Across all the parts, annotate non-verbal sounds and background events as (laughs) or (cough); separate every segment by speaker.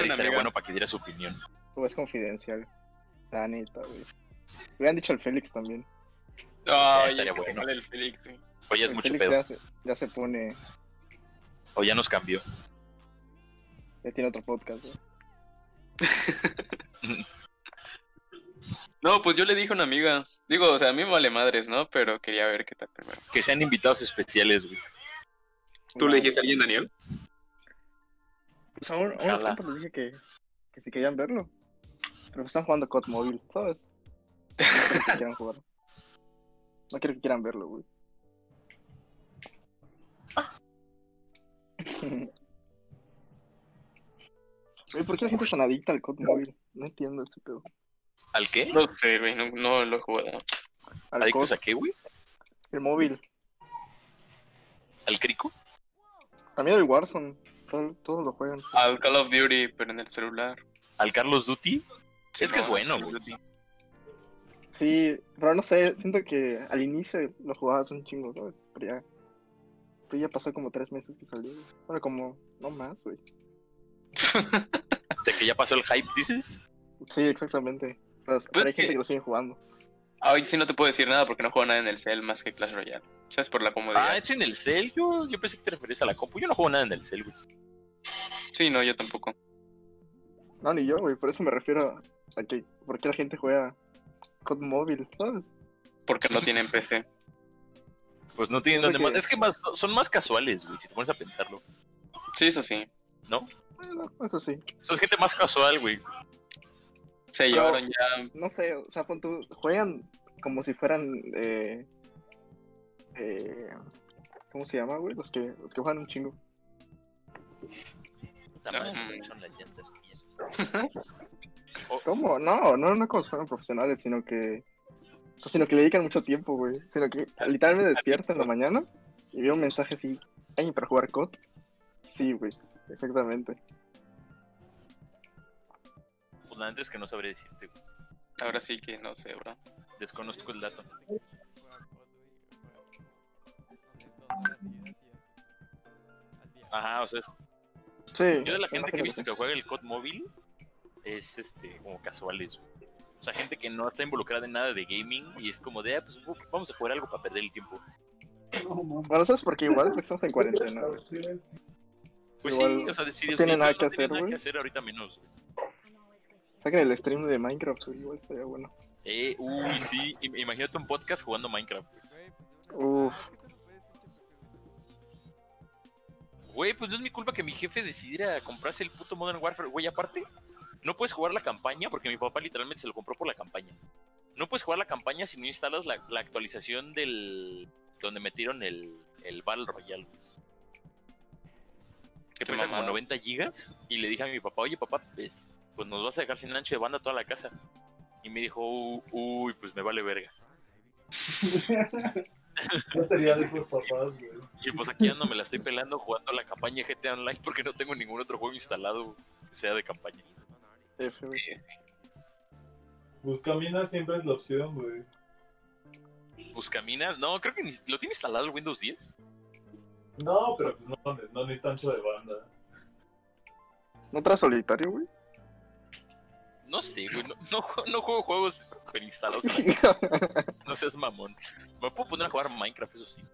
Speaker 1: una
Speaker 2: estaría
Speaker 1: amiga.
Speaker 2: bueno para que diera su opinión.
Speaker 3: O es confidencial. La neta, güey. Le han dicho al Félix también.
Speaker 1: Ay,
Speaker 2: estaría bueno.
Speaker 1: el Félix, güey.
Speaker 2: O ya es
Speaker 3: El
Speaker 2: mucho
Speaker 3: Félix
Speaker 2: pedo.
Speaker 3: Ya se, ya se pone.
Speaker 2: O ya nos cambió.
Speaker 3: Ya tiene otro podcast, güey.
Speaker 1: No, pues yo le dije a una amiga. Digo, o sea, a mí me vale madres, ¿no? Pero quería ver qué tal primero.
Speaker 2: Que sean invitados especiales, güey.
Speaker 1: ¿Tú le dijiste a alguien, Daniel?
Speaker 3: Pues a un- a unos
Speaker 1: Ojalá.
Speaker 3: compas les dije que, que si querían verlo. Pero pues están jugando COD móvil, ¿sabes? No creo que (laughs) quieran jugar. No quiero que quieran verlo, güey. (laughs) Güey, ¿por qué la gente es tan adicta al COD móvil? No entiendo ese pedo.
Speaker 2: ¿Al qué?
Speaker 1: No sé, güey, no, no lo he jugado.
Speaker 3: Al
Speaker 2: ¿Adictos
Speaker 3: COD,
Speaker 2: a qué, güey?
Speaker 3: el móvil.
Speaker 2: ¿Al crico?
Speaker 3: También el Warzone. Todo- Todos lo juegan.
Speaker 1: Al Call of Duty, pero en el celular.
Speaker 2: ¿Al Carlos Duty? Es que es
Speaker 1: No,
Speaker 2: bueno, güey.
Speaker 3: Sí, pero no sé, siento que al inicio lo jugabas un chingo, ¿sabes? Pero ya, pero ya pasó como tres meses que salió. Bueno, como, no más, güey.
Speaker 2: ¿De que ya pasó el hype, dices?
Speaker 3: Sí, exactamente. Pero, pero hay gente que lo sigue jugando.
Speaker 1: Ah, Hoy sí no te puedo decir nada porque no juego nada en el cel más que Clash Royale. ¿Sabes? Por la
Speaker 2: Ah,
Speaker 1: comodidad.
Speaker 2: es en el cel. Yo, yo pensé que te referías a la compu. Yo no juego nada en el cel, güey.
Speaker 1: Sí, no, yo tampoco.
Speaker 3: No, ni yo, güey, por eso me refiero a que, ¿por qué la gente juega COD móvil, ¿sabes?
Speaker 1: Porque no tienen PC. (laughs)
Speaker 2: Pues no tienen donde más. Es que más, son más casuales, güey, si te pones a pensarlo.
Speaker 1: Sí, eso sí.
Speaker 2: ¿No?
Speaker 3: Bueno, eso sí.
Speaker 2: Son gente más casual, güey.
Speaker 1: Se
Speaker 3: Pero-
Speaker 1: llevaron ya.
Speaker 3: No sé, o sea, tú, juegan como si fueran, eh, eh, ¿cómo se llama, güey? Los que, los que juegan un chingo.
Speaker 1: Ujú.
Speaker 2: son leyendas. (laughs)
Speaker 3: ¿Cómo? No, no, no como si fueran profesionales, sino que. O sea, sino que le dedican mucho tiempo, güey. Sino que literalmente me despierto en la mañana y veo un mensaje así. ¿Hay para jugar COD? Sí, güey. Exactamente.
Speaker 2: Pues la neta es que no sabré decirte, güey.
Speaker 1: Ahora sí que no sé, bro.
Speaker 2: Desconozco el dato. Ajá, o sea, es-
Speaker 3: Sí.
Speaker 2: yo de la gente que he visto que juega el COD móvil es este como casuales. O sea, gente que no está involucrada en nada de gaming y es como de, ah, pues vamos a jugar algo para perder el tiempo.
Speaker 3: Bueno, ¿sabes por qué igual? Porque estamos en cuarentena, güey.
Speaker 2: Pues
Speaker 3: Igual
Speaker 2: sí, o sea, decir,
Speaker 3: no tiene
Speaker 2: sí,
Speaker 3: nada
Speaker 2: no
Speaker 3: que hacer,
Speaker 2: nada que hacer ahorita menos.
Speaker 3: Saquen el stream de Minecraft, güey. Igual estaría bueno.
Speaker 2: Eh, uy, sí, im- imagínate un podcast jugando Minecraft. güey. Güey, pues no es mi culpa que mi jefe decidiera comprarse el puto Modern Warfare. Güey, aparte, no puedes jugar la campaña porque mi papá literalmente se lo compró por la campaña. No puedes jugar la campaña si no instalas la, la actualización del. donde metieron el, el Battle Royale. Que pesa como
Speaker 1: mamada.
Speaker 2: 90 gigas. Y le dije a mi papá, oye papá, pues, pues nos vas a dejar sin ancho de banda toda la casa. Y me dijo, "Uh, uy, pues me vale verga. (laughs)
Speaker 4: No sería de esos papás, güey.
Speaker 2: Y pues aquí ando, me la estoy pelando jugando la campaña GTA Online porque no tengo ningún otro juego instalado que sea de campaña.
Speaker 3: F, güey.
Speaker 4: Buscamina siempre es la opción, güey.
Speaker 2: Buscaminas, no, creo que ni, lo tiene instalado el Windows 10.
Speaker 4: No, pero pues no, no necesita ancho de banda.
Speaker 3: ¿No traes solitario, güey?
Speaker 2: No sé, güey, no, no, jue- no juego juegos preinstalados. (laughs) No seas mamón. Me puedo poner a jugar Minecraft, eso sí. Eso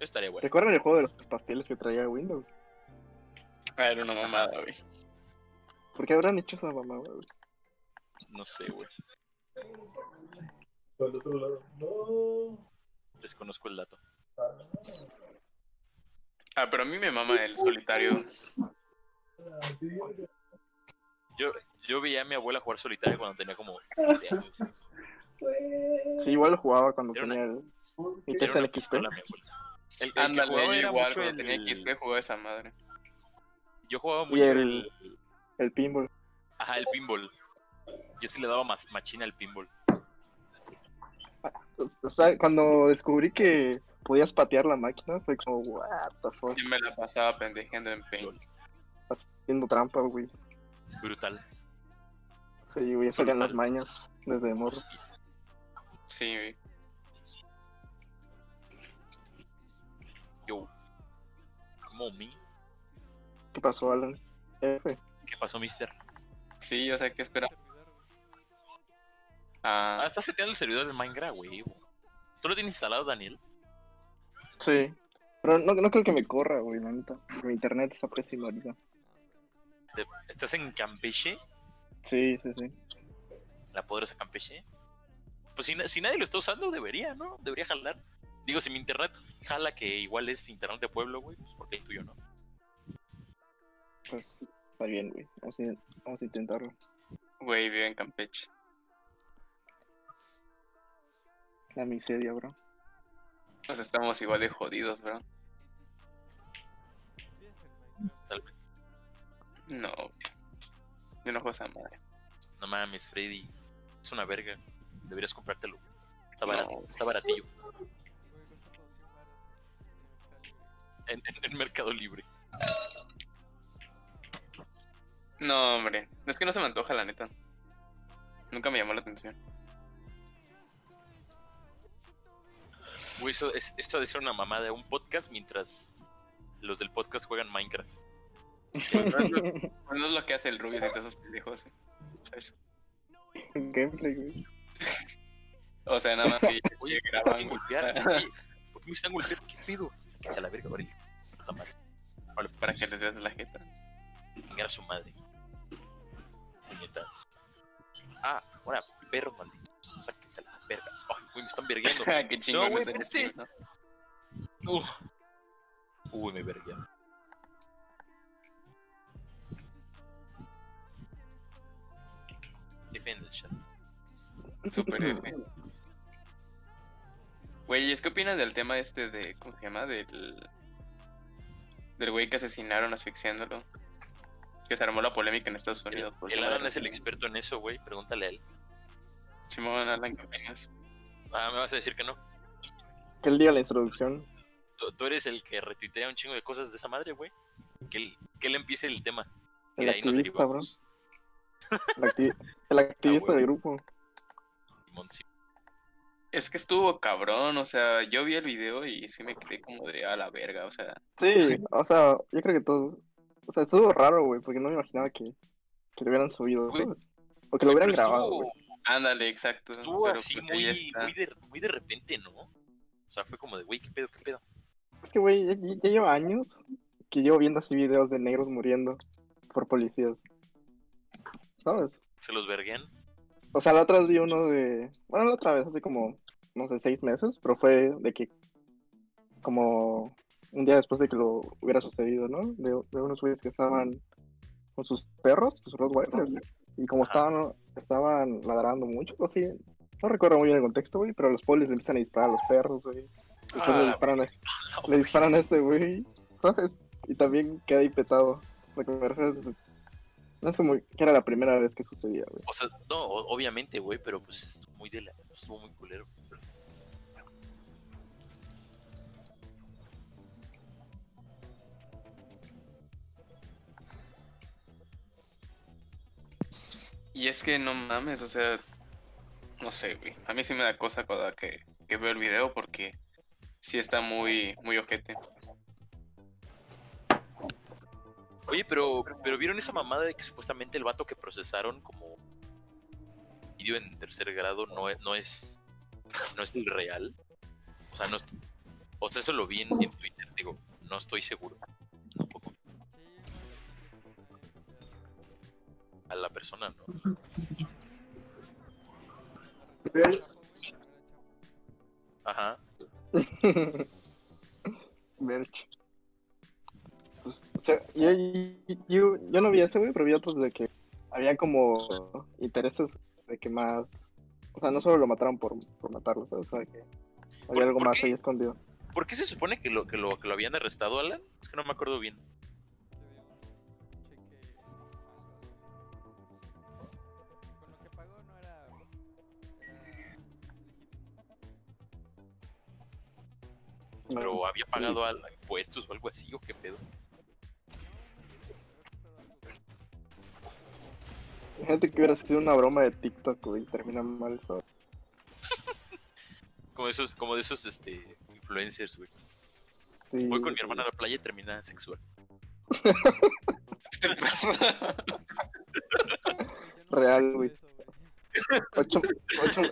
Speaker 2: estaría bueno.
Speaker 3: ¿Recuerdan el juego de los pasteles que traía Windows?
Speaker 1: Ah, era una mamada, güey.
Speaker 3: ¿Por qué habrán hecho esa mamada, güey?
Speaker 2: No sé, güey.
Speaker 4: Otro lado. No.
Speaker 2: Desconozco el dato.
Speaker 1: Ah, pero a mí me mama el solitario.
Speaker 2: Yo, yo veía a mi abuela jugar solitario cuando tenía como 7 años.
Speaker 3: Sí, igual lo jugaba cuando
Speaker 2: Era una-
Speaker 3: tenía el... PC
Speaker 2: una
Speaker 3: en XP.
Speaker 2: El, el que
Speaker 1: Ándale,
Speaker 2: jugaba
Speaker 1: yo igual, cuando tenía
Speaker 2: el-
Speaker 1: XP jugaba esa madre.
Speaker 2: Yo jugaba
Speaker 3: Y
Speaker 2: mucho
Speaker 3: el-
Speaker 2: el...
Speaker 3: El pinball.
Speaker 2: Ajá, el pinball. Yo sí le daba más machina al pinball.
Speaker 3: O sea, cuando descubrí que podías patear la máquina, fue como, what the fuck,
Speaker 1: Yo me la pasaba pendejeando en Paint.
Speaker 3: haciendo trampa, güey.
Speaker 2: Brutal.
Speaker 3: Sí, güey, ya salían las mañas desde morro.
Speaker 1: Sí, güey.
Speaker 2: Yo. Mommy.
Speaker 3: ¿Qué pasó, Alan? F.
Speaker 2: ¿Qué pasó, mister?
Speaker 1: Sí, o sea, ¿qué espera?
Speaker 2: Ah,
Speaker 1: Ah,
Speaker 2: está seteando el servidor de Minecraft, güey. ¿Tú lo tienes instalado, Daniel?
Speaker 3: Sí. Pero no, no creo que me corra, güey, la neta. Mi internet está pésimo ahorita.
Speaker 2: ¿Te- ¿Estás en Campeche?
Speaker 3: Sí, sí, sí.
Speaker 2: ¿La poderosa Campeche? Pues si, na- si nadie lo está usando, debería, ¿no? Debería jalar. Digo, si mi internet jala que igual es internet de pueblo, güey, pues porque el tuyo no.
Speaker 3: Pues está bien, güey. Vamos a, vamos a intentarlo.
Speaker 1: güey, vive en Campeche.
Speaker 3: La miseria, bro.
Speaker 1: Pues estamos igual de jodidos, bro.
Speaker 2: Tal vez.
Speaker 1: No, yo no juego esa madre.
Speaker 2: No mames, Freddy. Es una verga. Deberías comprártelo. Está, barato,
Speaker 1: No.
Speaker 2: está baratillo. En, en- en Mercado Libre.
Speaker 1: No, hombre, es que no se me antoja, la neta. Nunca me llamó la atención.
Speaker 2: Güey, eso, es, esto ha de ser una mamada. Un podcast mientras los del podcast juegan Minecraft.
Speaker 1: Sí, no, es lo, no es lo que hace el Rubius y todos esos pendejos. ¿eh?
Speaker 3: Gameplay, güey.
Speaker 1: O sea, nada más que
Speaker 2: Oye,
Speaker 1: que
Speaker 2: ¿por
Speaker 1: graban.
Speaker 2: golpear? (laughs) ¿Por qué me están golpeando? ¿Qué? Que se la verga, madre.
Speaker 1: Vale, para que les veas la jeta.
Speaker 2: Chingar a su madre. Puñetas. Ah, ahora, perros malditos. Sáquense a la verga. Ay, güey, me están vergueando. (laughs)
Speaker 1: Qué chingón
Speaker 2: güey,
Speaker 1: ¿no?
Speaker 2: Uf. Uy, me verguearon. Defiende el chat.
Speaker 1: Super F. Güey, (laughs) ¿qué opinan del tema este de. ¿Cómo se llama? Del. Del güey que asesinaron asfixiándolo. Que se armó la polémica en Estados
Speaker 2: El,
Speaker 1: Unidos.
Speaker 2: el
Speaker 1: de
Speaker 2: Alan es el experto en eso, güey. Pregúntale a él.
Speaker 1: Simón, Alan, ¿qué opinas?
Speaker 2: Ah, me vas a decir que no.
Speaker 3: Que él diga la introducción.
Speaker 2: Tú, tú eres el que retuitea un chingo de cosas de esa madre, güey. Que él, que él empiece el tema. Y
Speaker 3: El
Speaker 2: de ahí nos derivamos.
Speaker 3: El, acti- el (laughs) activista
Speaker 2: huevo.
Speaker 3: del grupo.
Speaker 1: Es que estuvo cabrón, o sea, yo vi el video y sí me quedé como de a la verga, o sea.
Speaker 3: Sí, o sea, yo creo que todo. O sea, estuvo raro, güey, porque no me imaginaba que, que lo hubieran subido,
Speaker 2: Güey,
Speaker 3: ¿sabes? O que lo hubieran grabado,
Speaker 2: estuvo-.
Speaker 1: Ándale, exacto.
Speaker 2: Estuvo
Speaker 1: pero
Speaker 2: así
Speaker 1: pues
Speaker 2: muy,
Speaker 1: está.
Speaker 2: muy, de, muy de repente, ¿no? O sea, fue como de, güey, ¿qué pedo, qué pedo?
Speaker 3: Es que, güey, ya, ya lleva años que llevo viendo así videos de negros muriendo por policías. ¿Sabes?
Speaker 2: Se los verguean.
Speaker 3: O sea, la otra vez vi uno de. Bueno, la otra vez, hace como, no sé, seis meses, pero fue de que. Como un día después de que lo hubiera sucedido, ¿no? De, de unos güeyes que estaban con sus perros, sus Rottweilers. Y como
Speaker 2: Ajá.
Speaker 3: estaban, estaban ladrando mucho, así. No recuerdo muy bien el contexto, güey, pero los polis le empiezan a disparar a los perros, güey. Después
Speaker 1: Ah,
Speaker 3: le disparan a, (laughs) le disparan a este güey, ¿sabes? Y también queda ahí petado. Lo que me refiero es, pues, no es como que era la primera vez que sucedía, güey.
Speaker 2: O sea, no, obviamente, güey, pero pues estuvo muy de la... Estuvo muy culero.
Speaker 1: Y es que no mames, o sea, no sé, güey. A mí sí me da cosa cada que, que veo el video porque sí está muy, muy ojete.
Speaker 2: Oye, pero, pero ¿vieron esa mamada de que supuestamente el vato que procesaron como vídeo en tercer grado no es, no es, no es el real? O sea, no es- o sea, eso lo vi en, en Twitter, digo, no estoy seguro. Tampoco. A la persona, ¿no? Ajá. (laughs)
Speaker 3: Merch. Pues, o sea, yo, yo, yo no vi ese, güey, pero vi otros de que había como intereses de que más. O sea, no solo lo mataron por, por matarlo, ¿sabes? O sea, que
Speaker 2: ¿Por-
Speaker 3: había algo más
Speaker 2: qué?
Speaker 3: ahí escondido.
Speaker 2: ¿Por qué se supone que lo, que lo, que lo habían arrestado, Alan? Es que no me acuerdo bien. Pero había pagado a impuestos o algo así, o qué pedo.
Speaker 3: Gente que hubiera sido una broma de TikTok, güey, y termina mal, ¿sabes? (laughs)
Speaker 2: Como esos, como de esos este influencers, güey.
Speaker 3: Sí,
Speaker 2: Voy con mi hermana a la playa y termina sexual.
Speaker 1: ¿Qué te pasa? (laughs)
Speaker 3: real, güey.
Speaker 5: Eso,
Speaker 3: Ocho, ocho,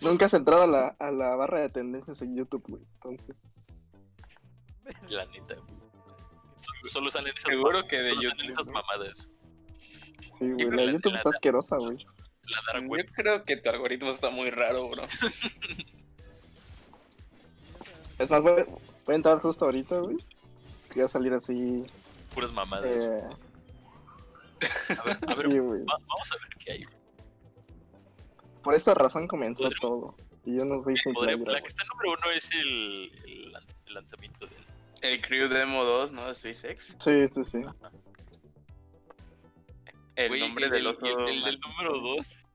Speaker 3: nunca has entrado a la, a la barra de tendencias en YouTube, güey. Entonces,
Speaker 2: La neta, güey. Solo, salen esas
Speaker 1: Seguro que de
Speaker 2: solo salen
Speaker 1: YouTube,
Speaker 2: esas
Speaker 1: ¿no?
Speaker 2: mamadas.
Speaker 3: Sí, güey. La YouTube
Speaker 2: la-
Speaker 3: está asquerosa, güey.
Speaker 2: La dark
Speaker 1: Yo
Speaker 2: web.
Speaker 1: creo que tu algoritmo está muy raro, bro.
Speaker 3: Es más, voy, voy a entrar justo ahorita, güey. Y va a salir así.
Speaker 2: Puras mamadas.
Speaker 3: Eh,
Speaker 2: A ver, a ver,
Speaker 3: sí, güey.
Speaker 2: va- vamos a ver qué hay.
Speaker 3: Por esta razón comenzó
Speaker 2: Podremos-
Speaker 3: todo. Y yo no fui sin
Speaker 2: la que está en número uno es el, el lanz- el lanzamiento del.
Speaker 1: El Crew Demo 2, ¿no? De SpaceX.
Speaker 3: Sí, sí, sí.
Speaker 1: El nombre
Speaker 2: el,
Speaker 1: del
Speaker 2: el-
Speaker 1: otro.
Speaker 2: el- el del número 2.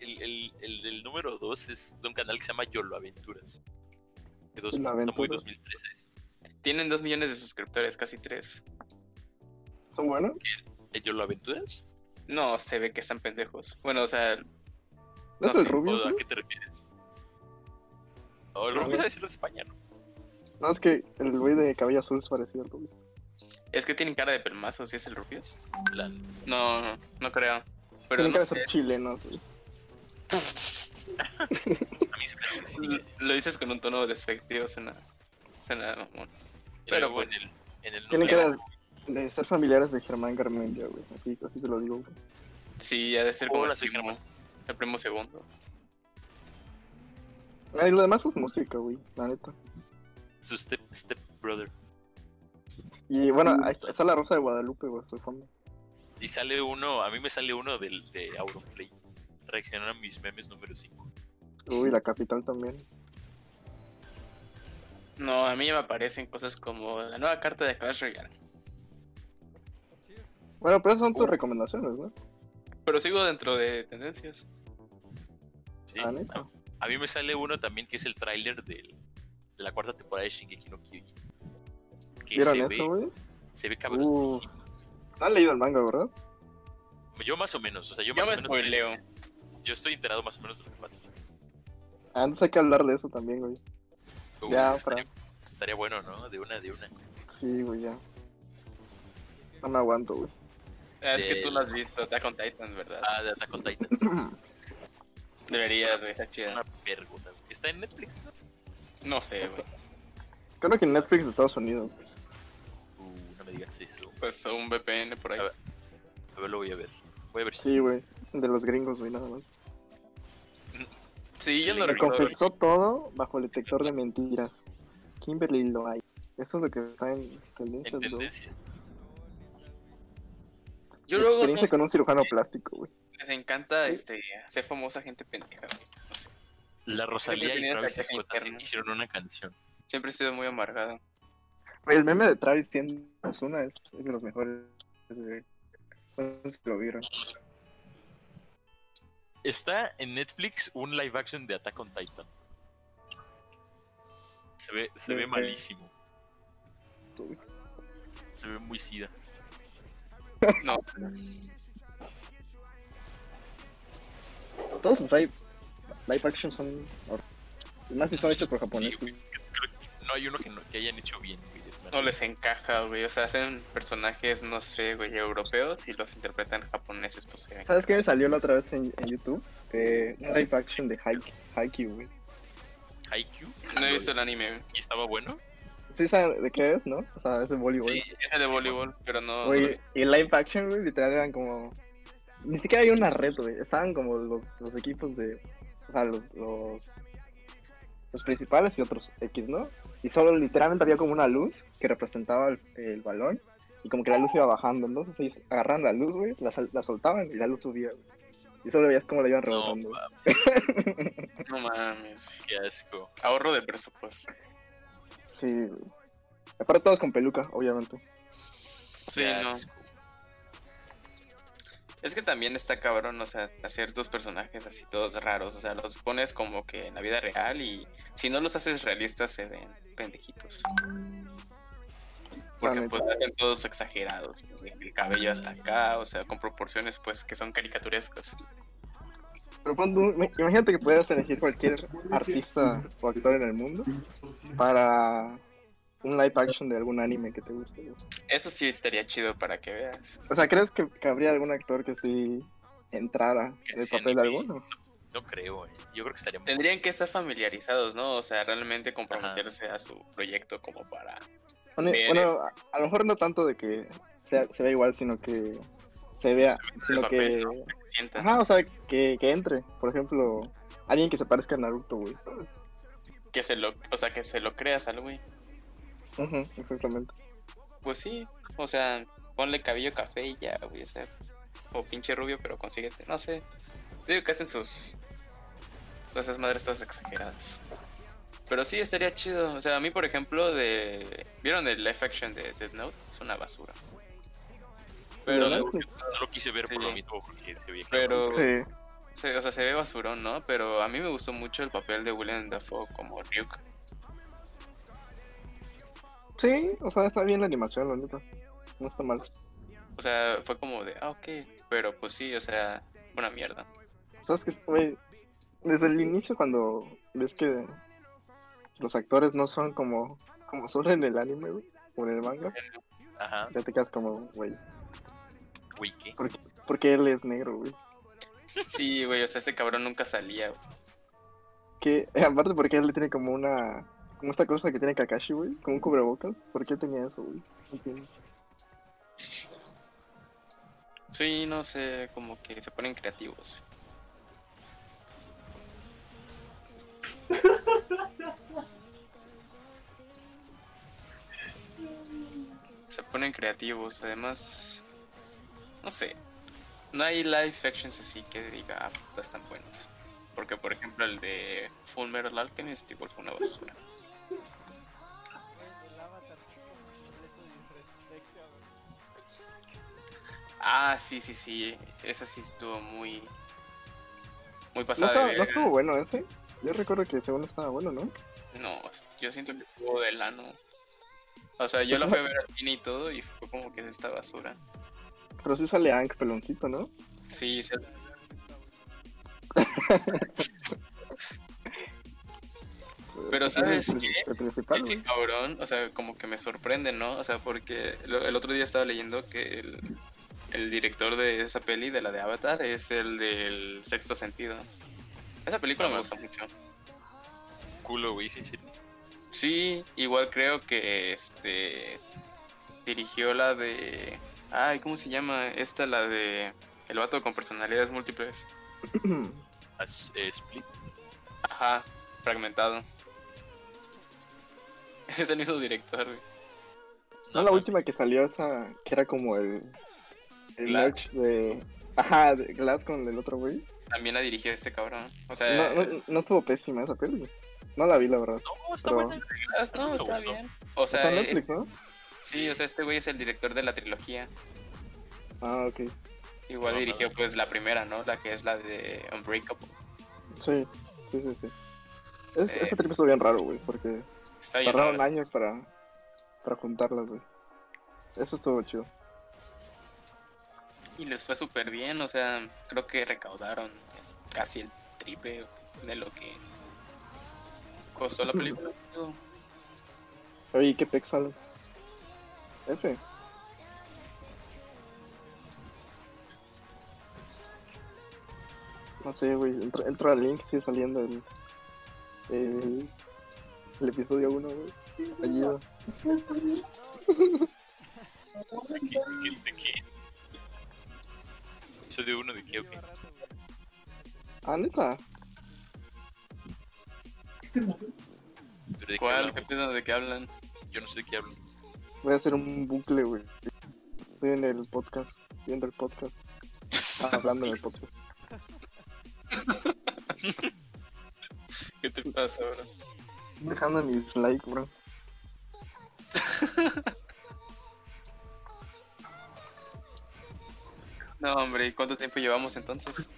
Speaker 2: El, el, el del número 2 es de un canal que se llama Yolo Aventuras. De dos,
Speaker 3: Yolo
Speaker 2: está muy
Speaker 3: Aventuras.
Speaker 2: 2013. ese.
Speaker 1: Tienen 2 millones de suscriptores, casi 3.
Speaker 3: ¿Son buenos?
Speaker 2: ¿El Yolo Aventuras?
Speaker 1: No, se ve que están pendejos. Bueno, o sea,
Speaker 3: ¿No,
Speaker 1: No
Speaker 3: es el
Speaker 1: sé,
Speaker 3: rubio?
Speaker 2: ¿O ¿A qué te refieres? O el
Speaker 3: No,
Speaker 2: rubio es decirlo de España, ¿no?
Speaker 3: No, es que el güey de cabello azul es parecido al rubio.
Speaker 1: Es que tienen cara de pelmazo, si es el Rufius.
Speaker 2: La-
Speaker 1: No, no, no creo. Pero
Speaker 3: Tienen
Speaker 1: no
Speaker 3: que
Speaker 1: sé.
Speaker 3: ser chilenos, güey.
Speaker 2: a mí se me hace que sí.
Speaker 1: Lo- Lo dices con un tono despectivo, suena. Suena mamón.
Speaker 2: Pero
Speaker 1: Pero
Speaker 2: luego en el, en el
Speaker 3: Tienen que
Speaker 2: número-
Speaker 3: de ser familiares de Germán Garmendia, güey. Así, así te lo digo, güey.
Speaker 1: Sí, ha de ser como el
Speaker 2: soy
Speaker 1: primo,
Speaker 2: Germán.
Speaker 1: el primo segundo.
Speaker 3: Ah, y lo demás es música, güey, la neta.
Speaker 2: su step, step brother.
Speaker 3: Y bueno, ahí está, está la Rosa de Guadalupe, güey, hasta el fondo.
Speaker 2: Y sale uno, a mí me sale uno del, de Auronplay. Reaccionan a mis memes número 5.
Speaker 3: Uy, la capital también.
Speaker 1: No, a mí ya me aparecen cosas como la nueva carta de Clash Royale.
Speaker 3: Bueno, pero esas son tus
Speaker 2: Uh.
Speaker 3: recomendaciones, ¿no?
Speaker 1: Pero sigo dentro de tendencias.
Speaker 2: ¿sí?
Speaker 3: Ah.
Speaker 2: A, a mí me sale uno también que es el tráiler de la cuarta temporada de Shingeki no Kyojin. Que
Speaker 3: ¿Vieron
Speaker 2: se
Speaker 3: eso,
Speaker 2: ve,
Speaker 3: güey?
Speaker 2: se ve cabroncísimo.
Speaker 3: No han leído el manga, ¿verdad?
Speaker 2: Yo más o menos, o sea, yo,
Speaker 1: Yo
Speaker 2: más
Speaker 1: me
Speaker 2: o menos.
Speaker 1: spoileo.
Speaker 2: Yo estoy enterado más o menos de lo que pasa.
Speaker 3: Antes hay que hablar de eso también, güey.
Speaker 2: Uh,
Speaker 3: Ya,
Speaker 2: estaría, estaría bueno, ¿no? De una, de una.
Speaker 3: Sí, güey, ya. No me aguanto, güey.
Speaker 1: Ah, Es que tú lo has visto, Attack on Titan, ¿verdad?
Speaker 2: Ah, de Attack on Titan. (clears throat)
Speaker 1: Deberías, güey, está
Speaker 2: Es
Speaker 1: chida.
Speaker 2: una vergüenza. güey. Está en Netflix, ¿no?
Speaker 1: No sé, güey.
Speaker 3: Creo que en Netflix de Estados Unidos. güey.
Speaker 2: Me digas eso.
Speaker 1: Pues un VPN por ahí.
Speaker 2: A ver. A ver, lo voy a ver. Voy a ver si.
Speaker 3: Sí, güey. De los gringos, güey, nada más.
Speaker 1: Sí, yo no
Speaker 3: Me
Speaker 1: recuerdo.
Speaker 3: confesó todo bajo el detector de mentiras. Kimberly lo hay. Eso es lo que está en tendencias,
Speaker 2: En tendencia.
Speaker 1: Yo luego
Speaker 3: Experiencia
Speaker 1: no-
Speaker 3: con un cirujano plástico, güey.
Speaker 1: les encanta este, hacer famosa gente pendeja, güey. No sé.
Speaker 2: La Rosalía y Travis Scott hicieron una canción.
Speaker 1: Siempre he sido muy amargado.
Speaker 3: El meme de Travis siendo Ozuna es, es de los mejores. güey. No sé si lo vieron.
Speaker 2: Está en Netflix un live action de Attack on Titan. Se ve, se ve malísimo.
Speaker 3: Uy.
Speaker 2: Se ve muy sida. (laughs)
Speaker 1: No,
Speaker 3: Todos los live, live action son. Más si son hechos por japoneses.
Speaker 2: no hay uno que, no- que hayan hecho bien, güey.
Speaker 1: No les encaja, güey. O sea, hacen personajes, no sé, güey, europeos y los interpretan japoneses, pues.
Speaker 3: ¿Sabes qué me salió la otra vez en, en YouTube? Eh, un live action de Haik- Haikyuu, güey.
Speaker 2: Haikyuu.
Speaker 1: No he visto el anime, güey.
Speaker 2: ¿Y estaba bueno?
Speaker 3: ¿Sí saben de qué es, no? O sea, es de voleibol.
Speaker 2: Sí,
Speaker 1: Es el de
Speaker 2: sí,
Speaker 1: voleibol, pero no.
Speaker 3: Güey, y live action, güey, literal eran como. Ni siquiera había una red, güey. Estaban como los, los equipos de. O sea, los, los. Los principales y otros X, ¿no? Y solo literalmente había como una luz que representaba el, el balón. Y como que la luz iba bajando. Entonces ellos agarran la luz, güey, la, la soltaban y la luz subía, güey. Y solo veías cómo la iban
Speaker 2: No,
Speaker 3: rebotando. güey.
Speaker 2: mames, (laughs)
Speaker 1: No mames.
Speaker 2: qué asco.
Speaker 1: Ahorro de presupuesto.
Speaker 3: Sí, güey. Aparte todos con peluca, obviamente.
Speaker 1: Sí,
Speaker 2: qué
Speaker 1: no. Es que también está cabrón, o sea, hacer tus personajes así todos raros. O sea, los pones como que en la vida real y si no los haces realistas se ven pendejitos. Porque pues hacen todos exagerados. El cabello hasta acá, o sea, con proporciones pues que son caricaturescas.
Speaker 3: Pero tú- me- imagínate que pudieras elegir cualquier artista o actor en el mundo para un live action de algún anime que te guste. güey.
Speaker 1: Eso sí estaría chido para que veas.
Speaker 3: O sea, ¿crees que, que habría algún actor que sí entrara en el papel de alguno.
Speaker 2: No creo, eh. Yo creo que estaría muy
Speaker 1: Tendrían que estar familiarizados, ¿no? O sea, realmente comprometerse a su proyecto como para...
Speaker 3: Bueno,
Speaker 1: esto.
Speaker 3: a, a lo mejor no tanto de que sea, se vea igual, sino que se vea, sino
Speaker 1: papel,
Speaker 3: que... Ajá, o sea, que, que entre. Por ejemplo, alguien que se parezca a Naruto, güey.
Speaker 1: Que se lo, o sea, que se lo creas al güey.
Speaker 3: Ujú, exactamente.
Speaker 1: Pues sí, o sea, ponle cabello café y ya, güey, o sea, o pinche rubio, pero consíguete, no sé. Digo que hacen sus, todas esas madres todas exageradas. Pero sí, estaría chido. O sea, a mí, por ejemplo, de... ¿Vieron el live action de Death Note? Es una basura. Pero.
Speaker 2: No lo quise ver por lo mismo porque se veía
Speaker 1: pero
Speaker 3: Sí.
Speaker 1: se- o sea, se ve basurón, ¿no? Pero a mí me gustó mucho el papel de William Dafoe como Ryuk.
Speaker 3: Sí, o sea, está bien la animación, la neta. No está mal.
Speaker 1: O sea, fue como de, ah, ok. Pero pues sí, o sea, una mierda.
Speaker 3: ¿Sabes qué, güey? Desde el inicio, cuando ves que los actores no son como, como son en el anime, güey, o en el manga,
Speaker 2: Ajá,
Speaker 3: ya te quedas como, güey. ¿por qué, por qué él es negro, güey?
Speaker 1: Sí, güey, o sea, ese cabrón nunca salía, güey.
Speaker 3: Que, (laughs) aparte, porque él tiene como una, como esta cosa que tiene Kakashi, güey, como un cubrebocas. ¿Por qué tenía eso, güey? No entiendo.
Speaker 1: Sí, no sé, como que se ponen creativos. (laughs) se ponen creativos, además, no sé, no hay live actions así que diga, ah, puta, están buenos. Porque, por ejemplo, el de Full Metal Alchemist igual fue una basura. Ah, sí, sí, sí, esa sí estuvo muy, muy
Speaker 3: No,
Speaker 1: pasada.
Speaker 3: estaba-
Speaker 1: de
Speaker 3: no estuvo bueno ese. Yo recuerdo que según estaba bueno, ¿no?
Speaker 1: No, yo siento que estuvo de lano. O sea, yo
Speaker 3: Pues
Speaker 1: lo fui a ver al cine y todo y fue como que es esta basura.
Speaker 3: Pero sí sale Ank peloncito, ¿no?
Speaker 1: Sí, se- (laughs) Pero
Speaker 3: Pues
Speaker 1: ¿sabes
Speaker 3: pri-
Speaker 1: qué? Ese cabrón, o sea, como que me sorprende, ¿no? O sea, porque el otro día estaba leyendo que el, el director de esa peli, de la de Avatar, es el del sexto sentido. Esa película me gusta
Speaker 2: mames.
Speaker 1: mucho.
Speaker 2: Culo, güey, sí, sí.
Speaker 1: Sí, igual creo que este dirigió la de. Ay, ¿cómo se llama? Esta, la de. El vato con personalidades múltiples. (clears throat)
Speaker 2: Eh, Split.
Speaker 1: Ajá, fragmentado. (laughs) Es el mismo director, güey.
Speaker 3: No, la última que salió esa, que era como el, el merch de... Ajá, de Glass con el otro güey.
Speaker 1: También la dirigió este cabrón. O sea,
Speaker 3: No, no, no estuvo pésima esa peli. No la vi, la verdad.
Speaker 2: No, está
Speaker 3: Pero-
Speaker 2: buena.
Speaker 1: no, está bien. O sea,
Speaker 3: Está en
Speaker 1: eh,
Speaker 3: Netflix, ¿no?
Speaker 1: sí, o sea, este güey es el director de la trilogía.
Speaker 3: Ah, ok.
Speaker 1: Igual
Speaker 2: No,
Speaker 1: dirigió pues la primera, ¿no? La que es la de Unbreakable.
Speaker 3: Sí, sí, sí, sí. Es,
Speaker 1: Eh.
Speaker 3: Ese trip estuvo bien raro, güey, porque
Speaker 1: Está bien.
Speaker 3: tardaron
Speaker 1: raro.
Speaker 3: años para, para juntarlas, güey. Eso estuvo chido.
Speaker 1: Y les fue súper bien, o sea, creo que recaudaron casi el triple de lo que costó la película.
Speaker 3: Oye, ¿qué pex sale? F. No sé, güey. Entro, entro al link, sigue saliendo el. El, el episodio 1, güey.
Speaker 2: ¿De qué? ¿De qué? ¿De qué? Soy de uno de
Speaker 5: güey.
Speaker 3: Ah, neta.
Speaker 2: ¿Pero de qué
Speaker 1: ¿Cuál? ¿Qué pedo de qué hablan?
Speaker 2: Yo no sé de qué hablan.
Speaker 3: Voy a hacer un bucle, güey. Estoy en el podcast. Viendo el podcast. Ah, hablando en el podcast. (laughs)
Speaker 1: ¿Qué te pasa ahora?
Speaker 3: Dejando mi dislike, bro. (laughs)
Speaker 1: No, hombre, ¿y cuánto tiempo llevamos entonces?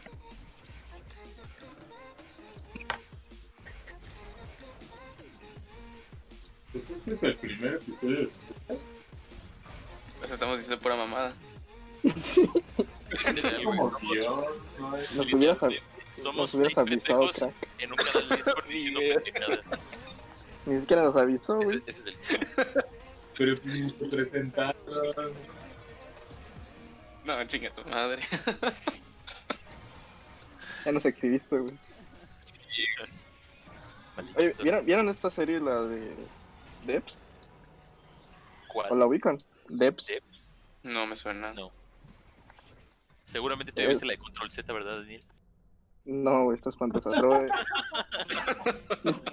Speaker 4: Pues este es el primer episodio.
Speaker 1: Pues estamos diciendo pura mamada.
Speaker 3: sí.
Speaker 4: Como
Speaker 2: somos-
Speaker 4: Dios,
Speaker 3: Nos hubieras,
Speaker 2: Somos
Speaker 3: nos hubieras avisado, crack.
Speaker 2: en un canal de Discord diciendo pendejadas.
Speaker 3: Ni siquiera nos avisó, güey.
Speaker 2: Ese, ese es el chiste.
Speaker 4: Pero pues presentaron.
Speaker 1: No, chinga tu madre. (laughs)
Speaker 3: Ya nos exhibiste, güey.
Speaker 2: Maldito
Speaker 3: Oye. ¿vieron, ¿vieron esta serie, la de Debs?
Speaker 2: ¿Cuál?
Speaker 3: ¿O la ubican? Debs.
Speaker 2: Debs?
Speaker 1: No me suena.
Speaker 2: No. Seguramente te
Speaker 3: Eh.
Speaker 2: viste la de Control Z, ¿verdad, Daniel?
Speaker 3: No, güey, está espantosa. Pero, eh,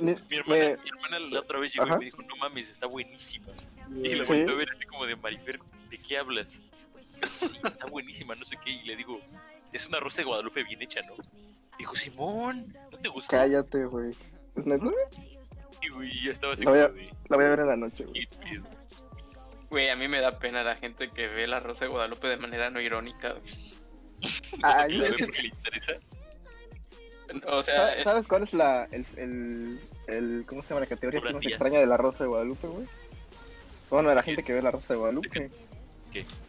Speaker 2: Mi hermana,
Speaker 3: me-
Speaker 2: mi hermana la otra vez llegó
Speaker 3: Ajá.
Speaker 2: y me dijo, no mames, está buenísima. Y la
Speaker 3: Sí.
Speaker 2: volví a ver así como de Marifer, ¿de qué hablas? Sí, está buenísima, no sé qué. Y le digo, es una rosa de Guadalupe bien hecha, ¿no? Dijo, Simón, ¿no te gustó?
Speaker 3: cállate, güey. ¿Es neta?
Speaker 2: Y güey, ya estaba así
Speaker 3: La voy a-
Speaker 2: como de...
Speaker 3: La voy a ver en la noche, güey.
Speaker 1: Güey, a mí me da pena la gente que ve la Rosa de Guadalupe de manera no irónica. güey. (laughs)
Speaker 3: Ah,
Speaker 2: Que ve
Speaker 3: ese-
Speaker 2: porque le interesa.
Speaker 1: O sea,
Speaker 3: ¿Sa-
Speaker 1: es-
Speaker 3: ¿Sabes cuál es la, el, el, el, ¿cómo se llama la categoría así más extraña de la Rosa de Guadalupe, güey? Bueno, de la gente que ve la Rosa de Guadalupe.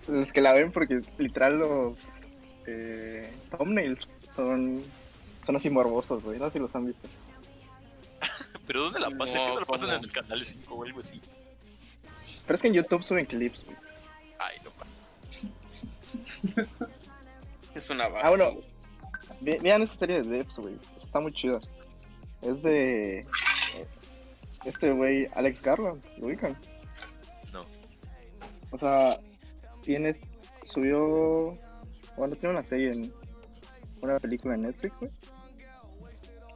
Speaker 2: ¿Qué?
Speaker 3: Los que la ven porque literal los eh, thumbnails son, son así morbosos, güey. No sé si los han visto. (laughs)
Speaker 2: ¿Pero dónde la pasan?
Speaker 1: No,
Speaker 2: ¿Qué no la pasan en el canal 5 o algo así?
Speaker 3: Pero es que en YouTube suben clips, güey.
Speaker 2: Ay, no, (laughs)
Speaker 1: es una base.
Speaker 3: Ah, bueno. Ve- Vean esa serie de Debs, güey. Está muy chida. Es de. Este güey, Alex Garland, ¿lo ubican?
Speaker 2: No.
Speaker 3: O sea, tienes. Subió. Bueno, tiene una serie en. Una película en Netflix, güey.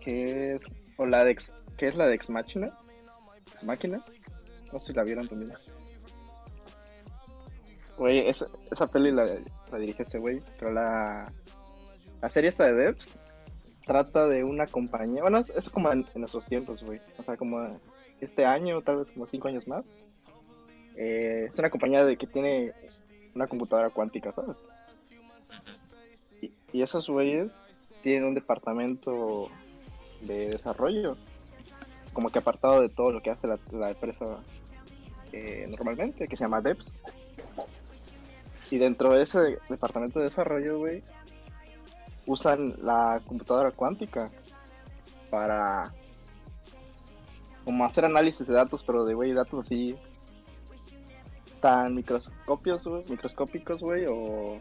Speaker 3: Que es. O la de Ex. Que es la de Ex Machina. Ex Máquina. No sé si la vieron también. Güey, esa, esa peli la, la dirige ese güey. Pero la. La serie esta de Devs trata de una compañía. Bueno, es, como en, en nuestros tiempos, güey. O sea, como este año, tal vez como cinco años más. Eh, es una compañía de que tiene una computadora cuántica, ¿sabes? Y, y esos güeyes tienen un departamento de desarrollo, como que apartado de todo lo que hace la, la empresa eh, normalmente, que se llama Devs. Y dentro de ese departamento de desarrollo, güey, usan la computadora cuántica para como hacer análisis de datos, pero de güey, datos así tan microscopios, güey, microscópicos, güey, o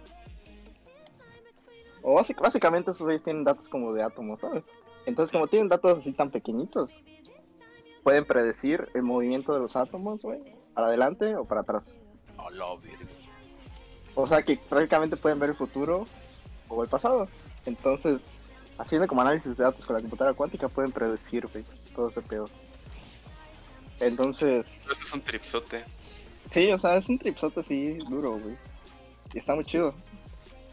Speaker 3: o básic- básicamente esos güeyes tienen datos como de átomos, ¿sabes? Entonces, como tienen datos así tan pequeñitos, pueden predecir el movimiento de los átomos, güey, para adelante o para atrás.
Speaker 2: A la verga.
Speaker 3: O sea que prácticamente pueden ver el futuro o el pasado. Entonces, haciendo como análisis de datos con la computadora cuántica, pueden predecir, güey, todo ese pedo. Entonces,
Speaker 1: Eso es un tripsote.
Speaker 3: Sí, o sea, es un tripsote así duro, güey. Y está muy chido.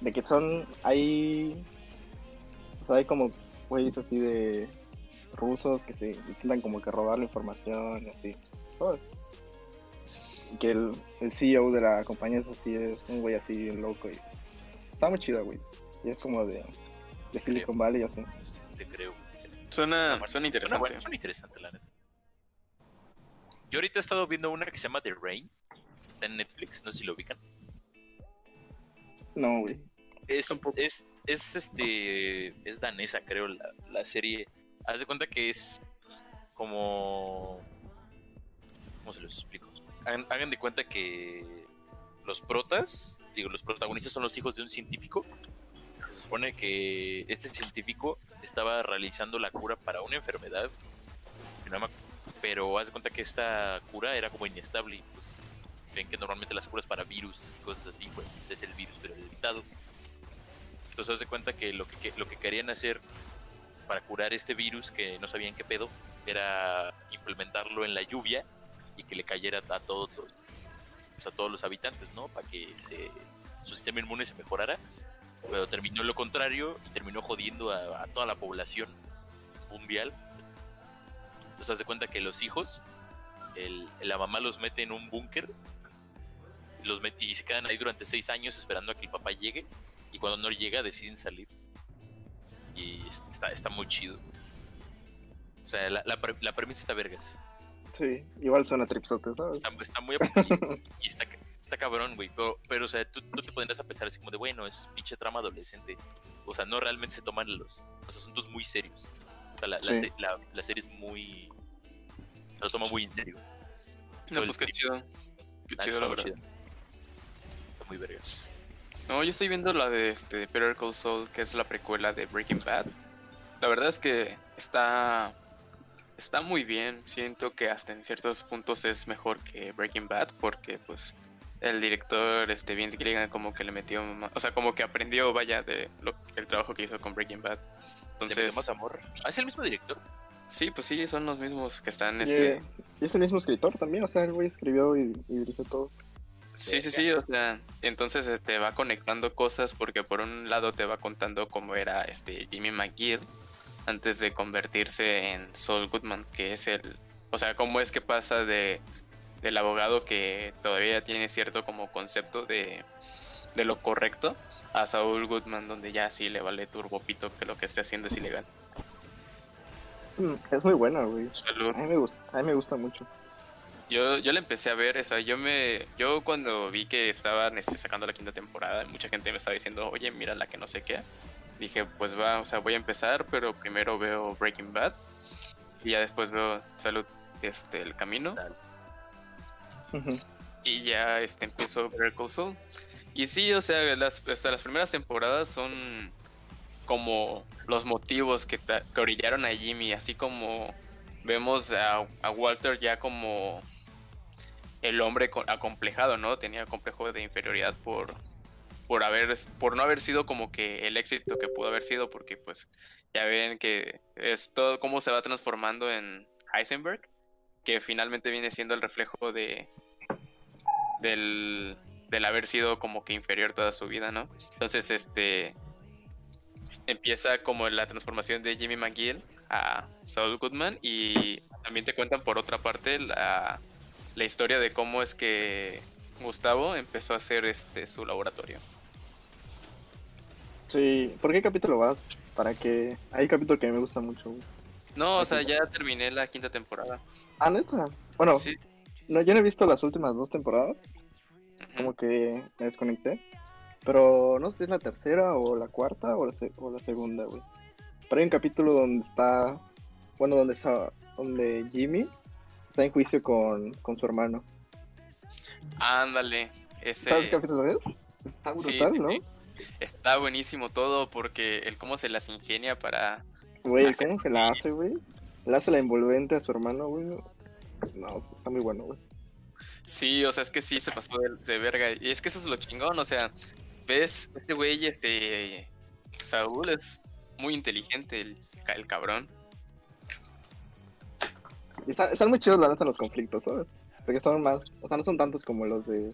Speaker 3: De que son, hay, o sea, hay como güeyes así de rusos que se intentan como que robar la información y así, ¿sabes? Y que el, el CEO de la compañía es así, es un güey así bien loco y está muy chido, güey. Y es como de, de Silicon Valley, así.
Speaker 2: Te creo.
Speaker 1: Suena, suena interesante.
Speaker 2: Suena, bueno, suena interesante, la neta. Yo ahorita he estado viendo una que se llama The Rain. Está en Netflix, no sé si lo ubican.
Speaker 3: No, güey.
Speaker 2: Es, es, es este. Es danesa, creo, la, la serie. Haz de cuenta que es como. ¿Cómo se los explico? Hagan, hagan de cuenta que los protas, digo, los protagonistas son los hijos de un científico. Se supone que este científico estaba realizando la cura para una enfermedad. Pero haz de cuenta que esta cura era como inestable. Y pues ven que normalmente las curas para virus y cosas así, pues es el virus, pero evitado. Entonces haz de cuenta que lo que, que- lo que querían hacer para curar este virus que no sabían qué pedo era implementarlo en la lluvia y que le cayera a todos los, pues, a todos los habitantes, ¿no? Para que se- su sistema inmune se mejorara. Pero terminó lo contrario y terminó jodiendo a, a toda la población mundial. Entonces haz de cuenta que los hijos, el- la mamá los mete en un búnker los met- y se quedan ahí durante seis años esperando a que el papá llegue y cuando no llega deciden salir y es- está, está muy chido o sea la, la, pre- la premisa está vergas
Speaker 3: Sí, igual suena tripsote, ¿sabes?
Speaker 2: está, está muy apocalíptico y está, ca- está cabrón güey pero, pero o sea tú, tú te podrías a pensar así como de bueno es pinche trama adolescente o sea no realmente se toman los, los asuntos muy serios o sea la, la
Speaker 3: Sí.
Speaker 2: la- la serie es muy se lo toma muy en serio
Speaker 1: No, pues qué chido. Qué chido, la verdad.
Speaker 2: Muy vergas.
Speaker 1: No, yo estoy viendo la de este Better Call Saul, que es la precuela de Breaking Bad. La verdad es que está está muy bien. Siento que hasta en ciertos puntos es mejor que Breaking Bad porque pues el director este Vince Gilligan como que le metió, o sea, como que aprendió vaya de lo, el trabajo que hizo con Breaking Bad.
Speaker 2: Le
Speaker 1: Entonces,
Speaker 2: metemos amor. Ah, es el mismo director.
Speaker 1: sí, pues sí, son los mismos que están
Speaker 3: Y,
Speaker 1: este
Speaker 3: y es el mismo escritor también, o sea, el güey escribió y, y dirigió todo.
Speaker 1: Sí, sí, sí, o sea, entonces te va conectando cosas porque por un lado te va contando cómo era este Jimmy McGill antes de convertirse en Saul Goodman, que es el, o sea, cómo es que pasa de del abogado que todavía tiene cierto como concepto de, de lo correcto a Saul Goodman donde ya sí le vale turbopito que lo que esté haciendo es ilegal.
Speaker 3: Mm, Es muy buena, güey.
Speaker 1: Salud.
Speaker 3: A mí me gusta, a mí me gusta mucho.
Speaker 1: Yo, yo le empecé a ver, o sea, yo me, yo cuando vi que estaban este, sacando la quinta temporada, mucha gente me estaba diciendo, oye, mira la que no sé qué. Dije, pues va, o sea, voy a empezar, pero primero veo Breaking Bad y ya después veo Salud, este, el camino
Speaker 2: Sal.
Speaker 3: Ujú.
Speaker 1: y ya este empiezo Better Call Saul. Y sí, o sea, las, o sea, las primeras temporadas son como los motivos que, que orillaron a Jimmy, así como vemos a, a Walter ya como el hombre co- acomplejado, ¿no? Tenía complejo de inferioridad por por haber por no haber sido como que el éxito que pudo haber sido porque pues ya ven que es todo cómo se va transformando en Heisenberg que finalmente viene siendo el reflejo de del, del haber sido como que inferior toda su vida, ¿no? Entonces, este empieza como la transformación de Jimmy McGill a Saul Goodman y también te cuentan por otra parte la, la historia de cómo es que Gustavo empezó a hacer este su laboratorio.
Speaker 3: Sí, ¿por qué capítulo vas? Para que... Hay capítulo que me gusta mucho.
Speaker 1: No, o sea, ya terminé la quinta temporada.
Speaker 3: Ah, neta. Bueno,
Speaker 1: Sí.
Speaker 3: no, yo no he visto las últimas dos temporadas, como que me desconecté. Pero no sé si es la tercera o la cuarta o la, se- o la segunda, güey. Pero hay un capítulo donde está, bueno, donde está, donde Jimmy está en juicio con, con su hermano.
Speaker 1: Ándale, ese
Speaker 3: ¿Sabes qué? Está brutal,
Speaker 1: sí,
Speaker 3: ¿no?
Speaker 1: sí. está buenísimo todo porque el cómo se las ingenia para
Speaker 3: Güey, ¿cómo se la hace, güey? Le hace la envolvente a su hermano, güey. No, está muy bueno, güey.
Speaker 1: Sí, o sea, es que sí se pasó de, de verga. Y es que eso es lo chingón, o sea, ves, este güey, este, Saúl es muy inteligente, el, el cabrón.
Speaker 3: Y está- están muy chidos, la neta, los conflictos, ¿sabes? Porque son más, o sea, no son tantos como los de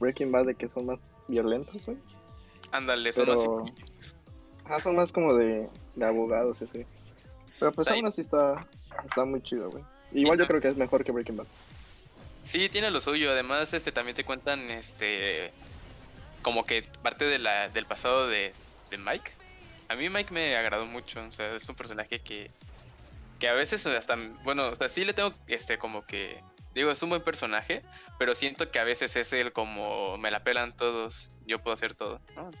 Speaker 3: Breaking Bad, de que son más violentos, güey.
Speaker 1: Ándale, son más
Speaker 3: Pero-
Speaker 1: psicológicos.
Speaker 3: Ajá, son más como de, de abogados, y así. Pero pues aún así está, está muy chido, güey. Igual yo creo que es mejor que Breaking Bad.
Speaker 1: Sí, tiene lo suyo. Además, este, también te cuentan, este, como que parte de la, del pasado de, de Mike. A mí Mike me agradó mucho, o sea, es un personaje que, que a veces hasta, bueno, o sea, sí le tengo, este, como que, digo, es un buen personaje, pero siento que a veces es el como, me la pelan todos, yo puedo hacer todo, ¿no?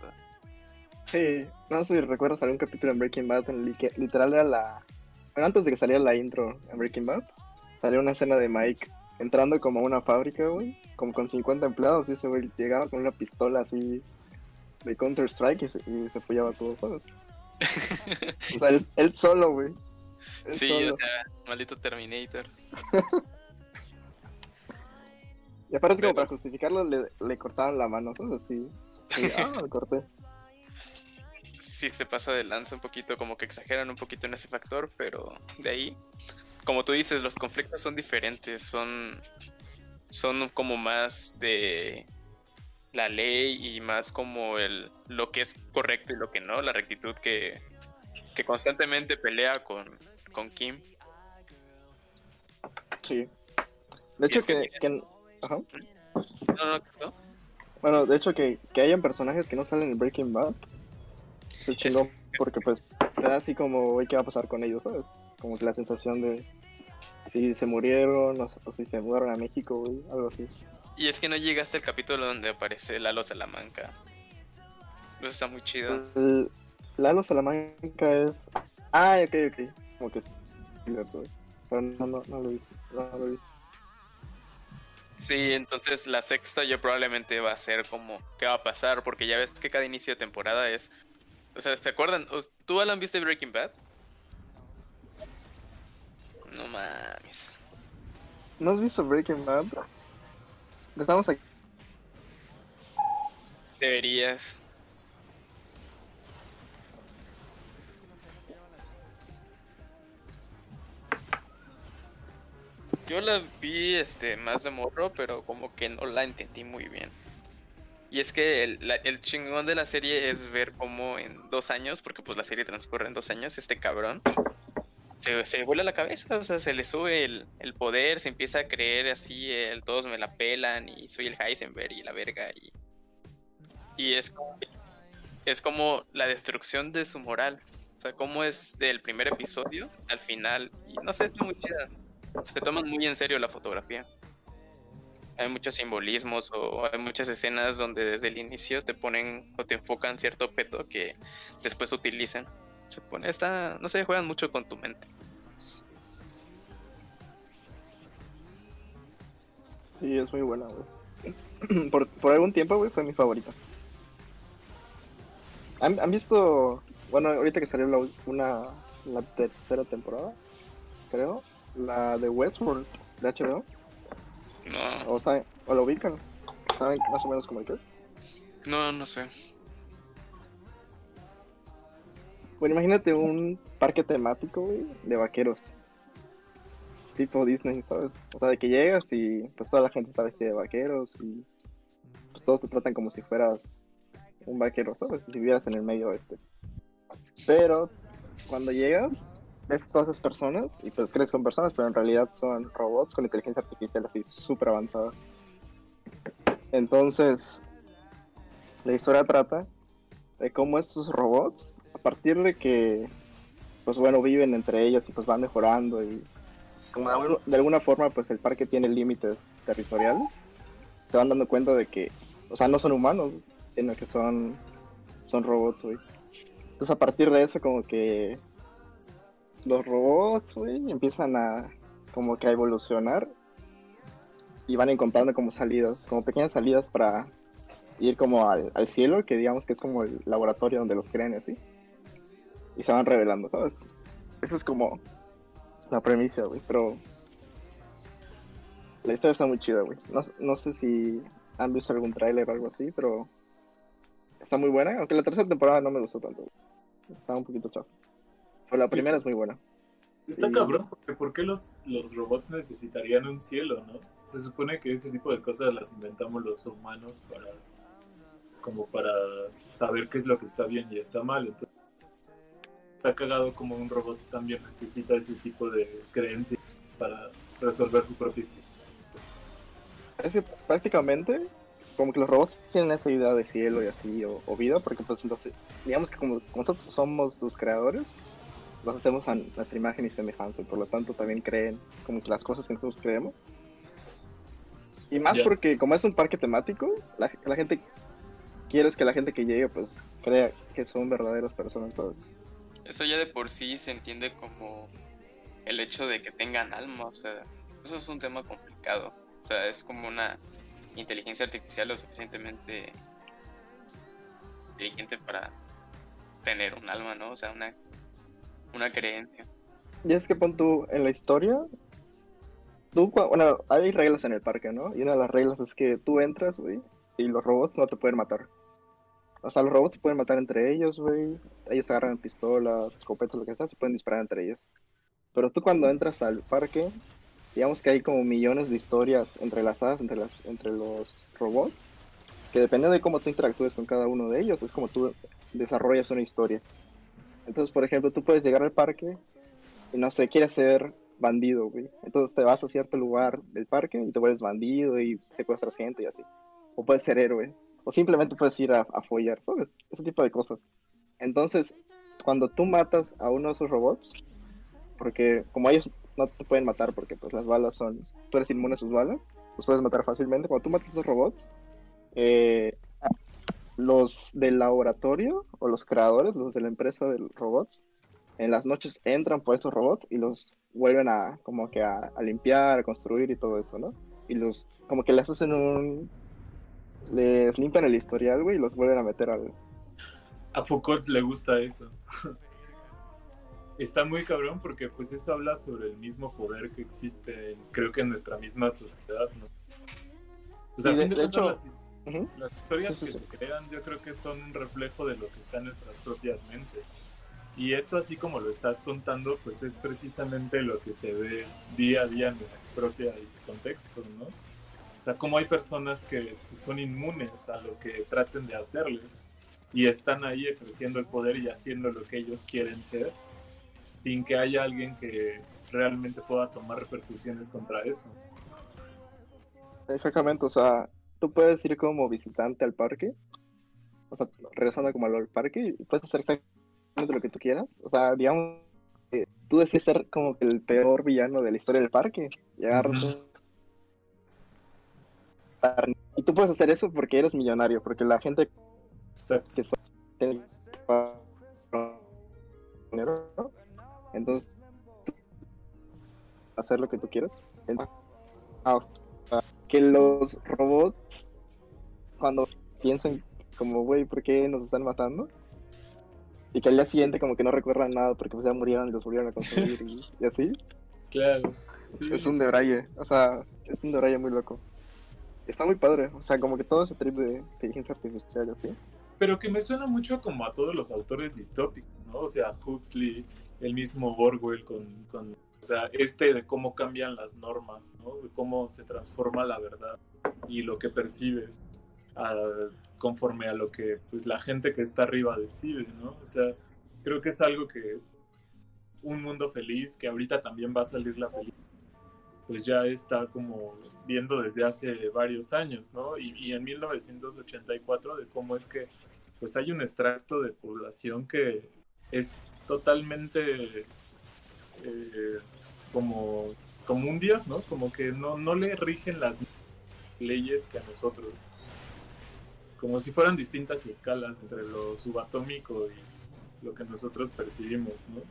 Speaker 3: Sí, no sé si recuerdas algún capítulo en Breaking Bad en el que literal era la... Bueno, antes de que saliera la intro en Breaking Bad, salió una escena de Mike entrando como a una fábrica, güey, como con 50 empleados y ese güey llegaba con una pistola así de Counter-Strike y se, y se follaba todo, ¿sabes? (laughs) O sea, él, él solo, güey. (laughs)
Speaker 1: Sí,
Speaker 3: solo.
Speaker 1: o sea, maldito Terminator. (laughs)
Speaker 3: Y aparte como
Speaker 1: pero-
Speaker 3: para justificarlo le, le cortaban la mano, ¿sabes? Así. (laughs) Y, ah, lo corté.
Speaker 1: sí se pasa de lanza un poquito, como que exageran un poquito en ese factor, pero de ahí, como tú dices, los conflictos son diferentes, son, son como más de la ley y más como el lo que es correcto y lo que no, la rectitud que, que constantemente pelea con, con Kim.
Speaker 3: Sí. De hecho
Speaker 1: que
Speaker 3: que... que- Ajá.
Speaker 1: No, no, ¿no?
Speaker 3: Bueno, de hecho que, que hayan personajes que no salen en Breaking Bad se chingó porque pues te da así como, ¿qué va a pasar con ellos, sabes? Como que la sensación de si se murieron o, o si se mudaron a México, güey, algo así.
Speaker 1: Y es que no llegaste al capítulo donde aparece Lalo Salamanca. Eso está muy chido.
Speaker 3: El- Lalo Salamanca es... Ah, ok, ok. Como que es... Pero no, no, no lo he visto. No, lo he visto.
Speaker 1: Sí, entonces la sexta yo probablemente va a ser como, ¿qué va a pasar? Porque ya ves que cada inicio de temporada es... O sea, ¿se acuerdan? ¿Us- ¿Tú, Alan, viste Breaking Bad? No mames.
Speaker 3: ¿No has visto Breaking Bad? Estamos aquí.
Speaker 1: Deberías. Yo la vi este más de morro, pero como que no la entendí muy bien. Y es que el, chingón de la serie es ver cómo en dos años, porque pues la serie transcurre en dos años, este cabrón se, se vuela la cabeza, o sea, se le sube el, el poder, se empieza a creer así, el todos me la pelan y soy el Heisenberg y la verga y y es como, es como la destrucción de su moral. O sea, cómo es del primer episodio al final. No sé, está muy chida. Se toman muy en serio la fotografía. Hay muchos simbolismos o hay muchas escenas donde desde el inicio te ponen o te enfocan cierto objeto que después utilizan. Se pone, está, no sé, juegan mucho con tu mente.
Speaker 3: Sí, es muy buena, güey. (clears throat) Por, por algún tiempo, güey, fue mi favorita. ¿Han, han visto, bueno, ahorita que salió la, una, la tercera temporada, creo, la de Westworld de HBO?
Speaker 1: No,
Speaker 3: O, saben, o lo ubican, ¿saben más o menos cómo es?
Speaker 1: no, no sé.
Speaker 3: Bueno, imagínate un parque temático, güey, de vaqueros. Tipo Disney, ¿sabes? O sea, de que llegas y pues toda la gente está vestida de vaqueros y pues todos te tratan como si fueras un vaquero, ¿sabes? Si vivieras en el medio oeste. Pero cuando llegas, ves todas esas personas y pues crees que son personas, pero en realidad son robots con inteligencia artificial así súper avanzada. Entonces, la historia trata de cómo estos robots, a partir de que, pues bueno, viven entre ellos y pues van mejorando y como de, algu- de alguna forma pues el parque tiene límites territoriales, se van dando cuenta de que, o sea, no son humanos, sino que son, son robots, güey. Entonces a partir de eso como que los robots, güey, empiezan a como que a evolucionar y van encontrando como salidas, como pequeñas salidas para ir como al, al cielo, que digamos que es como el laboratorio donde los creen, así. Y se van revelando, ¿sabes? Esa es como la premisa, güey, pero la historia está muy chida, güey. No, no sé si han visto algún tráiler o algo así, pero está muy buena, aunque la tercera temporada no me gustó tanto. Estaba un poquito chafa. La primera es muy buena.
Speaker 4: Está cabrón, porque ¿por qué los, los robots necesitarían un cielo, no? Se supone que ese tipo de cosas las inventamos los humanos para como para saber qué es lo que está bien y está mal. Entonces, está cagado como un robot también necesita ese tipo de creencias para resolver su propia existencia.
Speaker 3: Es que prácticamente, como que los robots tienen esa idea de cielo y así, o, o vida, porque pues entonces, digamos que como nosotros somos sus creadores, los hacemos a nuestra imagen y semejanza, y por lo tanto también creen como que las cosas que nosotros creemos. Y más porque como es un parque temático, la, la gente quieres que la gente que llegue pues crea que son verdaderas personas, ¿sabes?
Speaker 1: Eso ya de por sí se entiende como el hecho de que tengan alma, o sea, eso es un tema complicado. O sea, es como una inteligencia artificial lo suficientemente inteligente para tener un alma, ¿no? O sea, una, una creencia.
Speaker 3: Y es que pon tú en la historia, tú, bueno, hay reglas en el parque, ¿no? Y una de las reglas es que tú entras, güey, y los robots no te pueden matar. O sea, los robots se pueden matar entre ellos, güey. Ellos agarran pistolas, escopetas, lo que sea, se pueden disparar entre ellos. Pero tú cuando entras al parque, digamos que hay como millones de historias entrelazadas entre, las, entre los robots, que dependiendo de cómo tú interactúes con cada uno de ellos, es como tú desarrollas una historia. Entonces, por ejemplo, tú puedes llegar al parque y no sé, quieres ser bandido, güey. Entonces te vas a cierto lugar del parque y te vuelves bandido y secuestras gente y así. O puedes ser héroe. O simplemente puedes ir a, a follar, ¿sabes? Ese tipo de cosas. Entonces, cuando tú matas a uno de esos robots, porque como ellos no te pueden matar porque pues las balas son, tú eres inmune a sus balas, los puedes matar fácilmente. Cuando tú matas a esos robots, eh, los del laboratorio o los creadores, los de la empresa de robots, en las noches entran por esos robots y los vuelven a como que a, a limpiar, a construir y todo eso, ¿no? y los, como que les hacen un, les limpian el historial, güey, y los vuelven a meter al,
Speaker 4: A Foucault le gusta eso. Está muy cabrón porque pues eso habla sobre el mismo poder que existe, creo que en nuestra misma sociedad, ¿no? O sea,
Speaker 3: de-
Speaker 4: de
Speaker 3: hecho-
Speaker 4: las, Las historias
Speaker 3: Sí, sí,
Speaker 4: que se crean yo creo que son un reflejo de lo que está en nuestras propias mentes. Y esto así como lo estás contando, pues es precisamente lo que se ve día a día en nuestro propio contexto, ¿no? O sea, cómo hay personas que pues, son inmunes a lo que traten de hacerles y están ahí ejerciendo el poder y haciendo lo que ellos quieren ser, sin que haya alguien que realmente pueda tomar repercusiones contra eso.
Speaker 3: Exactamente, o sea, tú puedes ir como visitante al parque, o sea, regresando como al parque, y puedes hacer exactamente lo que tú quieras. O sea, digamos, que tú decides ser como que el peor villano de la historia del parque, y agarras Y tú puedes hacer eso porque eres millonario, porque la gente que son dinero, ¿no? entonces hacer lo que tú quieras. Ah, o sea, que los robots cuando piensan como, güey, ¿por qué nos están matando? Y que al día siguiente como que no recuerdan nada porque pues ya murieron y los volvieron a consumir (laughs) y, y así.
Speaker 4: Claro. Sí.
Speaker 3: Es un debraye, o sea, es un debraye muy loco. Está muy padre, o sea, como que todo ese trip de inteligencia artificial así.
Speaker 4: Pero que me suena mucho como a todos los autores distópicos, ¿no? O sea, Huxley, el mismo Orwell con, con, o sea, este de cómo cambian las normas, ¿no? De cómo se transforma la verdad y lo que percibes conforme a lo que pues la gente que está arriba decide, ¿no? O sea, creo que es algo que un mundo feliz, que ahorita también va a salir la película, pues ya está como viendo desde hace varios años, ¿no? Y, y en 1984 de cómo es que pues hay un extracto de población que es totalmente eh, como, como un dios, ¿no? Como que no, no le rigen las leyes que a nosotros. Como si fueran distintas escalas entre lo subatómico y lo que nosotros percibimos, ¿no?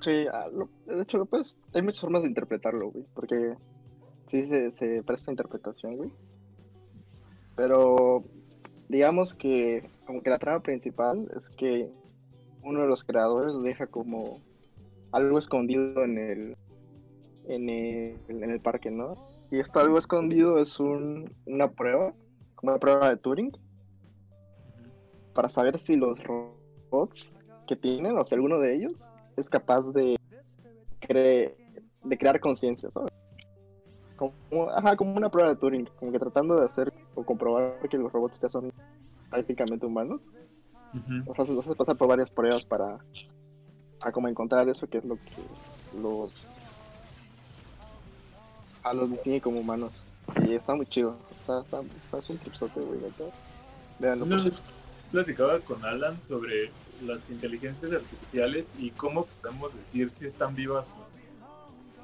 Speaker 3: Sí, ah, de hecho, puedes, hay muchas formas de interpretarlo, güey, porque sí se, se presta interpretación, güey. Pero digamos que como que la trama principal es que uno de los creadores deja como algo escondido en el en el, en el parque, ¿no? Y esto algo escondido es un, una prueba, como una prueba de Turing, para saber si los robots que tienen, o si alguno de ellos, es capaz de, cre- de crear conciencia, ¿sabes? Como, ajá, como una prueba de Turing, como que tratando de hacer o comprobar que los robots ya son prácticamente humanos. O sea, los hace pasar por varias pruebas para, para como encontrar eso que es lo que los a los distingue como humanos. Y está muy chido. Está, está, está- es un tripsote, güey, neta. Véanlo.
Speaker 4: Una vez platicaba con Alan sobre las inteligencias artificiales y cómo podemos decir si están vivas o no.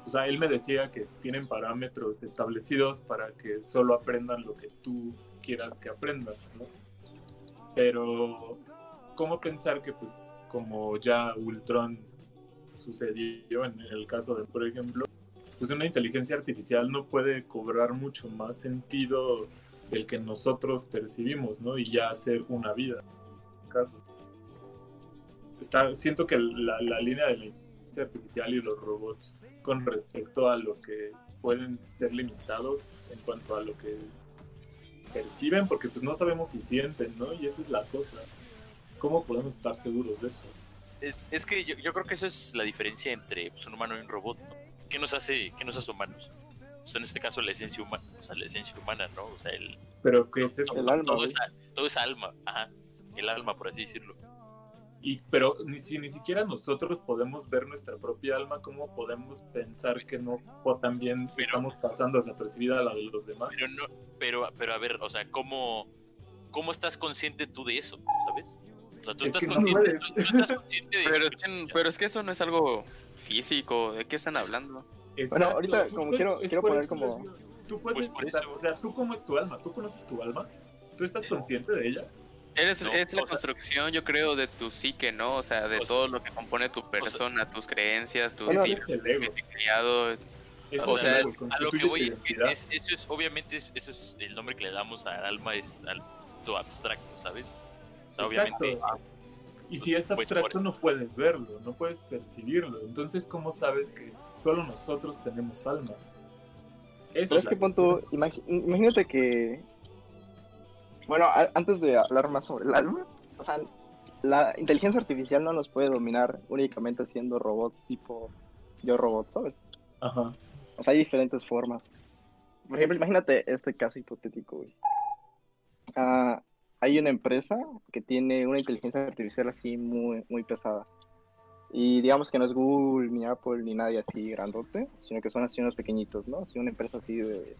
Speaker 4: O sea, él me decía que tienen parámetros establecidos para que solo aprendan lo que tú quieras que aprendan, ¿no? Pero, ¿cómo pensar que, pues, como ya Ultron sucedió en el caso de, por ejemplo, pues una inteligencia artificial no puede cobrar mucho más sentido del que nosotros percibimos, ¿no? Y ya hacer una vida. Está, siento que la, la línea de la inteligencia artificial y los robots con respecto a lo que pueden ser limitados en cuanto a lo que perciben, porque pues no sabemos si sienten, ¿no? Y esa es la cosa. ¿Cómo podemos estar seguros de eso?
Speaker 2: Es, es que yo, yo creo que eso es la diferencia entre pues, un humano y un robot, ¿no? ¿Qué nos hace, qué nos hace humanos? O sea, en este caso la esencia humana, o sea, la esencia humana, ¿no? O sea, el,
Speaker 4: Pero ¿qué es eso?
Speaker 3: El alma,
Speaker 2: todo, es, todo es alma, ajá, el alma, por así decirlo.
Speaker 4: Y, pero ni, si ni siquiera nosotros podemos ver nuestra propia alma, ¿cómo podemos pensar que no o también
Speaker 2: Pero-
Speaker 4: estamos pasando desapercibida a la de los demás?
Speaker 2: Pero no, pero, pero a ver, o sea, ¿cómo, cómo estás consciente tú de eso, sabes? O sea, tú
Speaker 4: Es
Speaker 2: estás
Speaker 4: no
Speaker 2: consciente,
Speaker 4: puedes.
Speaker 2: tú, tú estás consciente de
Speaker 1: Pero es, que, pero es que eso no es algo físico. ¿De qué están hablando?
Speaker 4: Exacto.
Speaker 3: ahorita
Speaker 4: Tú
Speaker 3: como
Speaker 4: puedes-
Speaker 3: quiero- quiero poner como-
Speaker 4: Tú puedes
Speaker 2: Pues por
Speaker 4: estar-
Speaker 2: eso.
Speaker 4: o sea, ¿tú cómo es tu alma? ¿Tú conoces tu alma? ¿Tú estás consciente de ella?
Speaker 1: Eres,
Speaker 2: No,
Speaker 1: es la
Speaker 2: o sea-
Speaker 1: construcción, yo creo, de tu psique, ¿no? O sea, de
Speaker 2: O sea-
Speaker 1: todo lo que compone tu persona, tus creencias, tus
Speaker 3: Bueno,
Speaker 4: el
Speaker 1: que te he criado.
Speaker 4: Eso
Speaker 2: O
Speaker 4: es
Speaker 2: sea,
Speaker 4: que
Speaker 2: a lo que voy
Speaker 4: tu
Speaker 2: es eso es, obviamente, es, eso es el nombre que le damos al alma, es algo abstracto, ¿sabes? Sea,
Speaker 4: Exacto.
Speaker 2: obviamente, ah,
Speaker 4: Y si es
Speaker 2: Pues,
Speaker 4: abstracto no puedes verlo, no puedes percibirlo. Entonces, ¿cómo sabes que solo nosotros tenemos alma? Eso
Speaker 3: Pero es que imagi- imagínate que. Bueno, a- antes de hablar más sobre el alma, o sea, la inteligencia artificial no nos puede dominar únicamente siendo robots tipo yo robot, ¿sabes?
Speaker 4: Ajá.
Speaker 3: O sea, hay diferentes formas. Por ejemplo, imagínate este caso hipotético, güey. Ah, hay una empresa que tiene una inteligencia artificial así muy, muy pesada. Y digamos que no es Google, ni Apple, ni nadie así grandote, sino que son así unos pequeñitos, ¿no? Así una empresa así de,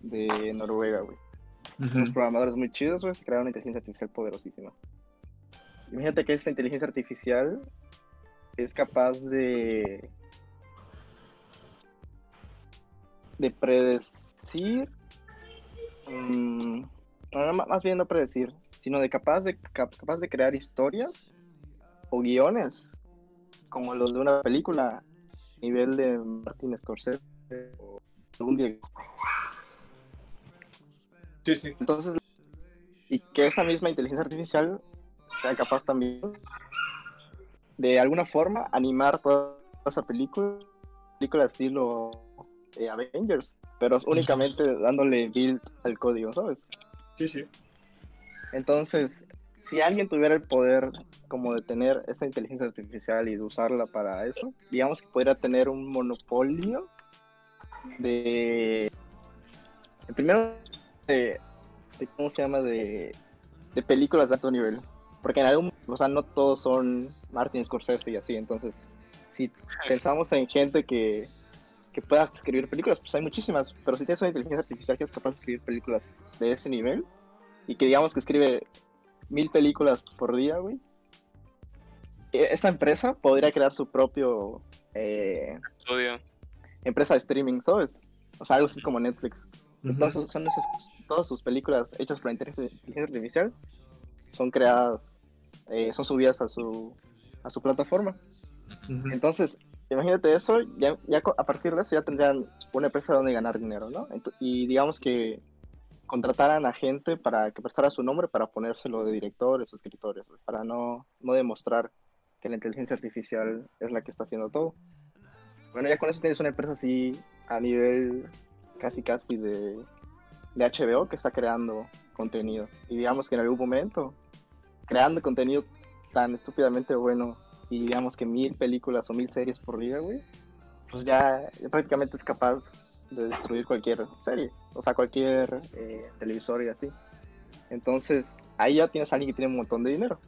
Speaker 3: de Noruega, güey. Unos programadores muy chidos, güey, se crearon una inteligencia artificial poderosísima. Imagínate que esta inteligencia artificial es capaz de de predecir no, más bien no predecir sino de capaz de cap- capaz de crear historias o guiones como los de una película a nivel de Martin Scorsese o algún director
Speaker 4: Sí, sí.
Speaker 3: entonces, y que esa misma inteligencia artificial sea capaz también de alguna forma animar toda esa película, película estilo eh, Avengers, pero únicamente dándole build al código, ¿sabes?
Speaker 4: Sí, sí.
Speaker 3: Entonces, si alguien tuviera el poder como de tener esta inteligencia artificial y de usarla para eso, digamos que podría tener un monopolio de, de primero de, de- ¿cómo se llama? De, de películas de alto nivel. Porque en algún, o sea, no todos son Martin Scorsese y así, entonces, si pensamos en gente que, que pueda escribir películas, pues hay muchísimas, pero si tienes una inteligencia artificial que es capaz de escribir películas de ese nivel, y que digamos que escribe mil películas por día, güey, e- esa empresa podría crear su propio eh,
Speaker 1: Odio.
Speaker 3: empresa de streaming, ¿sabes? O sea, algo así como Netflix. Entonces, son esos, todas sus películas hechas por inteligencia inteligencia artificial son creadas, eh, son subidas a su, a su plataforma. Entonces, imagínate eso, ya, a partir de eso ya tendrían una empresa donde ganar dinero, ¿no? Y digamos que contrataran a gente para que prestara su nombre para ponérselo de directores o escritores, para no, no demostrar que la inteligencia artificial es la que está haciendo todo. Bueno, ya con eso tienes una empresa así a nivel casi casi de, de HBO que está creando contenido. Y digamos que en algún momento, creando contenido tan estúpidamente bueno y digamos que mil películas o mil series por día, güey, pues ya, prácticamente es capaz de destruir cualquier serie, o sea, cualquier eh, televisor y así. Entonces, ahí ya tienes a alguien que tiene un montón de dinero.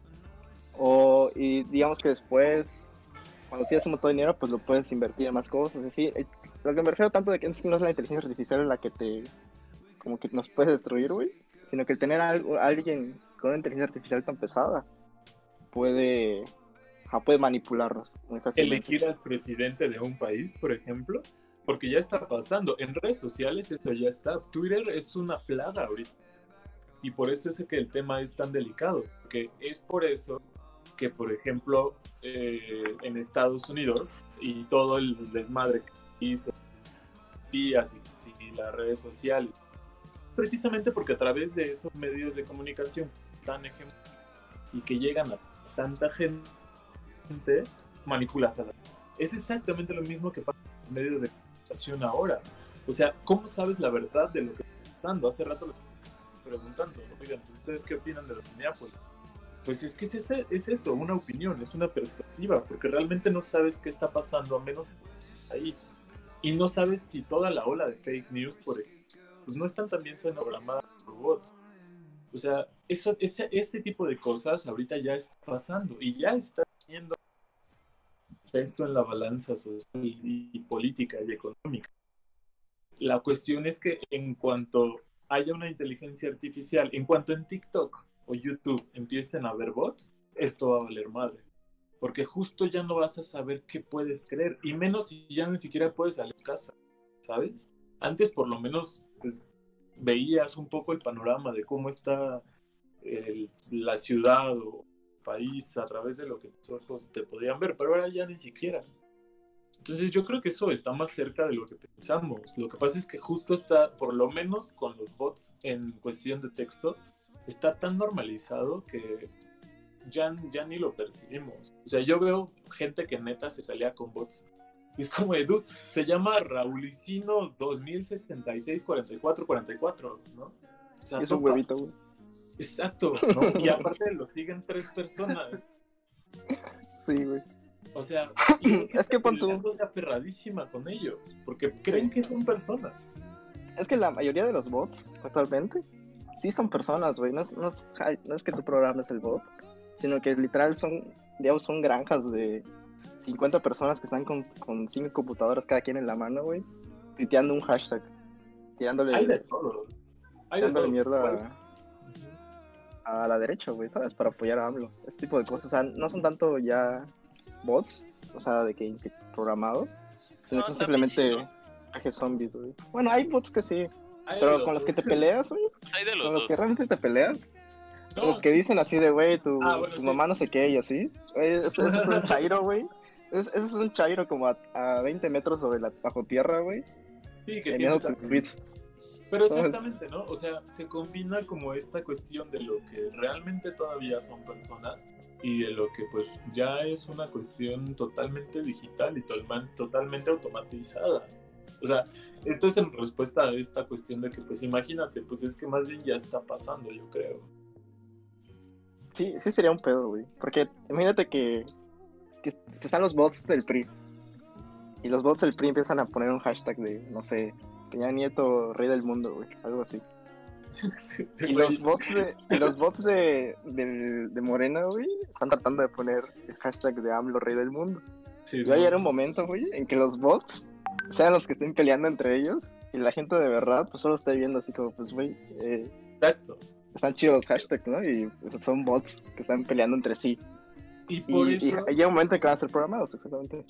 Speaker 3: O, y digamos que después, cuando tienes un montón de dinero, pues lo puedes invertir en más cosas, así. Eh, Lo que me refiero tanto de que no es es la inteligencia artificial la que te, como que nos puede destruir, güey, sino que el tener a a alguien con una inteligencia artificial tan pesada puede, ajá, puede fácilmente.
Speaker 4: Elegir al presidente de un país, por ejemplo, porque ya está pasando. En redes sociales eso ya está. Twitter es una plaga ahorita. Y por eso es que el tema es tan delicado. Porque es por eso que, por ejemplo, eh, en Estados Unidos y todo el desmadre que hizo, y, y las redes sociales, precisamente porque a través de esos medios de comunicación tan ejemplares y que llegan a tanta gente, manipulas a la Es exactamente lo mismo que pasa en los medios de comunicación ahora. O sea, ¿cómo sabes la verdad de lo que está pasando? Hace rato le preguntando, oigan, pues, ¿ustedes qué opinan de la Minneapolis? Pues es que es, ese- es eso, una opinión, es una perspectiva, porque realmente no sabes qué está pasando a menos que ahí. Y no sabes si toda la ola de fake news, por ejemplo, pues no están también sonogramadas por robots. O sea, eso, ese, ese tipo de cosas ahorita ya está pasando y ya está teniendo peso en la balanza social y, política y económica. La cuestión es que en cuanto haya una inteligencia artificial, en cuanto en TikTok o YouTube empiecen a haber bots, esto va a valer madre. Porque justo ya no vas a saber qué puedes creer, y menos si ya ni siquiera puedes salir de casa, ¿sabes? Antes por lo menos pues, veías un poco el panorama de cómo está la ciudad o país a través de lo que tus ojos te podían ver, pero ahora ya ni siquiera. Entonces yo creo que eso está más cerca de lo que pensamos. Lo que pasa es que justo está, por lo menos con los bots en cuestión de texto, está tan normalizado que ya, ya ni lo percibimos. O sea, yo veo gente que neta se pelea con bots. Y es como, Edu, se llama Raulicino 2066 44 44, ¿no? O sea,
Speaker 3: Es un huevito, güey.
Speaker 4: Exacto, ¿no? Y aparte lo siguen tres personas.
Speaker 3: Sí, güey.
Speaker 4: O sea, (clears throat)
Speaker 3: Es que pon tú.
Speaker 4: aferradísima con ellos, porque creen que son personas.
Speaker 3: Es que la mayoría de los bots actualmente sí son personas, güey. No es, no, es, no es que tú programes el bot, sino que literal son, digamos, son granjas de 50 personas que están con, con 5 computadoras cada quien en la mano, güey, tuiteando un hashtag, tirándole,
Speaker 4: Hay de todo. Hay de
Speaker 3: tirándole
Speaker 4: todo.
Speaker 3: mierda a, a la derecha, güey, ¿sabes? Para apoyar a AMLO. Este tipo de cosas. O sea, no son tanto ya bots, o sea, de que que programados, sino
Speaker 2: No,
Speaker 3: que son
Speaker 2: sí
Speaker 3: simplemente trajes zombies, güey. Bueno, hay bots que sí,
Speaker 4: Hay
Speaker 3: pero con los que te peleas, güey. (laughs)
Speaker 2: Pues hay de los
Speaker 3: Con los
Speaker 2: dos.
Speaker 3: que realmente te peleas,
Speaker 4: No,
Speaker 3: los que dicen así de, güey, tu,
Speaker 4: Ah, bueno,
Speaker 3: tu
Speaker 4: sí.
Speaker 3: mamá no sé qué y así. Ese, ese es un (laughs) chairo, güey. Es- Ese es un chairo como a, a 20 metros sobre la bajo tierra, güey.
Speaker 4: sí, que tiene
Speaker 3: tweets.
Speaker 4: Pero exactamente, ¿no? O sea, se combina como esta cuestión de lo que realmente todavía son personas y de lo que pues ya es una cuestión totalmente digital y totalmente automatizada. O sea, esto es en respuesta a esta cuestión de que pues imagínate, pues es que más bien ya está pasando, yo creo.
Speaker 3: Sí, sí sería un pedo, güey. Porque imagínate que, que están los bots del PRI. Y los bots del PRI empiezan a poner un hashtag de, no sé, Peña Nieto, rey del mundo, güey. Algo así. (laughs) Y los bots de, los bots de, de Morena, güey, están tratando de poner el hashtag de AMLO, rey del mundo.
Speaker 4: sí,
Speaker 3: Y va a
Speaker 4: ¿no?
Speaker 3: llegar un momento, güey, en que los bots sean los que estén peleando entre ellos y la gente de verdad, pues solo esté viendo así como, pues, güey, eh,
Speaker 4: Exacto.
Speaker 3: están chidos los hashtags, ¿no? Y pues, son bots que están peleando entre sí.
Speaker 4: Y por
Speaker 3: Y, llega un momento en que van a ser programados, exactamente.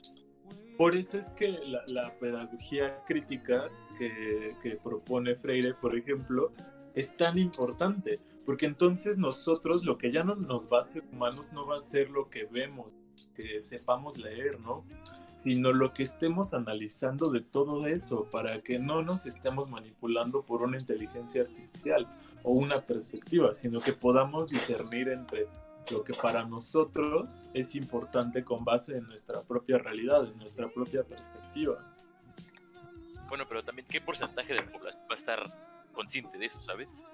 Speaker 4: Por eso es que la, pedagogía crítica que, que propone Freire, por ejemplo, es tan importante, porque entonces nosotros lo que ya no nos va a hacer humanos no va a ser lo que vemos, que sepamos leer, ¿no? Sino lo que estemos analizando de todo eso, para que no nos estemos manipulando por una inteligencia artificial o una perspectiva, sino que podamos discernir entre lo que para nosotros es importante con base en nuestra propia realidad, en nuestra propia perspectiva.
Speaker 2: Bueno, pero también, ¿qué porcentaje de la población va a estar consciente de eso, sabes?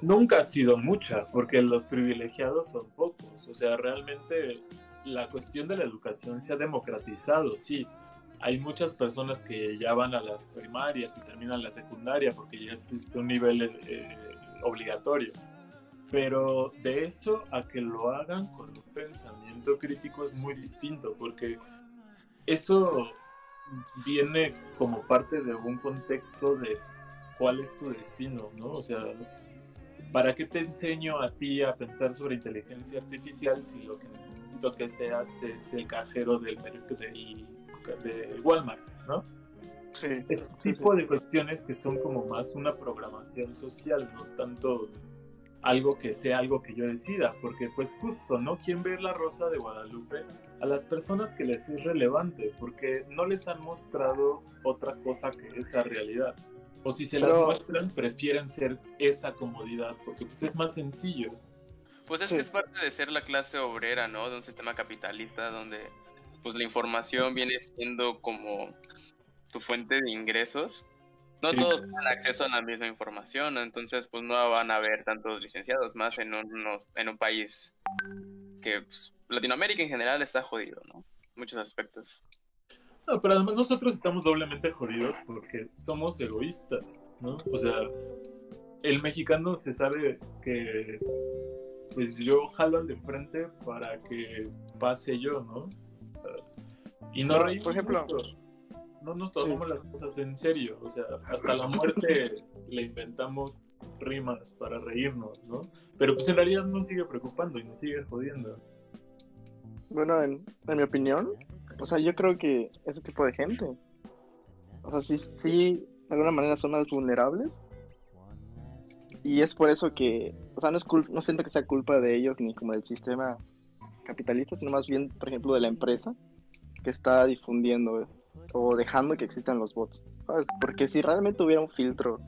Speaker 4: Nunca ha sido mucha, porque los privilegiados son pocos. O sea, realmente la cuestión de la educación se ha democratizado, sí. Hay muchas personas que ya van a las primarias y terminan la secundaria porque ya existe un nivel eh, obligatorio. Pero de eso a que lo hagan con un pensamiento crítico es muy distinto, porque eso viene como parte de un contexto de cuál es tu destino, ¿no? O sea, ¿para qué te enseño a ti a pensar sobre inteligencia artificial si lo que necesito que seas es el cajero del, del, del Walmart, ¿no?
Speaker 3: Sí.
Speaker 4: Este tipo de cuestiones que son como más una programación social, no tanto algo que sea algo que yo decida, porque pues justo, ¿no? ¿Quién ve la Rosa de Guadalupe? A las personas que les es relevante, porque no les han mostrado otra cosa que esa realidad. O si se las
Speaker 3: Pero-
Speaker 4: muestran, prefieren ser esa comodidad, porque pues es más sencillo.
Speaker 1: Pues es
Speaker 3: Sí.
Speaker 1: que es parte de ser la clase obrera, ¿no? De un sistema capitalista donde pues la información viene siendo como tu fuente de ingresos. No
Speaker 4: Sí.
Speaker 1: todos tienen acceso a la misma información, entonces pues no van a haber tantos licenciados más en, unos- en un país que pues, Latinoamérica en general está jodido, ¿no? Muchos aspectos.
Speaker 4: No, pero además nosotros estamos doblemente jodidos porque somos egoístas, ¿no? O sea, el mexicano se sabe que pues yo jalo al de enfrente para que pase yo, ¿no? Y no reímos
Speaker 3: por ejemplo-
Speaker 4: mucho. No nos tomamos las cosas en serio, o sea, hasta la muerte (laughs) le inventamos rimas para reírnos, ¿no? Pero pues en realidad nos sigue preocupando y nos sigue jodiendo.
Speaker 3: Bueno, en, en mi opinión, o sea, yo creo que ese tipo de gente, o sea, sí, sí, de alguna manera son más vulnerables. Y es por eso que, o sea, no, es cul- no siento que sea culpa de ellos ni como del sistema capitalista, sino más bien, por ejemplo, de la empresa, que que está difundiendo o dejando que existan los bots. ¿sabes? Porque si realmente hubiera un filtro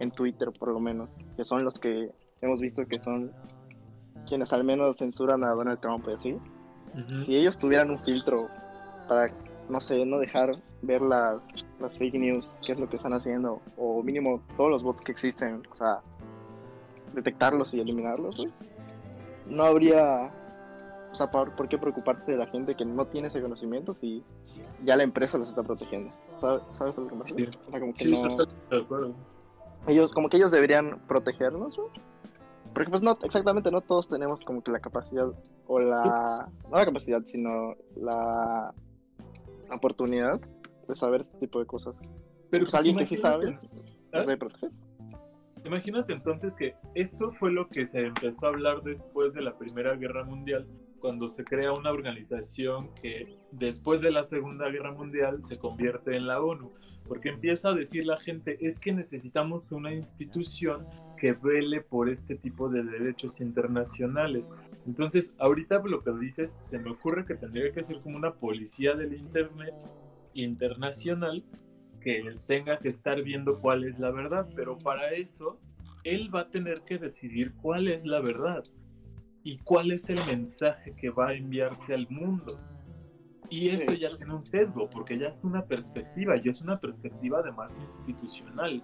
Speaker 3: en Twitter, por lo menos, que son los que hemos visto que son quienes al menos censuran a Donald Trump y así, si ellos tuvieran un filtro para, no sé, no dejar ver las, las fake news, qué es lo que están haciendo, o mínimo todos los bots que existen, o sea, detectarlos y eliminarlos, no habría, o sea, ¿por, por qué preocuparse de la gente que no tiene ese conocimiento si ya la empresa los está protegiendo? ¿Sabes, ¿Sabes lo que me refiero?
Speaker 4: Sí.
Speaker 3: O sea, como que
Speaker 4: Sí,
Speaker 3: no-
Speaker 4: totalmente de acuerdo.
Speaker 3: ellos como que ellos deberían protegernos güey. porque pues no exactamente no todos tenemos como que la capacidad o la no la capacidad sino la oportunidad de saber este tipo de cosas
Speaker 4: Pero
Speaker 3: pues alguien que sí sabe
Speaker 4: ¿Ah?
Speaker 3: debe proteger
Speaker 4: Imagínate entonces que eso fue lo que se empezó a hablar después de la Primera Guerra Mundial, cuando se crea una organización que después de la Segunda Guerra Mundial se convierte en la ONU, porque empieza a decir la gente, es que necesitamos una institución que vele por este tipo de derechos internacionales. Entonces, ahorita lo que dices, se me ocurre que tendría que ser como una policía del Internet internacional que tenga que estar viendo cuál es la verdad, pero para eso él va a tener que decidir cuál es la verdad y cuál es el mensaje que va a enviarse al mundo. Y eso
Speaker 3: Sí.
Speaker 4: ya tiene un sesgo, porque ya es una perspectiva, y es una perspectiva además institucional.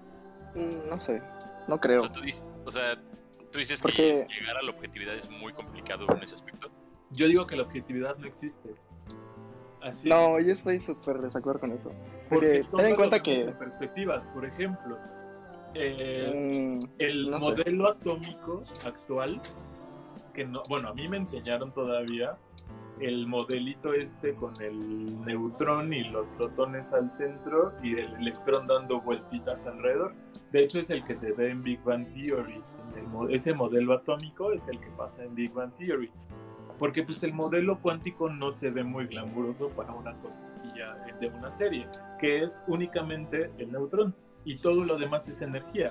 Speaker 3: Mm, no sé no
Speaker 2: O
Speaker 3: creo
Speaker 2: sea, tú dices, o sea, tú dices
Speaker 3: Porque-
Speaker 2: que llegar a la objetividad es muy complicado en ese aspecto.
Speaker 4: Yo digo que la objetividad no existe. Así.
Speaker 3: no yo estoy súper desacuerdo con eso porque
Speaker 4: todo
Speaker 3: ten en cuenta que
Speaker 4: en perspectivas, por ejemplo, eh,
Speaker 3: mm,
Speaker 4: El
Speaker 3: No sé.
Speaker 4: modelo atómico actual, que no, bueno, a mí me enseñaron todavía el modelito este con el neutrón y los protones al centro y el electrón dando vueltitas alrededor. De hecho, es el que se ve en Big Bang Theory. El ese modelo atómico es el que pasa en Big Bang Theory. Porque pues el modelo cuántico no se ve muy glamuroso para una cortinilla de una serie, que es únicamente el neutrón y todo lo demás es energía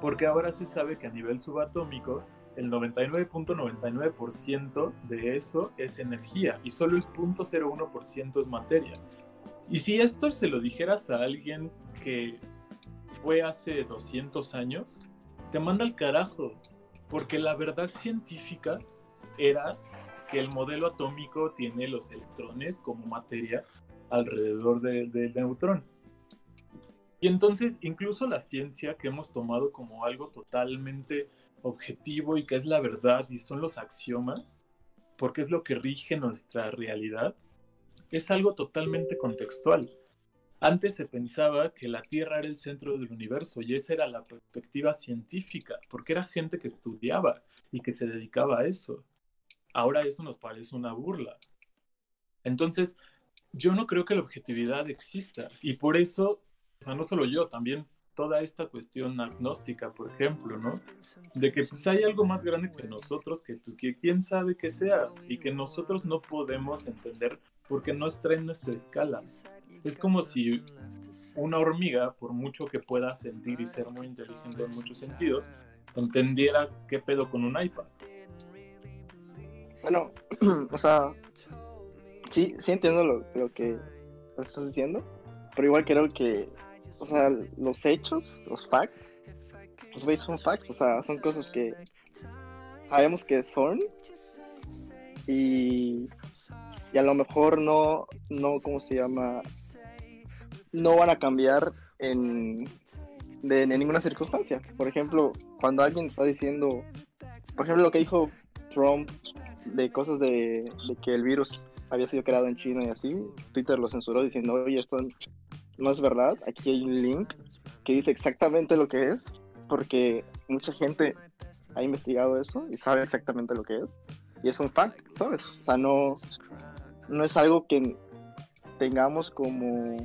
Speaker 4: porque ahora se sabe que a nivel subatómico el 99.99% de eso es energía y solo el 0.01% es materia. Y si esto se lo dijeras a alguien que fue hace 200 años, te manda al carajo, porque la verdad científica era que el modelo atómico tiene los electrones como materia alrededor de- del neutrón. Y entonces, incluso la ciencia que hemos tomado como algo totalmente objetivo y que es la verdad y son los axiomas, porque es lo que rige nuestra realidad, es algo totalmente contextual. Antes se pensaba que la Tierra era el centro del universo y esa era la perspectiva científica, porque era gente que estudiaba y que se dedicaba a eso. Ahora eso nos parece una burla. Entonces, yo no creo que la objetividad exista y por eso o sea, no solo yo, también toda esta cuestión agnóstica, por ejemplo, ¿no? De que pues hay algo más grande que nosotros, que pues que quién sabe que sea, y que nosotros no podemos entender porque no está en nuestra escala. Es como si una hormiga, por mucho que pueda sentir y ser muy inteligente en muchos sentidos, entendiera qué pedo con un iPad.
Speaker 3: Bueno, (clears throat) o sea, sí, sí entiendo lo, lo que, lo que estás diciendo, pero igual creo que, o sea, los hechos, los facts, pues güey, son facts, o sea, son cosas que sabemos que son y, y a lo mejor no, no, ¿cómo se llama? No van a cambiar en, de, ninguna circunstancia. Por ejemplo, cuando alguien está diciendo, por ejemplo, lo que dijo Trump de cosas de, de que el virus había sido creado en China y así, Twitter lo censuró diciendo, oye, esto no es verdad, aquí hay un link que dice exactamente lo que es, porque mucha gente ha investigado eso y sabe exactamente lo que es, y es un fact, ¿sabes? O sea, no, no es algo que tengamos como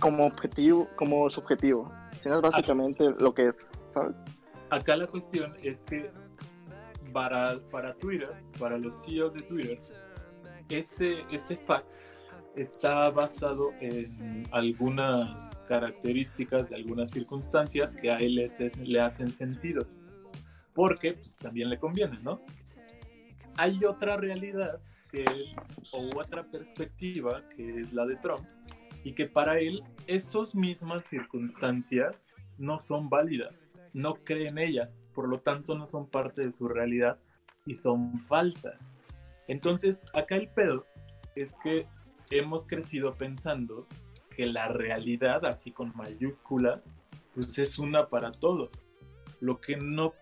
Speaker 3: como objetivo, como subjetivo, sino es básicamente lo que es, ¿sabes?
Speaker 4: Acá la cuestión es que para, para Twitter, para los CEOs de Twitter, ese, ese fact está basado en algunas características de algunas circunstancias que a él le hacen sentido. Porque pues, también le conviene, ¿no? Hay otra realidad que es o otra perspectiva que es la de Trump y que para él esas mismas circunstancias no son válidas, no cree en ellas, por lo tanto no son parte de su realidad y son falsas. Entonces, acá el pedo es que hemos crecido pensando que la realidad, así con mayúsculas, pues es una para todos. Lo que no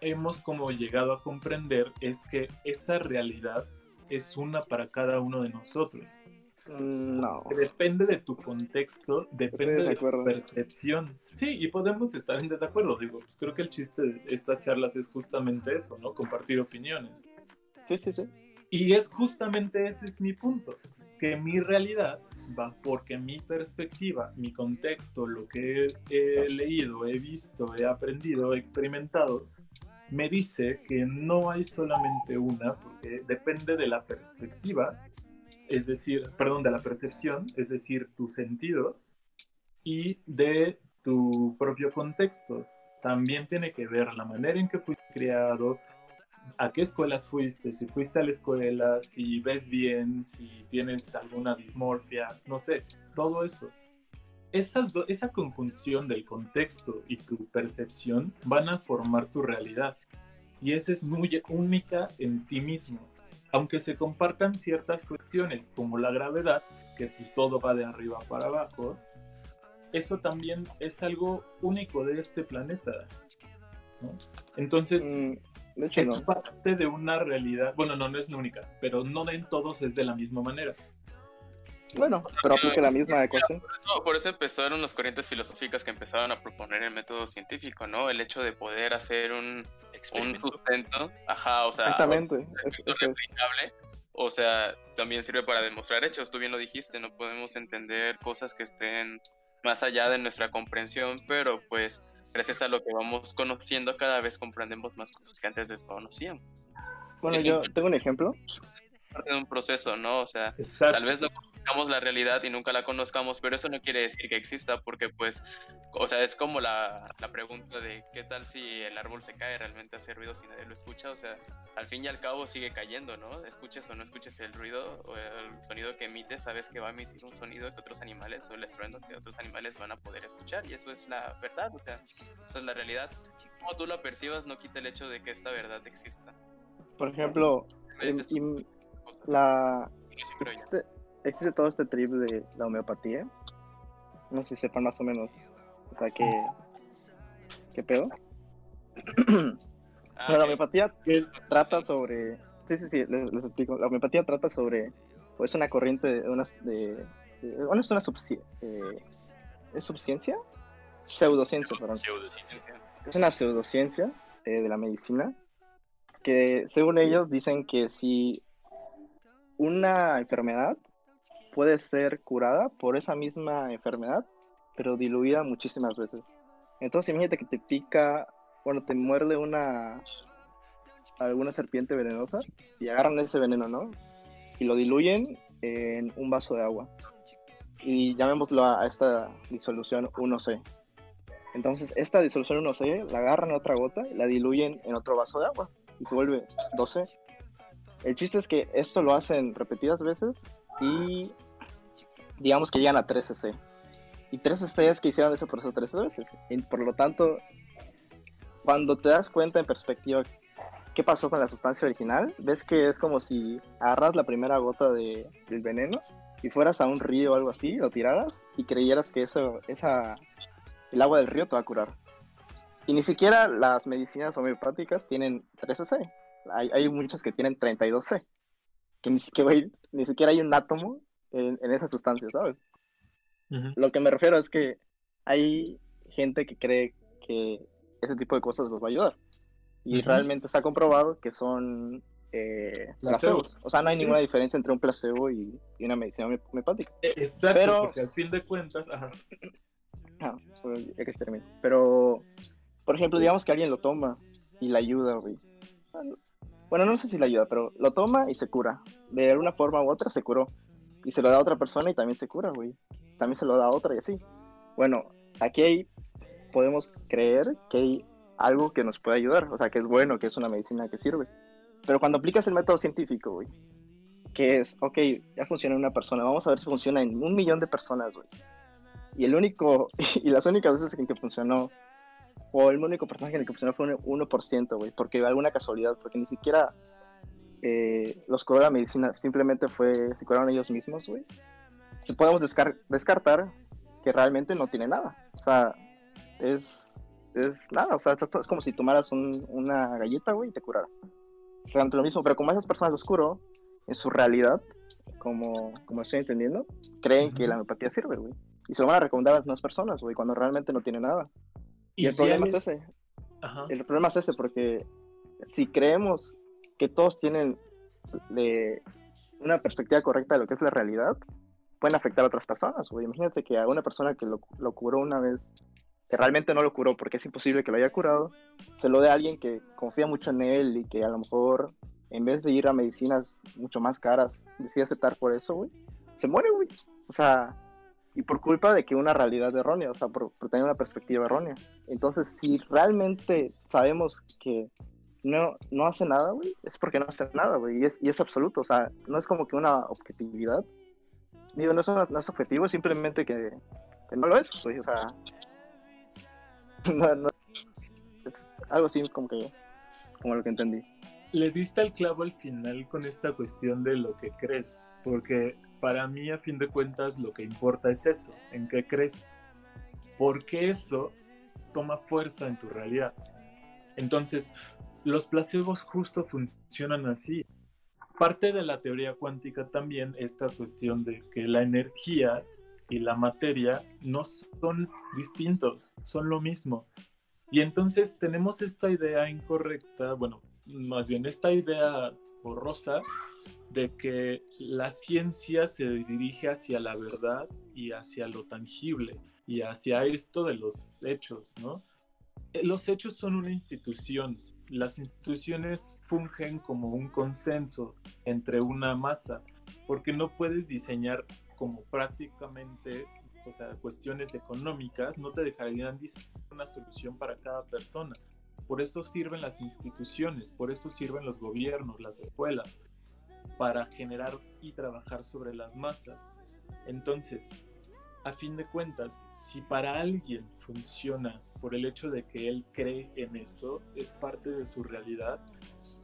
Speaker 4: hemos como llegado a comprender es que esa realidad es una para cada uno de nosotros.
Speaker 3: Mm, No.
Speaker 4: Depende de tu contexto, depende
Speaker 3: de
Speaker 4: de tu percepción. Sí, y podemos estar en desacuerdo. Digo, pues creo que el chiste de estas charlas es justamente eso, ¿no? Compartir opiniones.
Speaker 3: Sí, sí, sí.
Speaker 4: Y es justamente ese es mi punto, que mi realidad va porque mi perspectiva, mi contexto, lo que he, leído, he visto, he aprendido, he experimentado, me dice que no hay solamente una, porque depende de la perspectiva, es decir, perdón, de la percepción, es decir, tus sentidos, y de tu propio contexto. También tiene que ver la manera en que fuiste criado, a qué escuelas fuiste, si fuiste a la escuela, si ves bien, si tienes alguna dismorfia, no sé, todo eso. Esas esa conjunción del contexto y tu percepción van a formar tu realidad. Y esa es muy única en ti mismo. Aunque se compartan ciertas cuestiones como la gravedad, que pues todo va de arriba para abajo, eso también es algo único de este planeta. Entonces,
Speaker 3: Mm, de hecho,
Speaker 4: es
Speaker 3: no.
Speaker 4: parte de una realidad. Bueno, no, no es la única, pero no en todos es de la misma manera.
Speaker 3: Bueno, pero aplica la misma ecuación.
Speaker 1: Por eso empezaron las corrientes filosóficas que empezaron a proponer el método científico, ¿no? El hecho de poder hacer un, un sustento, ajá, o sea,
Speaker 3: Exactamente. Es,
Speaker 1: efecto
Speaker 3: eso es.
Speaker 1: replicable, o sea, también sirve para demostrar hechos, tú bien lo dijiste, no podemos entender cosas que estén más allá de nuestra comprensión, pero pues gracias a lo que vamos conociendo cada vez comprendemos más cosas que antes desconocíamos.
Speaker 3: Bueno,
Speaker 1: es
Speaker 3: yo tengo un ejemplo.
Speaker 1: Parte de un proceso, ¿no? O sea,
Speaker 4: Exacto.
Speaker 1: tal vez no conozcamos la realidad y nunca la conozcamos, pero eso no quiere decir que exista, porque pues, o sea, es como la, la pregunta de qué tal si el árbol se cae, realmente hace ruido si nadie lo escucha, o sea, al fin y al cabo sigue cayendo, ¿no? Escuches o no escuches el ruido o el sonido que emite, sabes que va a emitir un sonido que otros animales o el estruendo que otros animales van a poder escuchar y eso es la verdad, o sea, eso es la realidad. Como tú la percibas no quita el hecho de que esta verdad exista.
Speaker 3: Por ejemplo, la,
Speaker 1: hay-
Speaker 3: existe, todo este trip de la homeopatía. No sé si sepan más o menos. O sea, qué, qué pedo.
Speaker 1: Ah,
Speaker 3: Bueno, la homeopatía
Speaker 4: Que-
Speaker 3: trata sobre. Sí, sí, sí, les, les explico. La homeopatía trata sobre. Pues una corriente de unas. De, de- bueno, es una subci- eh, ¿Es subciencia? Pseudociencia, perdón.
Speaker 2: Pseudociencia.
Speaker 3: Es una pseudociencia eh, de la medicina. Que según ellos dicen que si una enfermedad puede ser curada por esa misma enfermedad, pero diluida muchísimas veces. Entonces, imagínate que te pica, bueno, te muerde una alguna serpiente venenosa y agarran ese veneno, ¿no? Y lo diluyen en un vaso de agua. Y llamémoslo a, esta disolución 1C. Entonces, esta disolución 1C la agarran en otra gota y la diluyen en otro vaso de agua y se vuelve 2C. El chiste es que esto lo hacen repetidas veces y digamos que llegan a 13C. Y 13C es que hicieron ese proceso 13 veces. Y por lo tanto, cuando te das cuenta en perspectiva qué pasó con la sustancia original, ves que es como si agarras la primera gota de, del veneno y fueras a un río o algo así, lo tiraras y creyeras que eso, esa, el agua del río te va a curar. Y ni siquiera las medicinas homeopáticas tienen 13C. Hay, hay muchas que tienen 32C. Que ni siquiera, hay- ni siquiera hay un átomo en, en esa sustancia, ¿sabes? Lo que me refiero es que hay gente que cree que ese tipo de cosas los va a ayudar. Y realmente está comprobado que son eh,
Speaker 4: Placebos.
Speaker 3: placebos. O sea, no hay ninguna diferencia entre un placebo y, y una medicina home- homeopática.
Speaker 4: Exacto,
Speaker 3: Pero-
Speaker 4: porque al fin de cuentas, ajá, (clears throat)
Speaker 3: Ah, que se. Pero, por ejemplo, digamos que alguien lo toma y le ayuda, güey. Bueno, no sé si le ayuda, pero lo toma y se cura. De alguna forma u otra se curó. Y se lo da a otra persona y también se cura, güey. También se lo da a otra y así. Bueno, aquí hay, podemos creer que hay algo que nos puede ayudar. O sea, que es bueno, que es una medicina que sirve. Pero cuando aplicas el método científico, güey, que es, ok, ya funciona en una persona, vamos a ver si funciona en un millón de personas, güey. Y el único, (laughs) y las únicas veces en que funcionó, o el único personaje en el que funcionó fue un 1%, güey, porque alguna casualidad, porque ni siquiera eh, los curó la medicina, simplemente fue, se curaron ellos mismos, güey. Podemos descar- descartar que realmente no tiene nada. O sea, es, es nada, o sea, es como si tomaras un- una galleta, güey, y te curara. Lo mismo, pero como esas personas los curó, en su realidad, como, como estoy entendiendo, creen que la homeopatía sirve, güey. Y se lo van a recomendar a las demás personas, güey, cuando realmente no tiene nada. Y, el problema es ese.
Speaker 4: Ajá.
Speaker 3: El problema es ese, porque si creemos que todos tienen de una perspectiva correcta de lo que es la realidad, pueden afectar a otras personas, güey. Imagínate que a una persona que lo, lo curó una vez, que realmente no lo curó porque es imposible que lo haya curado, se lo dé a alguien que confía mucho en él y que a lo mejor en vez de ir a medicinas mucho más caras, decide aceptar por eso, güey. Se muere, güey. O sea, y por culpa de que una realidad errónea, o sea, por, tener una perspectiva errónea. Entonces, si realmente sabemos que no, no hace nada, güey, es porque no hace nada, güey, y es, y es absoluto, o sea, no es como que una objetividad. Digo, no es, una- no es objetivo, simplemente que, no lo es, güey, o sea, (laughs) no, no- es algo así como que, como lo que entendí.
Speaker 4: Le diste al clavo al final con esta cuestión de lo que crees, porque para mí a fin de cuentas lo que importa es eso, en qué crees, porque eso toma fuerza en tu realidad. Entonces, los placebos justo funcionan así. Parte de la teoría cuántica también esta cuestión de que la energía y la materia no son distintos, son lo mismo. Y entonces tenemos esta idea incorrecta, bueno, más bien esta idea borrosa de que la ciencia se dirige hacia la verdad y hacia lo tangible y hacia esto de los hechos, ¿no? Eh, Los hechos son una institución. Las instituciones fungen como un consenso entre una masa, porque no puedes diseñar como prácticamente, o sea, cuestiones económicas, no te dejarían diseñar una solución para cada persona. Por eso sirven las instituciones, por eso sirven los gobiernos, las escuelas, para generar y trabajar sobre las masas. Entonces, a fin de cuentas, si para alguien funciona por el hecho de que él cree en eso, es parte de su realidad,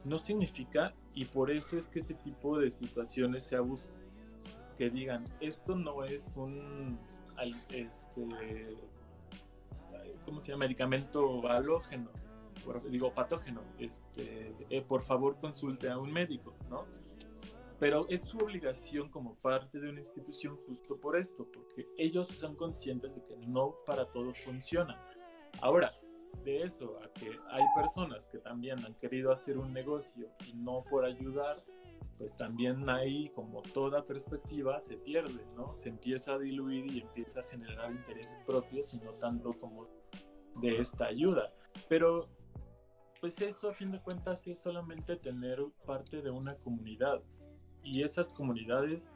Speaker 4: no significa, y por eso es que ese tipo de situaciones se abusan, que digan, esto no es un, este, ¿cómo se llama? Medicamento halógeno, digo patógeno, este, eh, por favor consulte a un médico, ¿no? Pero es su obligación como parte de una institución justo por esto, porque ellos son conscientes de que no para todos funciona. Ahora, de eso a que hay personas que también han querido hacer un negocio y no por ayudar, pues también ahí, como toda perspectiva, se pierde, ¿no? Se empieza a diluir y empieza a generar intereses propios y no tanto como de esta ayuda. Pero, pues eso a fin de cuentas es solamente tener parte de una comunidad. Y esas comunidades,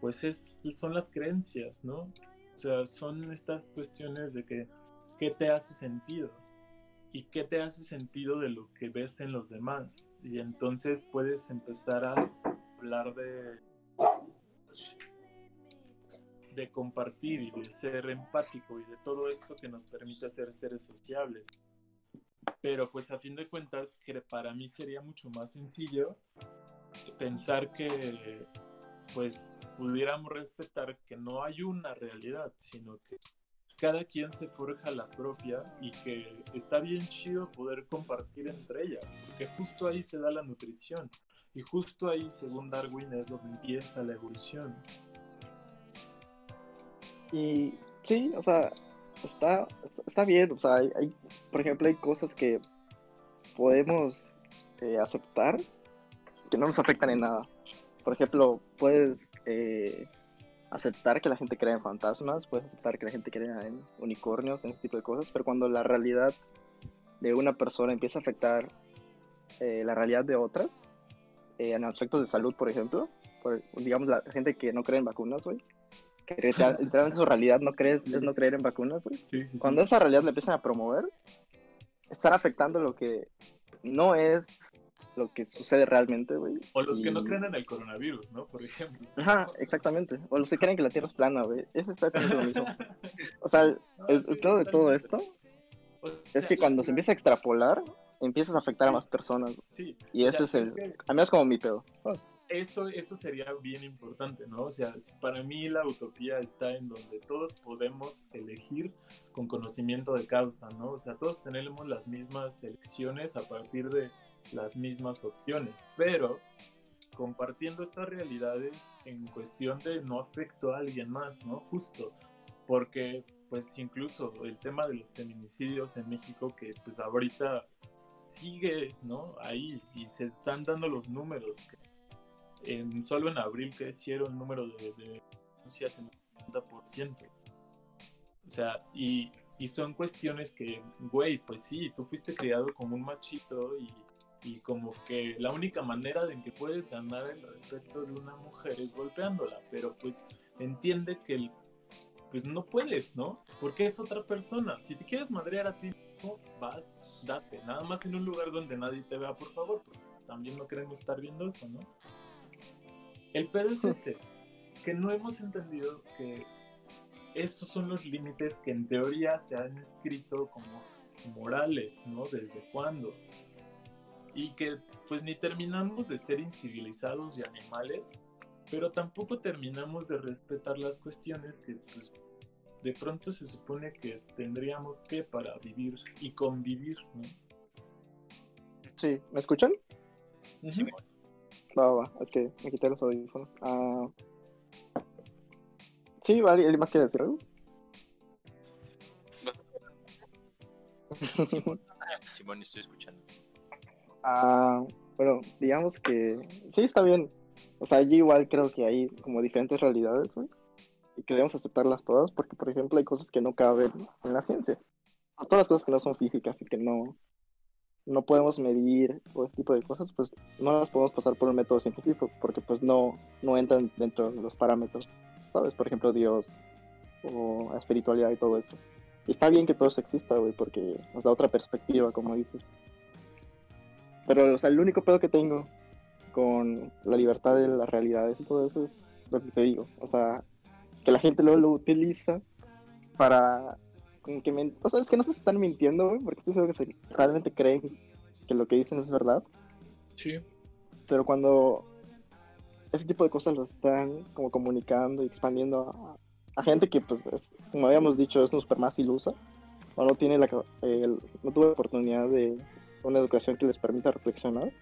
Speaker 4: pues es, son las creencias, ¿no? O sea, son estas cuestiones de que, ¿qué te hace sentido? ¿Y qué te hace sentido de lo que ves en los demás? Y entonces puedes empezar a hablar de, de compartir y de ser empático y de todo esto que nos permite ser seres sociables. Pero pues a fin de cuentas, que para mí sería mucho más sencillo pensar que pues pudiéramos respetar que no hay una realidad, sino que cada quien se forja la propia y que está bien chido poder compartir entre ellas, porque justo ahí se da la nutrición y justo ahí, según Darwin, es donde empieza la evolución.
Speaker 3: Y sí, o sea, está, está bien, o sea, hay, por ejemplo, hay cosas que podemos eh, aceptar que no nos afectan en nada. Por ejemplo, puedes eh, aceptar que la gente crea en fantasmas, puedes aceptar que la gente crea en unicornios, en ese tipo de cosas, pero cuando la realidad de una persona empieza a afectar eh, la realidad de otras, eh, en aspectos de salud, por ejemplo, por, digamos, la gente que no cree en vacunas, güey, que literal- (laughs) literalmente su realidad no crees, es no creer en vacunas, güey.
Speaker 4: Sí, sí, sí.
Speaker 3: Cuando esa realidad le empiezan a promover, están afectando lo que no es lo que sucede realmente, güey.
Speaker 4: O los que no creen en el coronavirus, ¿no? Por ejemplo.
Speaker 3: Ajá, exactamente. O los que creen que la Tierra es plana, güey. Ese está lo mismo. (laughs) O sea, el, el
Speaker 4: sí,
Speaker 3: peor de todo esto
Speaker 4: O
Speaker 3: es que cuando se empieza a extrapolar, empiezas a afectar a más personas.
Speaker 4: Sí.
Speaker 3: Y
Speaker 4: o
Speaker 3: ese
Speaker 4: sea,
Speaker 3: es el... A mí es como mi pedo.
Speaker 4: eso, eso sería bien importante, ¿no? O sea, para mí la utopía está en donde todos podemos elegir con conocimiento de causa, ¿no? O sea, todos tenemos las mismas elecciones a partir de las mismas opciones, pero compartiendo estas realidades en cuestión de no afecto a alguien más, ¿no? Justo, porque pues incluso el tema de los feminicidios en México que pues ahorita sigue, ¿no? Ahí y se están dando los números en, solo en abril crecieron el número de, de denuncias en un 50%. O sea, y, y son cuestiones que, güey, pues sí, tú fuiste criado como un machito y, y como que la única manera en que puedes ganar el respeto de una mujer es golpeándola, pero pues entiende que el- pues no puedes, ¿no? Porque es otra persona. Si te quieres madrear a ti, vas, date. Nada más en un lugar donde nadie te vea, por favor, porque también no queremos estar viendo eso, ¿no? El pedo es ese, que no hemos entendido que esos son los límites que en teoría se han escrito como morales, ¿no? ¿Desde cuándo? Y que pues ni terminamos de ser incivilizados y animales, pero tampoco terminamos de respetar las cuestiones que pues de pronto se supone que tendríamos que para vivir y convivir, ¿no?
Speaker 3: Sí, ¿me escuchan?
Speaker 4: Ujú.
Speaker 3: Va, va, va. Es que me quité los audífonos. Ah... Sí, vale, ¿alguien más quiere decir algo? (laughs)
Speaker 2: Simón, estoy escuchando.
Speaker 3: Ah, bueno, digamos que sí está bien. O sea, yo igual creo que hay como diferentes realidades, güey. Y que debemos aceptarlas todas, porque por ejemplo hay cosas que no caben en la ciencia. Todas las cosas que no son físicas y que no, no podemos medir o ese tipo de cosas, pues no las podemos pasar por un método científico, porque pues no, no entran dentro de los parámetros, ¿sabes? Por ejemplo, Dios o espiritualidad y todo eso. Y está bien que todo eso exista, güey, porque nos da otra perspectiva, como dices. Pero, o sea, el único pedo que tengo con la libertad de las realidades y todo eso es lo que te digo. O sea, que la gente luego lo utiliza para... Como que men- O sea, es que no si están mintiendo, güey, porque estoy seguro que se- realmente creen que lo que dicen es verdad.
Speaker 4: Sí.
Speaker 3: Pero cuando ese tipo de cosas las están como comunicando y expandiendo a, a gente que, pues, es- como habíamos dicho, es súper más ilusa, o no tiene la, el- no tuvo la oportunidad de una educación que les permita reflexionar,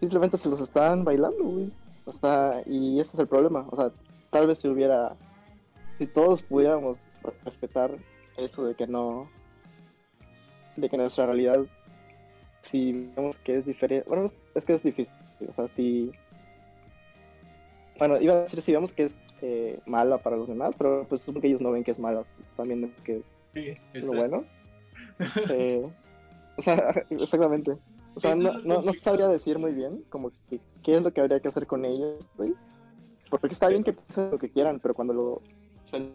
Speaker 3: simplemente se los están bailando, güey. O sea, y ese es el problema. O sea, tal vez si hubiera, si todos pudiéramos respetar eso de que no, de que nuestra realidad, si vemos que es diferente, bueno, es que es difícil. O sea, si, bueno, iba a decir si vemos que es eh, mala para los demás, pero pues supongo que ellos no ven que es mala, viendo que
Speaker 4: Sí,
Speaker 3: es lo bueno. (laughs) Eh, o sea, (laughs) exactamente. O sea, no, no, no sabría decir muy bien como que, qué es lo que habría que hacer con ellos, güey. Porque está bien que piensen lo que quieran, pero cuando lo se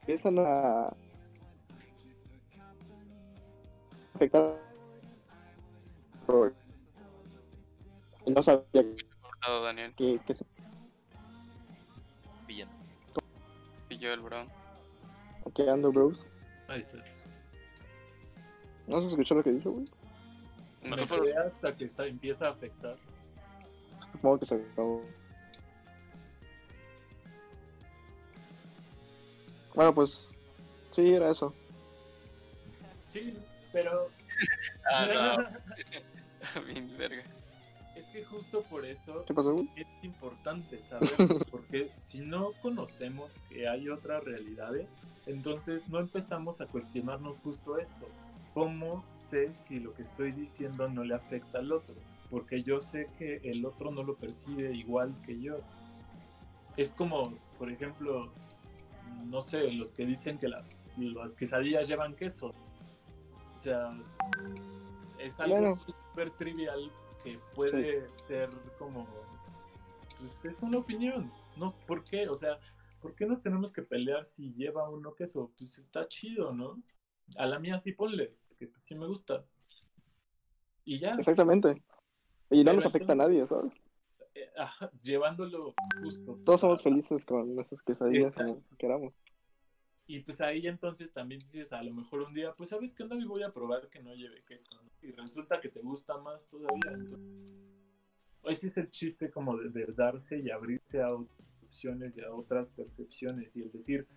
Speaker 3: empiezan a afectar y no sabía
Speaker 1: Cortado, Daniel.
Speaker 3: que, que se
Speaker 2: Bien.
Speaker 1: Y yo el bro.
Speaker 3: que ando bros.
Speaker 4: Ahí estás.
Speaker 3: No se escuchó lo que dijo, güey.
Speaker 1: No
Speaker 4: Me
Speaker 1: fue-
Speaker 4: hasta que está, empieza a afectar.
Speaker 3: Supongo que se acabó. Bueno, pues sí, era eso.
Speaker 4: Sí, pero (laughs)
Speaker 2: Ah, (laughs)
Speaker 1: Bien, verga.
Speaker 4: es que justo por eso
Speaker 3: ¿Qué pasó, güey?
Speaker 4: es importante saberlo, (laughs) porque si no conocemos que hay otras realidades, entonces no empezamos a cuestionarnos justo esto. ¿Cómo sé si lo que estoy diciendo no le afecta al otro? Porque yo sé que el otro no lo percibe igual que yo. Es como, por ejemplo, no sé, los que dicen que la- las quesadillas llevan queso. O sea, es algo
Speaker 3: Claro.
Speaker 4: súper trivial que puede ser como pues es una opinión, ¿no? ¿Por qué? O sea, ¿por qué nos tenemos que pelear si lleva o no queso? Pues está chido, ¿no? A la mía sí ponle, porque pues, sí me gusta. Y ya,
Speaker 3: Exactamente. Y no
Speaker 4: Pero
Speaker 3: nos afecta a nadie, ¿sabes?
Speaker 4: Eh, ajá, llevándolo justo.
Speaker 3: Todos somos felices con nuestras quesadillas como queramos.
Speaker 4: Y pues ahí entonces también dices, a lo mejor un día, pues sabes que onda, hoy voy a probar que no lleve queso, ¿no? Y resulta que te gusta más todavía. Entonces, ese es el chiste como de, de darse y abrirse a otras opciones y a otras percepciones y el decir,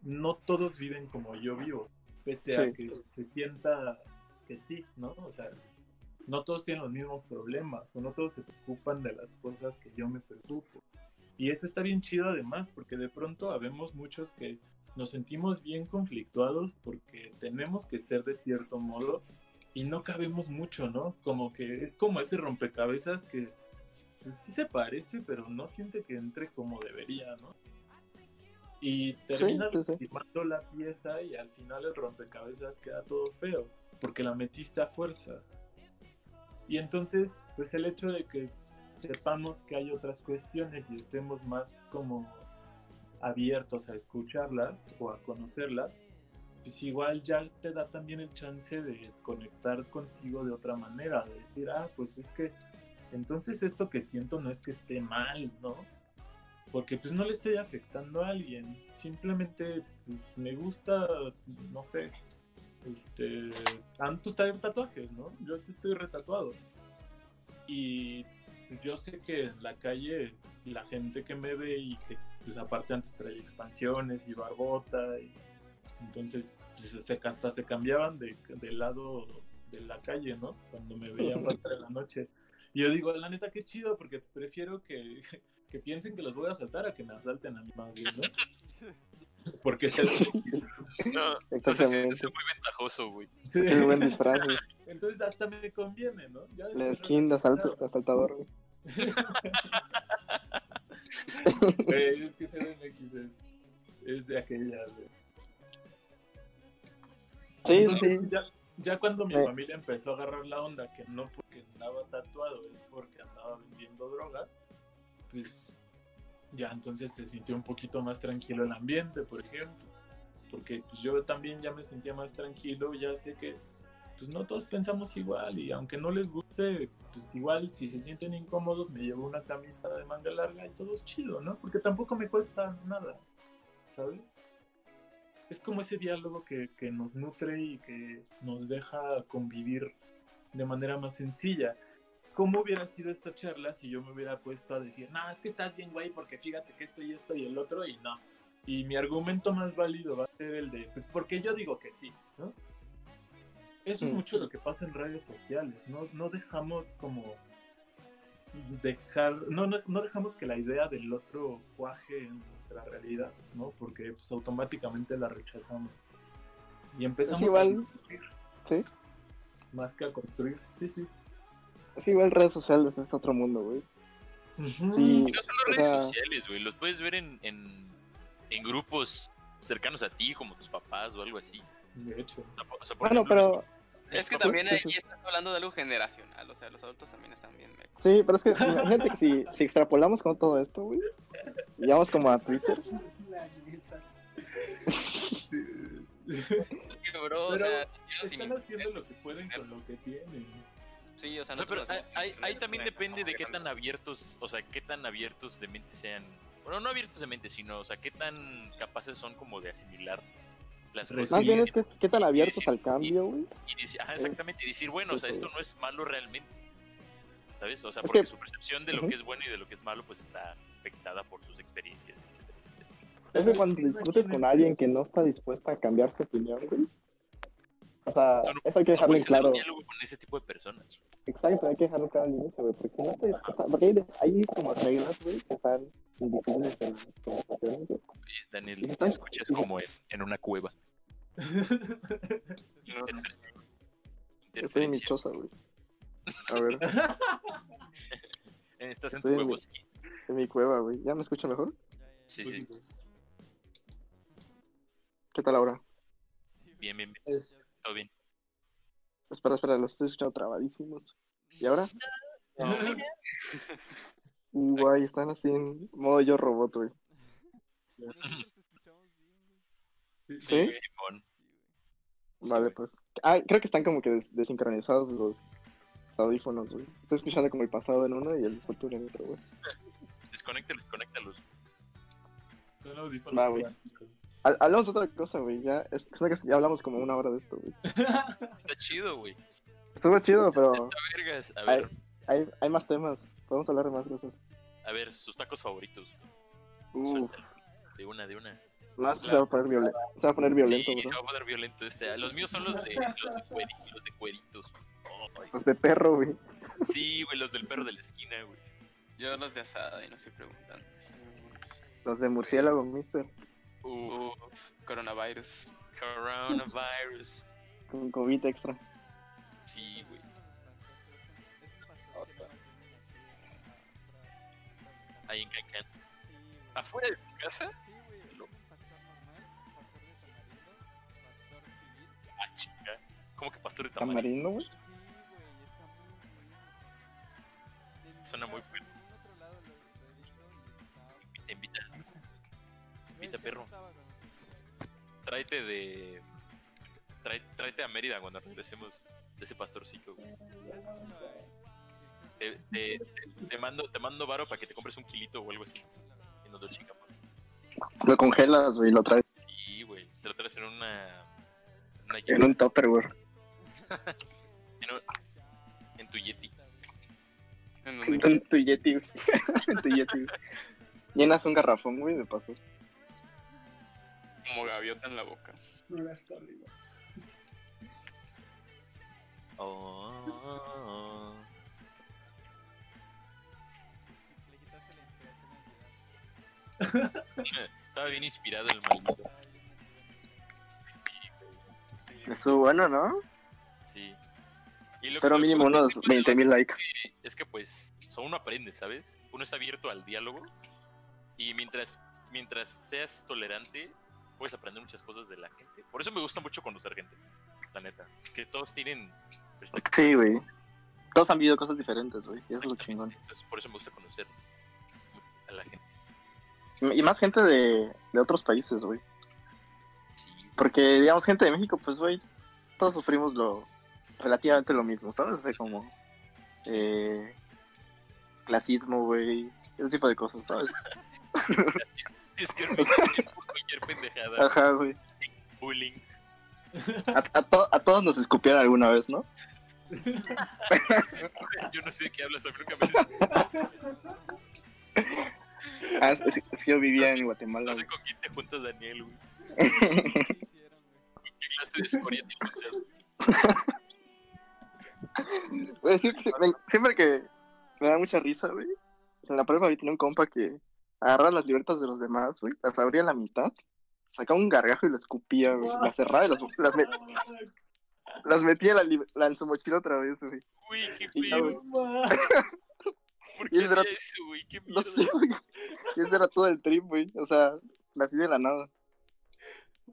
Speaker 4: no todos viven como yo vivo, pese a
Speaker 3: Sí.
Speaker 4: que se sienta que sí, ¿no? O sea, no todos tienen los mismos problemas o no todos se preocupan de las cosas que yo me preocupo. Y eso está bien chido además, porque de pronto habemos muchos que nos sentimos bien conflictuados porque tenemos que ser de cierto modo y no cabemos mucho, ¿no? Como que es como ese rompecabezas que pues sí se parece, pero no siente que entre como debería, ¿no? Y terminas
Speaker 3: sí,
Speaker 4: la pieza y al final el rompecabezas queda todo feo, porque la metiste a fuerza. Y entonces, pues el hecho de que sepamos que hay otras cuestiones y estemos más como abiertos a escucharlas o a conocerlas, pues igual ya te da también el chance de conectar contigo de otra manera, de decir, ah, pues es que entonces esto que siento no es que esté mal, ¿no? Porque pues no le estoy afectando a alguien, simplemente pues me gusta, no sé, este, tanto traer tatuajes, ¿no? Yo estoy retatuado. Y pues, yo sé que en la calle la gente que me ve y que pues aparte antes traía expansiones y barbota y entonces pues, se, hasta se cambiaban de, del lado de la calle, ¿no? Cuando me veían (laughs) pasar en la noche. Y yo digo, la neta, qué chido, porque pues, prefiero que, que piensen que los voy a asaltar a que me asalten a mí más bien, ¿no? (laughs) Porque es el...
Speaker 2: No, no sé si
Speaker 3: Exactamente.
Speaker 2: es muy ventajoso, güey.
Speaker 4: Sí.
Speaker 3: Es un buen disfraz, güey.
Speaker 4: Entonces hasta me conviene, ¿no? Ya
Speaker 3: La skin de asalto- asaltador, güey. (laughs)
Speaker 4: Güey, es que CDMX es, es de aquella, güey.
Speaker 3: Sí,
Speaker 4: Entonces,
Speaker 3: sí.
Speaker 4: Ya, ya cuando mi
Speaker 3: Sí.
Speaker 4: familia empezó a agarrar la onda, que no porque andaba tatuado, es porque andaba vendiendo droga, pues ya entonces se sintió un poquito más tranquilo el ambiente, por ejemplo. Porque pues yo también ya me sentía más tranquilo, ya sé que pues no todos pensamos igual y aunque no les guste, pues igual si se sienten incómodos me llevo una camisa de manga larga y todo es chido, ¿no? Porque tampoco me cuesta nada, ¿sabes? Es como ese diálogo que, que nos nutre y que nos deja convivir de manera más sencilla. ¿Cómo hubiera sido esta charla si yo me hubiera puesto a decir, no, es que estás bien, güey, porque fíjate que esto y esto y el otro y no? Y mi argumento más válido va a ser el de, pues porque yo digo que sí, ¿no? Eso es
Speaker 3: Mm.
Speaker 4: mucho lo que pasa en redes sociales, no, no dejamos como dejar, no, no, no dejamos que la idea del otro cuaje en nuestra realidad, ¿no? Porque pues automáticamente la rechazamos. Y empezamos
Speaker 3: Es igual.
Speaker 4: a construir,
Speaker 3: Sí.
Speaker 4: más que a construir, sí, sí.
Speaker 3: Es igual redes sociales, es otro mundo, güey. Sí.
Speaker 2: Y no solo
Speaker 3: O
Speaker 2: redes
Speaker 3: sea-
Speaker 2: sociales, güey. Los puedes ver en, en, en grupos cercanos a ti, como tus papás o algo así.
Speaker 4: De hecho.
Speaker 2: O sea, o sea,
Speaker 3: Bueno, pero
Speaker 1: Es que también ahí
Speaker 3: pues,
Speaker 1: estás hablando de algo generacional, o sea, los adultos también están bien. me-
Speaker 3: sí, pero es que imagínate que si, si extrapolamos con todo esto, güey, y vamos como a Twitter,
Speaker 1: Sí, bro, o
Speaker 4: Pero
Speaker 1: sea, yo sin
Speaker 4: Están haciendo lo que pueden con lo que tienen.
Speaker 1: Sí, o sea,
Speaker 2: O sea, pero ahí,
Speaker 1: nos-
Speaker 2: ahí- también depende de qué tan abiertos, o sea, qué tan abiertos de mente sean. Bueno, no abiertos de mente, sino, o sea, qué tan capaces son como de asimilar las cosas.
Speaker 3: más
Speaker 4: Sí.
Speaker 3: bien es que qué tan
Speaker 2: Y
Speaker 3: abiertos
Speaker 2: decir-
Speaker 3: al cambio, güey.
Speaker 2: Y decir, ajá, exactamente, y decir, bueno, o sea, esto no es malo realmente. ¿Sabes? O sea,
Speaker 3: Es
Speaker 2: porque
Speaker 3: que-
Speaker 2: su percepción de lo
Speaker 3: Ujú.
Speaker 2: que es bueno y de lo que es malo, pues está afectada por sus experiencias, etcétera, etcétera.
Speaker 3: Es que cuando discutes con alguien que no está dispuesta a cambiar su opinión, güey. O sea,
Speaker 2: Eso no-
Speaker 3: eso hay que
Speaker 2: No
Speaker 3: dejarlo en claro.
Speaker 2: un diálogo con ese tipo de personas.
Speaker 3: Exacto, hay que dejarlo claro al inicio, güey, porque no está dispuesta. Porque hay, hay como reglas, güey, que están invisibles en las conversaciones, güey.
Speaker 2: Daniel, te
Speaker 3: están-
Speaker 2: escuchas como en, en una cueva. (laughs)
Speaker 3: Estoy en mi choza, güey. A ver, (laughs)
Speaker 2: Estás en
Speaker 3: Estoy
Speaker 2: tu
Speaker 3: en mi- en mi cueva, güey. ¿Ya me escucha mejor?
Speaker 2: Sí,
Speaker 4: Pues,
Speaker 2: sí.
Speaker 3: ¿Qué tal ahora?
Speaker 2: Bien, bien, bien.
Speaker 4: Es-
Speaker 2: Todo bien.
Speaker 3: Espera, espera, los estoy escuchando trabadísimos. ¿Y ahora? Uh, Guay, están así en modo yo robot, güey. (laughs) ¿Sí?
Speaker 5: Sí.
Speaker 3: Vale, pues. Ah, creo que están como que des- desincronizados los los audífonos, güey. Estoy escuchando como el pasado en uno y el futuro en otro, güey.
Speaker 2: Desconéctalos, desconéctalos.
Speaker 4: Son audífonos
Speaker 3: Va, güey. Ha- Hablamos de otra cosa, güey. Ya, es, es que ya hablamos como una hora de esto, güey. (laughs)
Speaker 2: Está chido, güey.
Speaker 3: Estuvo chido, pero
Speaker 2: Está vergas. A ver,
Speaker 3: hay, hay más temas. Podemos hablar de más cosas.
Speaker 2: a ver, sus tacos favoritos.
Speaker 3: Uh.
Speaker 2: De una, de una.
Speaker 3: más se va a poner violento. Se va a poner violento,
Speaker 2: sí, se va a poner violento este. Los míos son los de, los de, cueri- los de cueritos. Ay,
Speaker 3: Los de perro, güey.
Speaker 2: sí, güey, los del perro de la esquina, güey.
Speaker 1: Yo los de asada y no estoy preguntando. Están muy buenos.
Speaker 3: Los de murciélago, mister.
Speaker 2: Uf,
Speaker 1: coronavirus.
Speaker 2: coronavirus. (laughs)
Speaker 3: Con COVID extra.
Speaker 2: Sí, güey. Ahí en Cancán. ¿Afuera de tu casa? Ah, chica. ¿Cómo que pastor de tamarindo?
Speaker 3: Tamarino, güey.
Speaker 2: Suena muy bueno. Te invita. Invita, perro. Tráete de. trae- tráete a Mérida cuando regresemos de ese pastorcito, güey. Te, te, te- te mando, te mando varo para que te compres un kilito o algo así. Y nos lo chingamos.
Speaker 3: Lo congelas, güey. Lo traes
Speaker 2: Sí, güey. Te lo traes en una. una
Speaker 3: en un topper, güey. (laughs)
Speaker 2: en un- en tu Yeti.
Speaker 1: En (laughs)
Speaker 3: tu Yeti, güey. (laughs) En tu Yeti, güey. Llenas un garrafón, güey, de paso.
Speaker 1: Como gaviota en la boca.
Speaker 4: Arriba.
Speaker 2: Oh.
Speaker 5: Le quitaste la inspiración al llegar.
Speaker 2: Estaba bien inspirado el maldito.
Speaker 3: Estuvo bueno, ¿no?
Speaker 2: Sí. Y lo-
Speaker 3: Pero mínimo unos 20 mil likes.
Speaker 2: Es que pues, o sea, uno aprende, ¿sabes? Uno está abierto al diálogo y mientras, mientras seas tolerante, puedes aprender muchas cosas de la gente. Por eso me gusta mucho conocer gente, la neta. Que todos tienen.
Speaker 3: Sí, güey. Todos han vivido cosas diferentes, güey. Eso es lo chingón.
Speaker 2: Entonces, por eso me gusta conocer a la gente.
Speaker 3: Y más gente de, de otros países, güey.
Speaker 2: Sí,
Speaker 3: Porque, digamos, gente de México, pues, güey, todos sufrimos lo relativamente lo mismo, ¿sabes? O sea, como eh, clasismo, güey, ese tipo de cosas, ¿sabes? (laughs)
Speaker 2: es que (laughs) cualquier pendejada,
Speaker 3: Ajá, güey.
Speaker 2: bullying.
Speaker 3: A, a to- a todos nos escupieron alguna vez, ¿no? (laughs)
Speaker 2: Yo no sé de qué hablas, a mí nunca me
Speaker 3: Ah, es, es- yo vivía en Guatemala.
Speaker 2: No sé con quién te juntas, Daniel, güey. (laughs)
Speaker 5: ¿Qué
Speaker 2: clase de escoria te juntas?
Speaker 3: Güey, siempre, siempre- que me da mucha risa, güey. En la prueba tenía un compa que agarraba las libretas de los demás, güey, las abría a la mitad, sacaba un gargajo y lo escupía, güey. Las cerraba y las, las, met- las metía en, la la- en su mochila otra vez, güey.
Speaker 2: Uy, qué
Speaker 3: Y güey.
Speaker 2: ¿Por
Speaker 3: Y
Speaker 2: qué
Speaker 3: ese era-
Speaker 2: eso, güey? Qué
Speaker 3: No
Speaker 2: mierda.
Speaker 3: sé, güey. Y ese era todo el trip, güey. O sea, así de la nada.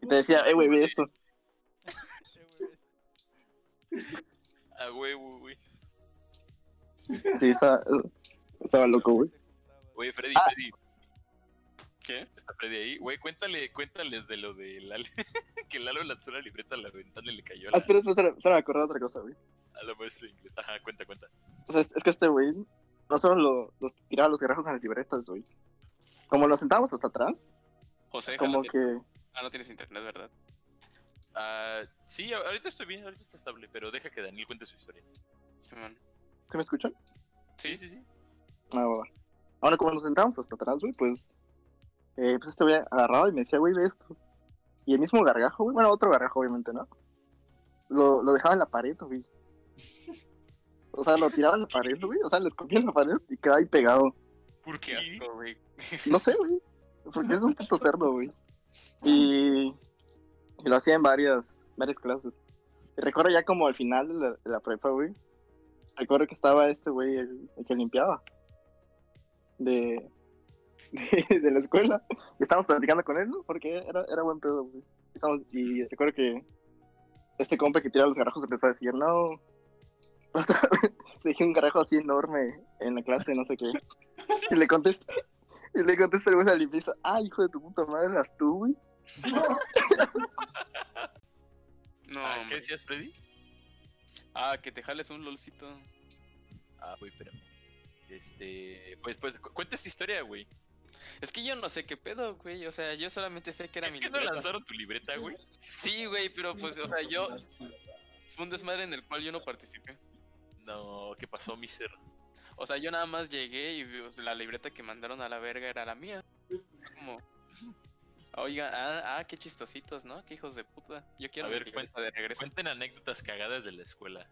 Speaker 3: Y te decía, eh, güey, ve esto.
Speaker 2: A huevo, güey.
Speaker 3: Sí, estaba, estaba loco, güey.
Speaker 2: Güey, Freddy,
Speaker 3: Ah.
Speaker 2: Freddy.
Speaker 1: ¿Qué?
Speaker 2: Está Freddy ahí. Güey, cuéntale, cuéntales de lo de Lalo. (laughs) que Lalo lanzó la libreta a la ventana y le cayó a
Speaker 3: Ah,
Speaker 2: la,
Speaker 3: espera, espera, espera, espera, me acordé de otra cosa, güey.
Speaker 2: a la maestra de inglés. Ajá, cuenta, cuenta.
Speaker 3: O sea, es, es que este güey no solo lo, los tiraba los garrajos en las libretas, güey. Como nos sentábamos hasta atrás,
Speaker 1: José,
Speaker 3: como que.
Speaker 1: Ah, no tienes internet, ¿verdad?
Speaker 2: Ah, sí, a- ahorita estoy bien, ahorita está estable, pero deja que Daniel cuente su historia.
Speaker 1: Simón.
Speaker 3: ¿Se me escuchan?
Speaker 2: Sí, sí, sí.
Speaker 3: Ah, va, va. Ahora, como nos sentábamos hasta atrás, güey, pues. Eh, pues este güey agarraba y me decía, güey, ve esto. Y el mismo gargajo, güey, bueno, otro gargajo, obviamente, ¿no? Lo, lo dejaba en la pared, güey. O sea, lo tiraba en la pared, güey. O sea, lo escupía en la pared y quedaba ahí pegado.
Speaker 2: ¿Por
Speaker 1: Qué asco, güey.
Speaker 3: No sé, güey. Porque es un puto cerdo, güey. Y, y lo hacía en varias, varias clases. Y recuerdo ya como al final de la, de la prepa, güey. Recuerdo que estaba este güey, el, el que limpiaba. De, de, (laughs) de la escuela. Y estábamos platicando con él, ¿no? Porque era, era buen pedo, güey. Y recuerdo que este compa que tiraba los garajos empezó a decir, no. (laughs) Le dije un garajo así enorme en la clase, no sé qué. Y le contesta, y le contesta el güey de la limpieza, ah, hijo de tu puta madre, eras tú, güey.
Speaker 1: No,
Speaker 2: Ah, ¿Qué decías, Freddy?
Speaker 1: Ah, que te jales un lolcito.
Speaker 2: Ah, güey, pero. Este. Pues, pues, cu- cuenta esta historia, güey.
Speaker 1: Es que yo no sé qué pedo, güey. O sea, yo solamente sé que era mi
Speaker 2: ¿Qué no lanzaron tu libreta, güey?
Speaker 1: Sí, güey, pero pues, o sea, yo. Fue un desmadre en el cual yo no participé.
Speaker 2: No, ¿qué pasó, mister?
Speaker 1: O sea, yo nada más llegué y o sea, la libreta que mandaron a la verga era la mía. Como. Oiga, ah, ah, qué chistositos, ¿no? Qué hijos de puta. Yo quiero
Speaker 2: A ver,
Speaker 1: libreta de regreso.
Speaker 2: Cuenten anécdotas cagadas de la escuela.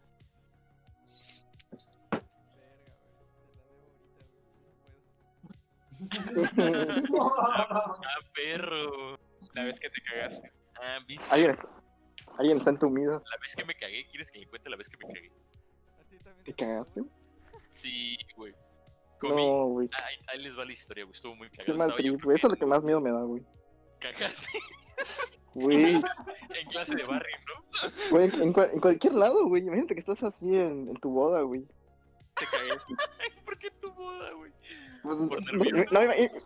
Speaker 2: (laughs) Ah, perro.
Speaker 1: La vez que te cagaste.
Speaker 2: Ah, ¿viste?
Speaker 3: Alguien, está- alguien está entumido.
Speaker 2: La vez que me cagué, ¿quieres que le cuente la vez que me cagué?
Speaker 5: ¿A ti también
Speaker 3: ¿Te cagaste?
Speaker 2: Sí, güey. Comí.
Speaker 3: No, güey.
Speaker 2: Ahí, ahí les va la historia, güey. Estuvo muy
Speaker 3: Qué
Speaker 2: cagado.
Speaker 3: mal
Speaker 2: Estaba yo
Speaker 3: trip, güey. Eso es lo que más miedo me da, güey.
Speaker 2: cagaste
Speaker 3: Güey, (laughs)
Speaker 2: en clase de barrio, ¿no?
Speaker 3: güey, en, cual- en cualquier lado, güey. Imagínate que estás así en, en tu boda, güey.
Speaker 1: Te cagué. (laughs)
Speaker 2: ¿Por qué tu boda, güey?
Speaker 3: Pues, no,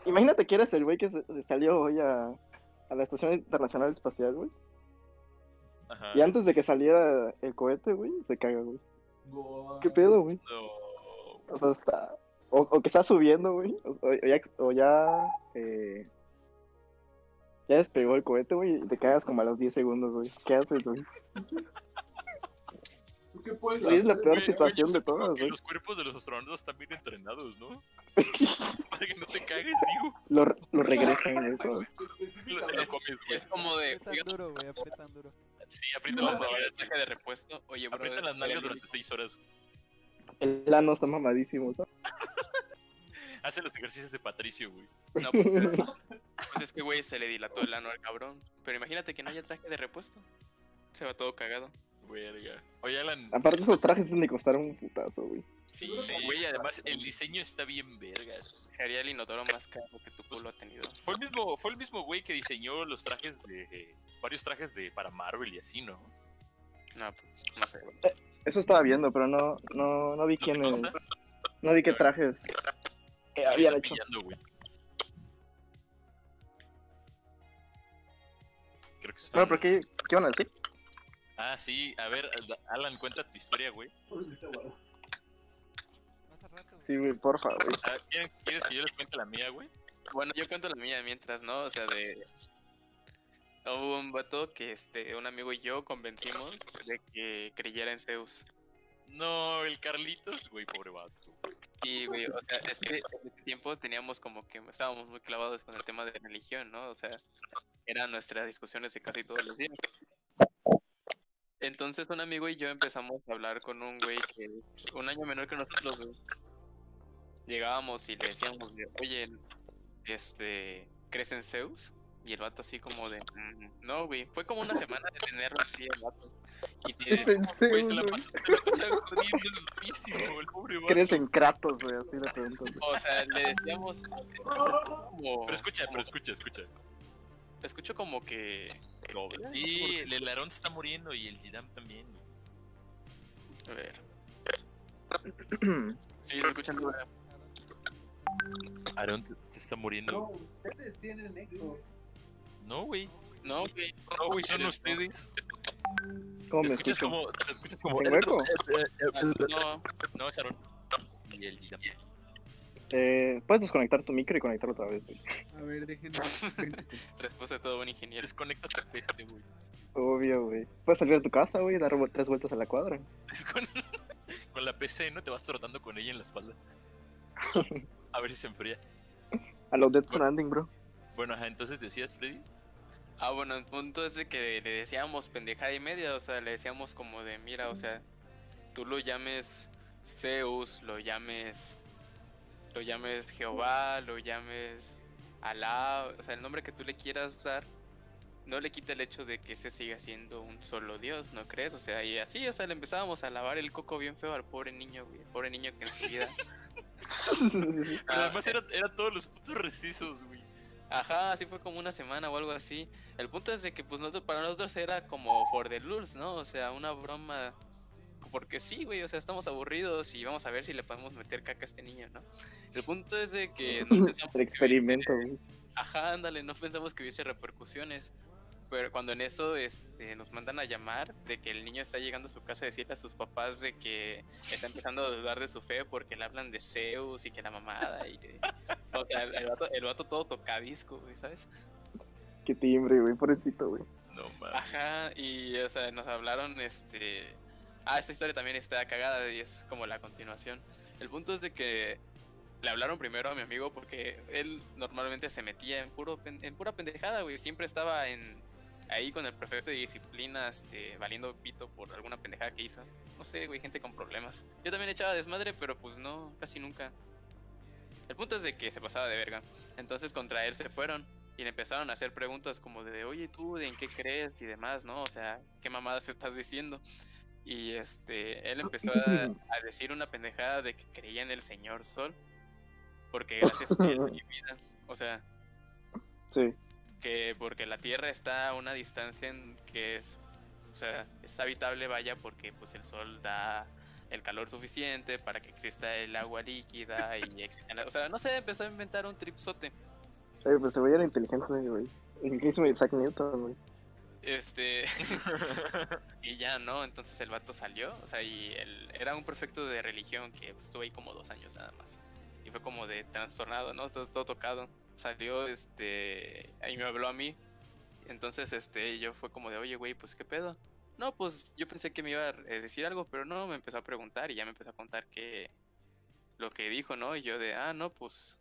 Speaker 3: imagínate que eres el güey que se, se salió hoy a, a la Estación Internacional Espacial, güey.
Speaker 2: Ajá.
Speaker 3: Y antes de que saliera el cohete, güey, se caga, güey. ¿Qué pedo, güey?
Speaker 2: No.
Speaker 3: O sea, está... O, o que está subiendo, güey. O, o ya... O ya, eh, ya despegó el cohete, güey, y te cagas como a los 10 segundos, güey. ¿Qué haces, güey? (laughs)
Speaker 4: ¿Qué puedes
Speaker 3: Güey, es la
Speaker 4: hacer?
Speaker 3: peor situación de todas.
Speaker 2: Los cuerpos de los astronautas están bien entrenados, ¿no? (laughs) Para que no te cagues, digo.
Speaker 3: Lo, lo regresan, güey.
Speaker 1: Es como de.
Speaker 5: Apretan
Speaker 1: oiga,
Speaker 5: duro, güey, apretan duro.
Speaker 2: Sí, aprieta
Speaker 1: vamos
Speaker 2: las nalgas.
Speaker 1: traje de repuesto. Oye, bro.
Speaker 2: Aprieta las nalgas durante 6 horas.
Speaker 3: El ano está mamadísimo, ¿sabes? (laughs)
Speaker 2: Hace los ejercicios de Patricio, güey.
Speaker 1: No, pues, pues es que, güey, se le dilató el ano al cabrón. Pero imagínate que no haya traje de repuesto. Se va todo cagado.
Speaker 2: Verga. Oye, Alan.
Speaker 3: Aparte, esos trajes me costaron un putazo, güey.
Speaker 1: Sí,
Speaker 2: Güey, además el diseño está bien vergas.
Speaker 1: Se haría el inodoro más caro que tu culo ha tenido.
Speaker 2: Fue el mismo, fue el mismo güey que diseñó los trajes de. varios trajes de para Marvel y así, ¿no?
Speaker 1: No, pues, no sé, güey.
Speaker 3: Eso estaba viendo, pero no, no, no vi
Speaker 2: ¿No te
Speaker 3: quiénes.
Speaker 2: consta?
Speaker 3: No vi qué trajes eh, habían hecho.
Speaker 2: pillando, güey. Creo que.
Speaker 3: Bueno, pero ¿qué, qué van a decir?
Speaker 2: Ah, sí, a ver, Alan, cuenta tu historia, güey.
Speaker 5: Hace rato, güey.
Speaker 3: Sí, güey, porfa, güey.
Speaker 2: ¿quieren- ¿Quieres que yo les cuente la mía, güey?
Speaker 1: Bueno, yo cuento la mía mientras, ¿no? O sea, de. Hubo un vato que este, un amigo y yo convencimos de que creyera en Zeus.
Speaker 2: No, el Carlitos, güey, pobre vato.
Speaker 1: Y, güey, o sea, es que en ese tiempo teníamos como que estábamos muy clavados con el tema de religión, ¿no? O sea, eran nuestras discusiones de casi todos los días. Entonces, un amigo y yo empezamos a hablar con un güey que es un año menor que nosotros, güey. Llegábamos y le decíamos, de, oye, este, ¿crees en Zeus? Y el vato así como de, "Mm, no, güey. Fue como una semana de tenerlo así el vato. Y
Speaker 3: ¿Crees
Speaker 1: de-
Speaker 3: en
Speaker 2: Güey,
Speaker 3: Zeus,
Speaker 2: se la pasa, se la pasa jodiendo durísimo, el pobre vato.
Speaker 3: ¿Crees en Kratos, güey? Así le pregunto.
Speaker 1: o sea, le decíamos (laughs) como...
Speaker 2: Pero escucha, pero escucha, escucha.
Speaker 1: Escucho como que.
Speaker 2: Sí, el Elarón se está muriendo y el Jidam también.
Speaker 1: A ver. Sí, se escuchan
Speaker 2: te, te está muriendo.
Speaker 6: No, ustedes tienen eco.
Speaker 2: No, güey.
Speaker 1: No, güey.
Speaker 2: No, güey, son ustedes.
Speaker 3: ¿Cómo me
Speaker 2: escuchas como. Te escuchas como.
Speaker 3: ¿Tengo eco?
Speaker 1: No,
Speaker 2: No, es Aarón. Y el Jidam.
Speaker 3: Eh, Puedes desconectar tu micro y conectarlo otra vez, güey.
Speaker 6: A ver, déjenme. (laughs)
Speaker 1: respuesta de todo buen ingeniero.
Speaker 2: Desconecta tu peste, güey.
Speaker 3: Obvio, güey. Puedes salir de tu casa, güey, y dar tres vueltas a la cuadra. (laughs)
Speaker 2: Con la PC, ¿no? Te vas trotando con ella en la espalda. (laughs) A ver si se enfría.
Speaker 3: A los Dead Stranding, bro.
Speaker 2: Bueno, ajá, entonces decías, Freddy.
Speaker 1: Ah, bueno, el punto es de que le decíamos pendejada y media. O sea, le decíamos como de, mira, o sea, tú lo llames Zeus, lo llames. Lo llames Jehová, lo llames Alá. O sea, el nombre que tú le quieras dar. No le quita el hecho de que ese siga siendo un solo Dios, ¿no crees? O sea, y así, o sea, le empezábamos a lavar el coco bien feo al pobre niño, güey. Pobre niño que enseguida. (laughs) (laughs) Ah,
Speaker 2: además era, era todos los putos recizos, güey.
Speaker 1: Ajá, así fue como una semana o algo así. El punto es de que pues nosotros, para nosotros era como for the lulz, ¿no? O sea, una broma. Porque sí, güey, o sea, estamos aburridos y vamos a ver si le podemos meter caca a este niño, ¿no? El punto es de que no (laughs) pensamos
Speaker 3: El
Speaker 1: que
Speaker 3: experimento, güey.
Speaker 1: hubiese- Ajá, ándale, no pensamos que hubiese repercusiones. Pero cuando en eso este, nos mandan a llamar de que el niño está llegando a su casa a decirle a sus papás de que está empezando a dudar de su fe porque le hablan de Zeus y que la mamada y que- o sea, el, el vato, el vato todo tocadisco, güey, ¿sabes?
Speaker 3: Qué timbre, güey, pobrecito, güey.
Speaker 2: No mames.
Speaker 1: Ajá, y o sea, nos hablaron, este... Ah, esta historia también está cagada y es como la continuación. El punto es de que le hablaron primero a mi amigo porque él normalmente se metía en, puro, en pura pendejada, güey. Siempre estaba en ahí con el prefecto de disciplina, este, valiendo pito por alguna pendejada que hizo. No sé, güey, gente con problemas. Yo también echaba desmadre, pero pues no, casi nunca. El punto es de que se pasaba de verga. Entonces contra él se fueron y le empezaron a hacer preguntas como de, oye, tú, ¿de en qué crees? Y demás, ¿no? O sea, ¿qué mamadas estás diciendo? Y este, él empezó a, a decir una pendejada de que creía en el señor Sol. Porque (laughs) gracias a él vida. O sea,
Speaker 3: Sí.
Speaker 1: que porque la Tierra está a una distancia en que es, o sea, es habitable, vaya, porque pues el Sol da el calor suficiente para que exista el agua líquida y existan, o sea, no sé, empezó a inventar un tripsote.
Speaker 3: Oye, pues se veía la inteligente, güey. El Isaac Newton, güey.
Speaker 1: Este (laughs) (laughs) y ya no, entonces el vato salió, o sea, y él era un prefecto de religión que pues, estuvo ahí como dos años nada más. Y fue como de trastornado, ¿no? Todo, todo tocado. Salió, este, ahí me habló a mí. Entonces, este, yo fue como de, oye, güey, pues qué pedo. No, pues yo pensé que me iba a eh, decir algo, pero no, me empezó a preguntar y ya me empezó a contar que lo que dijo, ¿no? Y yo de, ah, no, pues,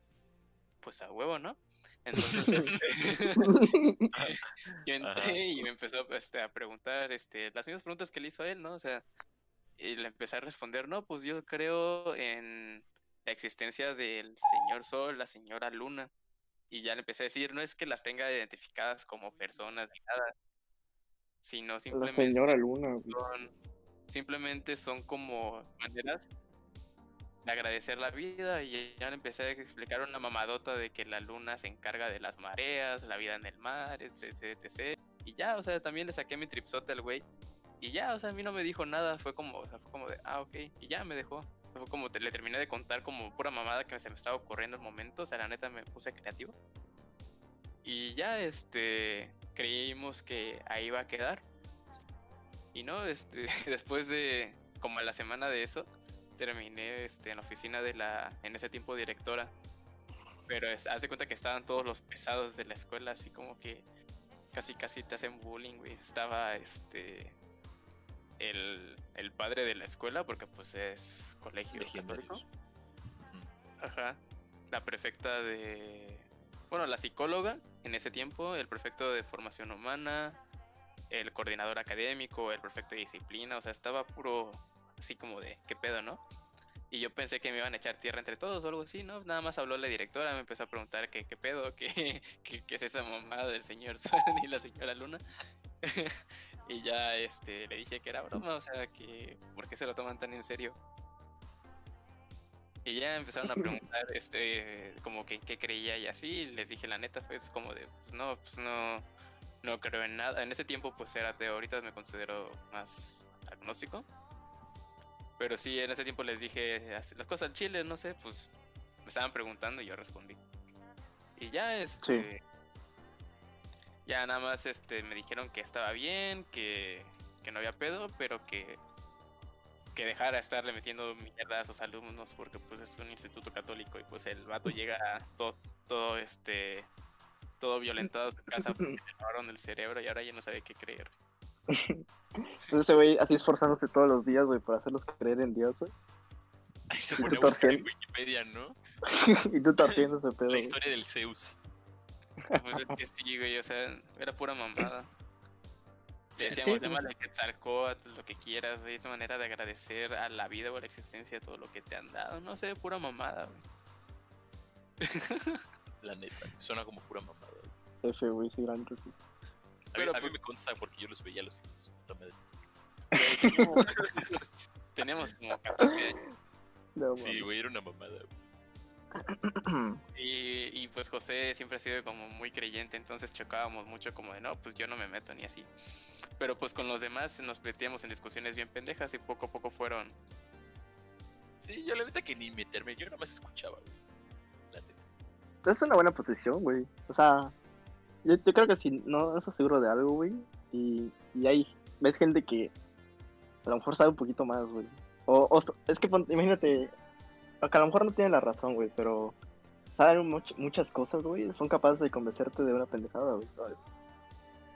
Speaker 1: pues a huevo, ¿no? Entonces, (laughs) este, (laughs) (laughs) yo entré y me empezó este, a preguntar este, las mismas preguntas que le hizo a él, ¿no? O sea, y le empecé a responder, no, pues yo creo en la existencia del señor Sol, la señora Luna. Y ya le empecé a decir, no es que las tenga identificadas como personas ni nada, sino
Speaker 3: La
Speaker 1: simplemente
Speaker 3: señora Luna,
Speaker 1: son, simplemente son como maneras agradecer la vida y ya le empecé a explicar una mamadota de que la luna se encarga de las mareas, la vida en el mar, etc, etc. Y ya, o sea, también le saqué mi tripsote al güey. Y ya, o sea, a mí no me dijo nada, fue como, o sea, fue como de, ah, ok, y ya me dejó. O sea, fue como, te- le terminé de contar como pura mamada que se me estaba ocurriendo el momento, o sea, la neta me puse creativo. Y ya, este, creímos que ahí iba a quedar. Y no, este, (laughs) después de como a la semana de eso, terminé este, en la oficina de la, en ese tiempo directora. Pero es, hace cuenta que estaban todos los pesados de la escuela, así como que casi casi te hacen bullying, güey. Estaba este el, el padre de la escuela, porque pues es colegio católico. Ajá. La prefecta de. Bueno, la psicóloga en ese tiempo, el prefecto de formación humana, el coordinador académico, el prefecto de disciplina, o sea, estaba puro así como de, ¿qué pedo, no? Y yo pensé que me iban a echar tierra entre todos o algo así, ¿no? Nada más habló la directora, me empezó a preguntar qué, qué pedo, qué, (laughs) qué, qué es esa mamada del señor Sol y la señora Luna. (laughs) y ya este, le dije que era broma, o sea, que ¿por qué se lo toman tan en serio? Y ya empezaron a (laughs) preguntar, este, como que qué creía y así, y les dije la neta, fue como de, pues no, pues no, no creo en nada. En ese tiempo pues era ateo, ahorita me considero más agnóstico. Pero sí, en ese tiempo les dije las cosas al chile, no sé, pues me estaban preguntando y yo respondí. Y ya este ya nada más este me dijeron que estaba bien, que, que no había pedo, pero que que dejara de estarle metiendo mierda a sus alumnos porque pues es un instituto católico y pues el vato llega todo, todo este todo violentado a su casa porque le lavaron el cerebro y ahora ya no sabe qué creer.
Speaker 3: Entonces (laughs) ese güey así esforzándose todos los días, güey, para hacerlos creer en Dios, güey.
Speaker 2: Ahí se pone a en. Wikipedia, ¿no? (laughs)
Speaker 3: y tú torciendo ese pedo,
Speaker 2: La
Speaker 3: güey.
Speaker 2: historia del Zeus.
Speaker 1: Pues es que sí, güey, o sea, era pura mamada. Le decíamos,
Speaker 3: Sí, pues.
Speaker 1: llámale Quetzalcóatl, lo que quieras, güey, es una manera de agradecer a la vida o a la existencia todo lo que te han dado. No sé, pura mamada, güey.
Speaker 2: La neta. Suena como pura mamada.
Speaker 3: Ese güey, sí, gran que sí.
Speaker 2: A,
Speaker 1: Pero
Speaker 2: mí, a mí
Speaker 1: pues-
Speaker 2: me consta porque yo los veía a los hijos. (laughs)
Speaker 1: Teníamos como 14 años.
Speaker 3: No,
Speaker 2: Sí, güey, era una mamada.
Speaker 1: Y, y pues José siempre ha sido como muy creyente, entonces chocábamos mucho como de no, pues yo no me meto ni así. Pero pues con los demás nos metíamos en discusiones bien pendejas y poco a poco fueron.
Speaker 2: Sí, yo la neta que ni meterme, yo nada más escuchaba, güey. La neta.
Speaker 3: Es una buena posición, güey. O sea, yo, yo creo que si no estás seguro de algo, güey, y, y hay, ves gente que a lo mejor sabe un poquito más, güey. O, o es que imagínate, que a lo mejor no tienen la razón, güey, pero saben much- muchas cosas, güey, son capaces de convencerte de una pendejada, güey, ¿sabes?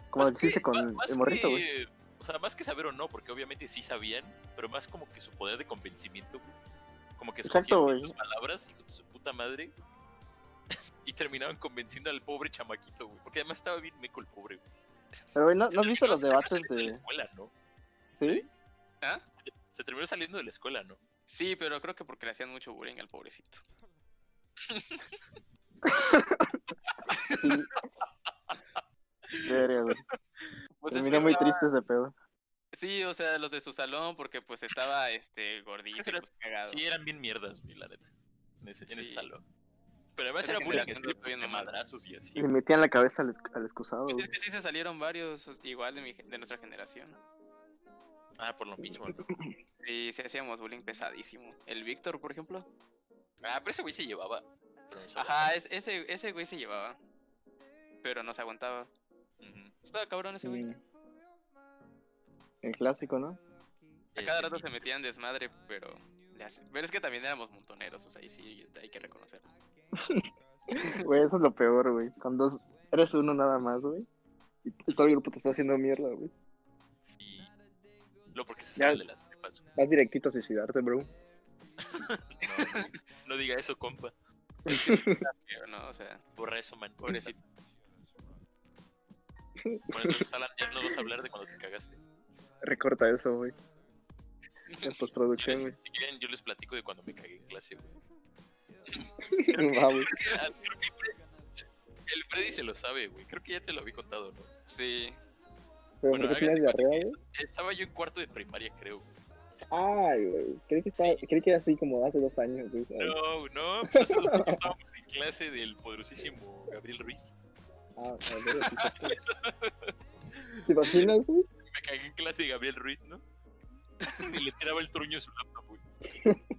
Speaker 3: Como lo hiciste con
Speaker 2: más- más
Speaker 3: el morrito, güey.
Speaker 2: O sea, más que saber o no, porque obviamente sí sabían, pero más como que su poder de convencimiento, güey. Como que
Speaker 3: Exacto, güey.
Speaker 2: sus palabras, hijos de su puta madre, terminaban convenciendo al pobre chamaquito, güey. Porque además estaba bien meco el pobre, güey.
Speaker 3: Pero, güey, ¿no,
Speaker 2: Se
Speaker 3: ¿no has visto los
Speaker 2: se terminó
Speaker 3: debates
Speaker 2: saliendo de la
Speaker 3: de...?
Speaker 2: escuela, ¿no?
Speaker 3: ¿Sí?
Speaker 1: ¿Ah?
Speaker 2: Se terminó saliendo de la escuela, ¿no?
Speaker 1: Sí, pero creo que porque le hacían mucho bullying al pobrecito.
Speaker 3: Sí. Verga, güey.
Speaker 1: Pues es
Speaker 3: Terminó
Speaker 1: que
Speaker 3: muy
Speaker 1: estaba-
Speaker 3: triste ese pedo.
Speaker 1: Sí, o sea, los de su salón, porque pues estaba este gordito,
Speaker 2: Era-
Speaker 1: pues cagado.
Speaker 2: Sí, eran bien mierdas, güey, la neta. En ese, en ese salón. Pero además era bullying de
Speaker 1: mamada.
Speaker 2: madrazos y así.
Speaker 3: Le metían la cabeza al, excusado,
Speaker 1: Pues
Speaker 3: güey.
Speaker 1: es que sí se salieron varios os- igual de, mi, de nuestra generación.
Speaker 2: Ah, por lo mismo, ¿no?
Speaker 1: Y sí hacíamos bullying pesadísimo. El Víctor, por ejemplo.
Speaker 2: Ah, pero ese güey se llevaba.
Speaker 1: Ajá, es- ese, ese güey se llevaba. Pero no se aguantaba. Estaba cabrón ese güey.
Speaker 3: Mm. El clásico, ¿no?
Speaker 1: A cada rato se
Speaker 2: mismo.
Speaker 1: metía en desmadre, pero... Pero es que también éramos montoneros, o sea, ahí sí hay que reconocerlo. (laughs)
Speaker 3: Güey, eso es lo peor, güey. Cuando eres uno nada más, güey. Y y todo el grupo te está haciendo mierda, güey.
Speaker 2: Sí. Lo porque se sale de las güey.
Speaker 3: Vas directito a suicidarte, bro.
Speaker 2: No, (laughs) no, no diga eso, compa.
Speaker 1: Es que (laughs) ¿no? O sea,
Speaker 2: Borra eso, man.
Speaker 1: pobrecito.
Speaker 2: Bueno, entonces, Alan, ya no vas a hablar de cuando te cagaste.
Speaker 3: Recorta eso, güey. (laughs) En postproducción, güey.
Speaker 2: Si quieren, yo les platico de cuando me cagué en clase, güey.
Speaker 3: Va, güey.
Speaker 2: Ah, Creo que el Freddy se lo sabe, güey. Creo que ya te lo había contado, ¿no?
Speaker 1: Sí.
Speaker 3: Pero
Speaker 2: Bueno,
Speaker 3: ¿por qué tienes
Speaker 2: háganse cuenta
Speaker 3: diarrea,
Speaker 2: que
Speaker 3: güey?
Speaker 2: Estaba yo en cuarto de primaria, creo. güey.
Speaker 3: Ay, güey. Creí que, estaba, creí que era así como hace dos años, güey.
Speaker 2: No, no, pues hace dos años estábamos en clase del poderosísimo Gabriel Ruiz.
Speaker 3: Ah, sí, sí. ¿Te imaginas, güey? (laughs)
Speaker 2: Me cagué en clase de Gabriel Ruiz, ¿no? (laughs) y le tiraba el truño a su laptop, güey. (laughs)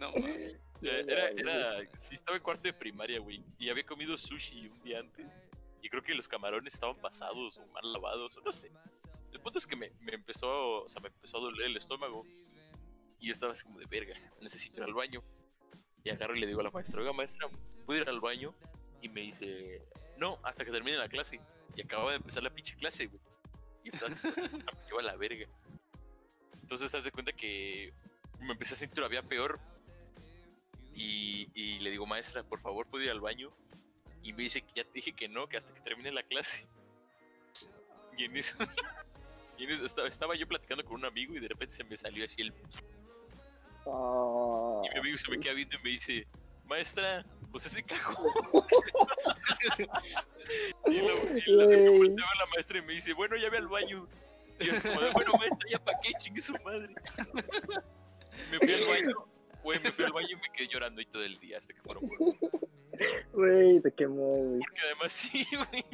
Speaker 1: No, mames.
Speaker 2: Era, era, sí, estaba en cuarto de primaria, güey. Y había comido sushi un día antes. Y creo que los camarones estaban pasados o mal lavados, o no sé. El punto es que me, me empezó, o sea, me empezó a doler el estómago. Y yo estaba así como de verga, necesito ir al baño. Y agarro y le digo a la maestra, oiga maestra, ¿puedo ir al baño? Y me dice, no, hasta que termine la clase. Y acababa de empezar la pinche clase, güey. Y estaba así, me (laughs) lleva la verga. Entonces, das de cuenta que me empecé a sentir todavía peor y, y le digo, maestra, por favor, ¿puedo ir al baño? Y me dice que ya te dije que no, que hasta que termine la clase. Y en eso, (laughs) y en eso estaba, estaba yo platicando con un amigo y de repente se me salió así el...
Speaker 3: Ah,
Speaker 2: Y mi amigo se me queda viendo y me dice, maestra, pues ese cagó. (laughs) y lo, y lo- me
Speaker 3: Güey.
Speaker 2: volteo a la maestra y me dice, bueno, ya ve al baño. Y así como de, bueno, maestra, ya pa' qué, chingue su madre. (laughs) me fui al baño, güey, me fui al baño y me quedé llorando ahí todo el día hasta que fueron por.
Speaker 3: Güey, te quemó, güey.
Speaker 2: Porque además sí, güey.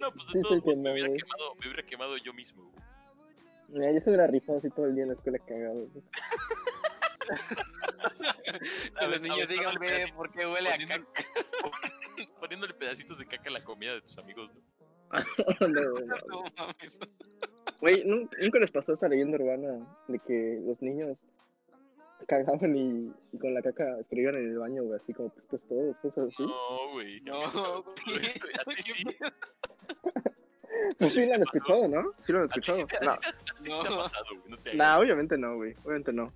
Speaker 2: No, pues de
Speaker 3: Sí,
Speaker 2: todo me hubiera
Speaker 3: güey.
Speaker 2: quemado, me hubiera quemado yo mismo, güey.
Speaker 3: Mira, yo se hubiera rifado así todo el día en la escuela cagado, güey.
Speaker 1: Que los niños digan,
Speaker 2: pedacito,
Speaker 1: ¿por qué huele a caca? (laughs)
Speaker 2: Poniéndole pedacitos de caca a la comida de tus amigos, ¿no? (laughs)
Speaker 3: No, no, no.
Speaker 1: No mames.
Speaker 3: Güey, ¿nun- ¿nunca les pasó esa leyenda urbana de que los niños cagaban y, y con la caca escribían en el baño, güey, así como putos todos, cosas así?
Speaker 2: No, güey.
Speaker 1: No,
Speaker 2: No,
Speaker 1: güey. (laughs) (laughs)
Speaker 2: a ti sí.
Speaker 3: Pues sí lo han escuchado, ¿no? Sí lo han escuchado. No,
Speaker 1: No.
Speaker 2: No
Speaker 3: obviamente no, güey, obviamente no.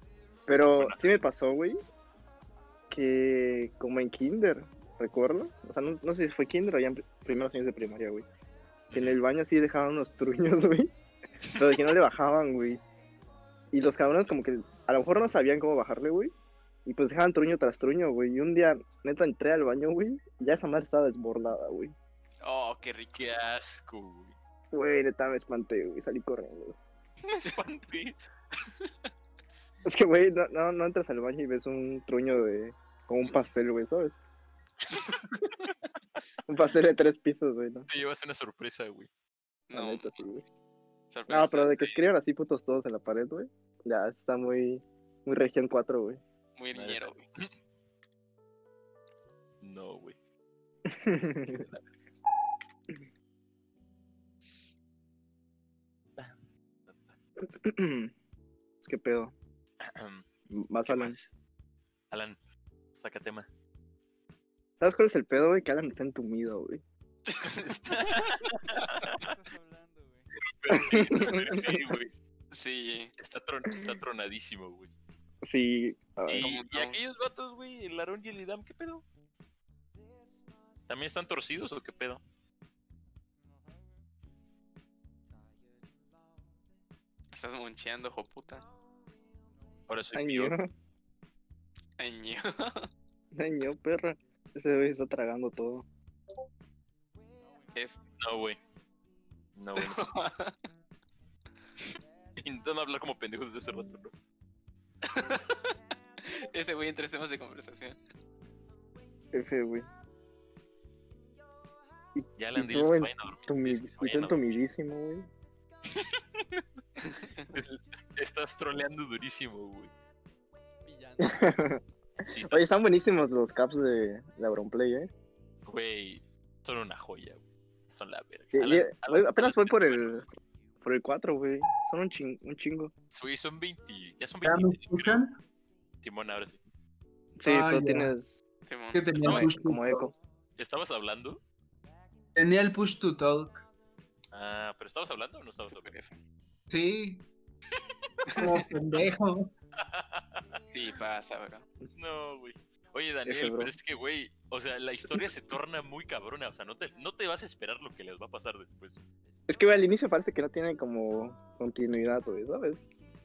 Speaker 3: Pero sí me pasó, güey, que como en kinder, ¿recuerdo? O sea, no, no sé si fue kinder o ya en pri- primeros años de primaria, güey. Que en el baño sí dejaban unos truños, (laughs) güey. Pero de que no le bajaban, güey. Y los cabrones como que a lo mejor no sabían cómo bajarle, güey. Y pues dejaban truño tras truño, güey. Y un día, neta, entré al baño, güey. Y ya esa madre estaba desbordada, güey.
Speaker 1: Oh, qué rico.
Speaker 2: Qué asco, güey.
Speaker 3: Güey, neta, me espanté, güey. Salí corriendo, güey. (laughs)
Speaker 2: Me espanté. (laughs)
Speaker 3: Es que, güey, no, no, no entras al baño y ves un truño de... Como un pastel, güey, ¿sabes? Va a de tres pisos, güey, ¿no?
Speaker 2: Te llevas una sorpresa, güey.
Speaker 1: No,
Speaker 3: no, pero de que escriban así putos todos en la pared, güey. Ya, está muy, muy región 4, güey.
Speaker 1: Muy dinero, güey. (laughs)
Speaker 2: No, güey. (laughs)
Speaker 3: ¿Qué pedo? Más Alan.
Speaker 2: Alan, saca tema.
Speaker 3: ¿Sabes cuál es el pedo, güey? Que Alan está entumido, güey. (laughs)
Speaker 2: Está-
Speaker 5: ¿Qué estás (laughs) hablando, güey?
Speaker 2: sí, güey.
Speaker 1: Sí.
Speaker 2: Está, tron- está tronadísimo, güey.
Speaker 3: Sí.
Speaker 2: Y, aquellos vatos, güey, el Aarón y el Idam, ¿qué pedo? ¿También están torcidos o qué pedo?
Speaker 1: Estás moncheando, hijo puta.
Speaker 2: Ahora soy
Speaker 3: Ay,
Speaker 2: peor.
Speaker 3: ño.
Speaker 1: Ay, ño.
Speaker 3: Ay, ño, perra. Ese güey está tragando todo.
Speaker 1: Es...
Speaker 2: No, güey. No, güey. (laughs) Intentando hablar como pendejos desde hace rato, ¿no? (laughs)
Speaker 1: Ese güey entre temas de conversación.
Speaker 3: F, güey.
Speaker 2: Ya le han dicho que vayan a dormir.
Speaker 3: Güey. (laughs)
Speaker 2: Es- es- Estás troleando durísimo, güey.
Speaker 5: Pillando.
Speaker 2: Sí,
Speaker 3: Oye, están buenísimos los caps de, de Auronplay, eh.
Speaker 2: Güey, son una joya, güey. Son la verga. Alan-
Speaker 3: apenas fue por el por el 4, güey. Son un, ching- un chingo.
Speaker 2: Güey, son 20. Ya son
Speaker 6: ¿Ya me
Speaker 2: 23. creo.
Speaker 6: escuchan?
Speaker 2: Simón, ahora sí.
Speaker 3: Sí,
Speaker 6: Ah,
Speaker 3: tú
Speaker 6: ya.
Speaker 3: tienes
Speaker 1: Simón.
Speaker 6: Que tenía push to
Speaker 3: como eco.
Speaker 2: ¿Estabas hablando?
Speaker 6: Tenía el push to talk.
Speaker 2: Ah, ¿pero estabas hablando o no estabas hablando?
Speaker 6: Sí. (laughs) Como pendejo.
Speaker 1: Sí, pasa, bro.
Speaker 2: No, güey. Oye, Daniel,
Speaker 3: F,
Speaker 2: pero es que, güey, o sea, la historia se torna muy cabrona. O sea, no te, no te vas a esperar lo que les va a pasar después.
Speaker 3: Es que, güey, al inicio parece que no tiene como continuidad, güey, ¿sabes?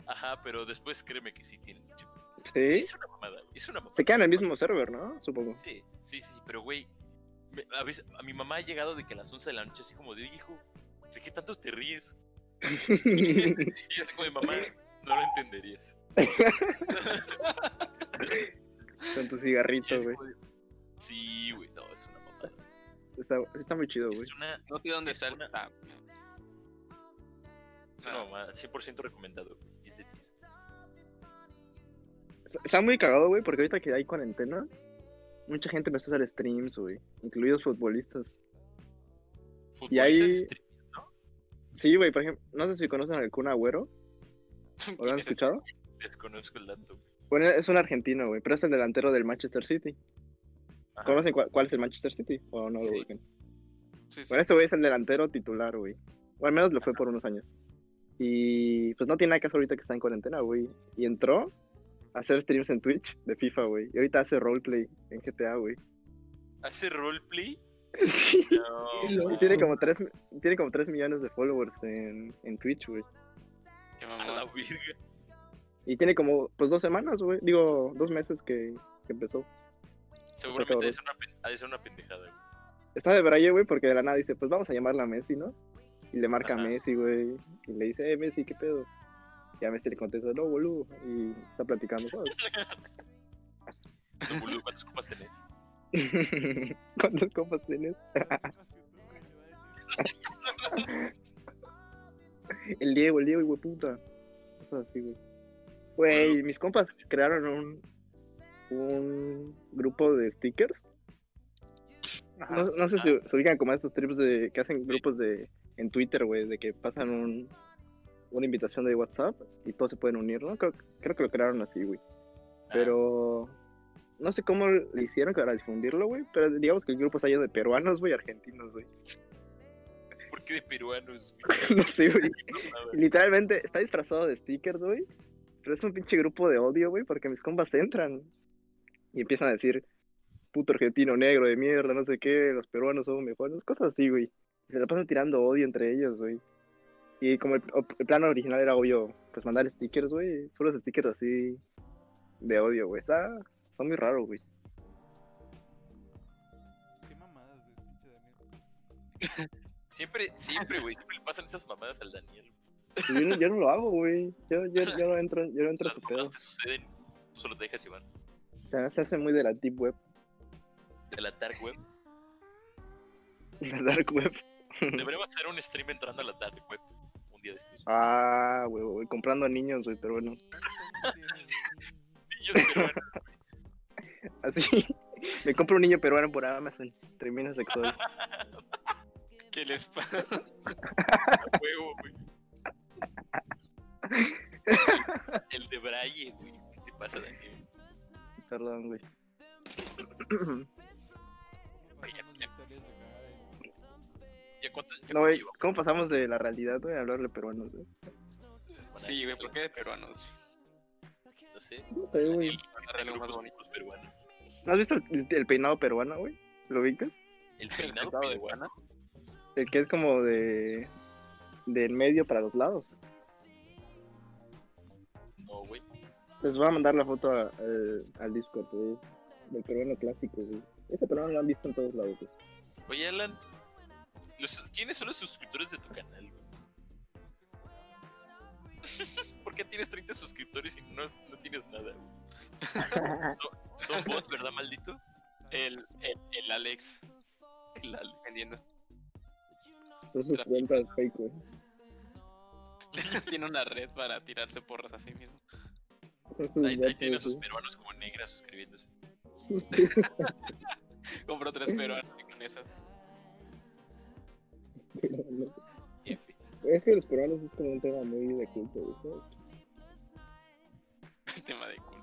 Speaker 2: Ajá, pero después créeme que sí tiene mucho.
Speaker 3: Sí.
Speaker 2: Es una mamada, güey, es una mamada.
Speaker 3: Se quedan en el mismo server, ¿no? Supongo.
Speaker 2: Sí, sí, sí, sí, pero güey, me- a veces a mi mamá ha llegado de que a las 11 de la noche así como de, "Oye, hijo, ¿de qué tanto te ríes? (laughs) (laughs) Y yo así como de, mamá, no lo entenderías. (laughs)
Speaker 3: Con tus cigarritos, güey.
Speaker 2: sí, güey, no, es una mamada.
Speaker 3: Está, está muy chido, güey.
Speaker 2: Una,
Speaker 1: No sé dónde
Speaker 2: Es
Speaker 1: está el...
Speaker 2: una-
Speaker 1: Ah,
Speaker 2: es una mamada, 100% recomendado, güey. 10 de 10.
Speaker 3: Está- muy cagado, güey, porque ahorita que hay cuarentena, mucha gente empezó a hacer streams, güey. Incluidos futbolistas. Y ahí-
Speaker 2: Futbolistas stream-
Speaker 3: Sí, güey, por ejemplo, no sé si conocen al Kun Agüero. ¿O (laughs) lo
Speaker 1: ¿quién
Speaker 3: han
Speaker 1: es
Speaker 3: escuchado?
Speaker 2: Desconozco el dato.
Speaker 3: Bueno, es un argentino, güey, pero es el delantero del Manchester City.
Speaker 2: Ajá.
Speaker 3: ¿Conocen cuál, cuál es el Manchester City? ¿O no lo
Speaker 1: Sí.
Speaker 3: busquen?
Speaker 1: Sí, sí.
Speaker 3: Bueno, este güey es el delantero titular, güey. O al menos lo fue por unos años. Y pues no tiene nada que hacer ahorita que está en cuarentena, güey. Y entró a hacer streams en Twitch de FIFA, güey. Y ahorita hace roleplay en GTA, güey.
Speaker 2: ¿Hace roleplay?
Speaker 3: Sí.
Speaker 2: No.
Speaker 3: Y tiene como 3, tiene como 3 millones de followers en, en Twitch, güey.
Speaker 1: Qué
Speaker 2: A la
Speaker 1: mamón.
Speaker 2: virga.
Speaker 3: Y tiene como, pues, dos semanas, güey. Digo, dos meses que, que empezó.
Speaker 2: Seguramente ha de ser una, pen- ha de ser una pendejada, güey.
Speaker 3: Está de braille, güey, porque de la nada dice, pues vamos a llamarla a Messi, ¿no? Y le marca a. Messi, güey. Y le dice, eh, Messi, ¿qué pedo? Y a Messi le contesta, no, boludo. Y está platicando, ¿sabes? (laughs)
Speaker 2: No, boludo, (laughs) ¿cuántas copas tenés?
Speaker 3: ¿Cuántas copas tienes? El Diego, el Diego, güey, puta. Cosas así, güey. Güey, mis compas crearon un, un grupo de stickers. No, no sé si se ubican como esos trips de que hacen grupos de en Twitter, güey, de que pasan un, una invitación de WhatsApp y todos se pueden unir, ¿no? Creo, creo que lo crearon así, güey.
Speaker 2: Ah,
Speaker 3: Pero no sé cómo le hicieron para difundirlo, güey. Pero digamos que el grupo lleno de peruanos, güey, argentinos, güey.
Speaker 2: ¿Por qué de peruanos, güey? (laughs)
Speaker 3: no sé, güey. (laughs) Literalmente está disfrazado de stickers, güey. Pero es un pinche grupo de odio, güey, porque mis compas entran y empiezan a decir, puto argentino negro de mierda, no sé qué, los peruanos son mejores, cosas así, güey. Y se la pasan tirando odio entre ellos, güey. Y como el, el plan original era obvio, pues mandar stickers, güey, puros stickers así de odio, güey. Está, está muy raro, güey.
Speaker 5: Qué mamadas, güey, pinche Daniel. (laughs)
Speaker 2: Siempre, siempre, güey, siempre le pasan esas mamadas al Daniel.
Speaker 3: Yo no, yo no lo hago, güey. Yo, yo, yo no entro, yo no entro a su pedo.
Speaker 2: te suceden, tú solo te dejas llevar.
Speaker 3: Se, se hace muy de la deep web,
Speaker 2: De la dark web.
Speaker 3: de (laughs) la dark web.
Speaker 2: Deberíamos hacer un stream entrando a la dark web un día de estos.
Speaker 3: Ah, güey, güey, comprando a niños, güey, pero bueno.
Speaker 2: Niños peruanos, (laughs)
Speaker 3: Así, me compro un niño peruano por Amazon. Termina sexual. (laughs)
Speaker 1: ¿Qué les pasa?
Speaker 2: huevo, güey. (laughs) el de Braille, güey. ¿Qué te pasa, Daniel?
Speaker 3: Perdón, güey.
Speaker 2: Ya, cuánto, ya
Speaker 3: No, güey? ¿cómo pasamos de la realidad, güey, a hablar de peruanos, güey?
Speaker 1: Sí, güey, ¿por qué de peruanos?
Speaker 2: No sé.
Speaker 3: No sé, güey. ¿No has visto el, el peinado peruano, güey? ¿Lo ubicas?
Speaker 2: El
Speaker 1: El
Speaker 2: peinado peruano.
Speaker 3: El que es como de... del medio para los lados. Les voy a mandar la foto a- al- al Discord, güey. Del peruano clásico, güey. Ese peruano lo han visto en todos lados, güey.
Speaker 2: Oye, Alan. los- ¿Quiénes son los suscriptores de tu canal, güey? (laughs) ¿Por qué tienes 30 suscriptores y no, no tienes nada, güey? (laughs) Son, son bots, ¿verdad, maldito?
Speaker 1: El, el, el Alex
Speaker 2: El Ale.
Speaker 1: vendiendo.
Speaker 3: Son sus cuentas fake, güey. (laughs)
Speaker 1: Tiene una red para tirarse porras a sí mismo.
Speaker 2: Ahí, ahí tiene a sus peruanos como negras suscribiéndose. (laughs) (laughs)
Speaker 1: Compró tres peruanos con.
Speaker 2: F.
Speaker 3: Es que los peruanos es como un tema muy de culto. ¿sabes? (laughs)
Speaker 1: Tema de culto.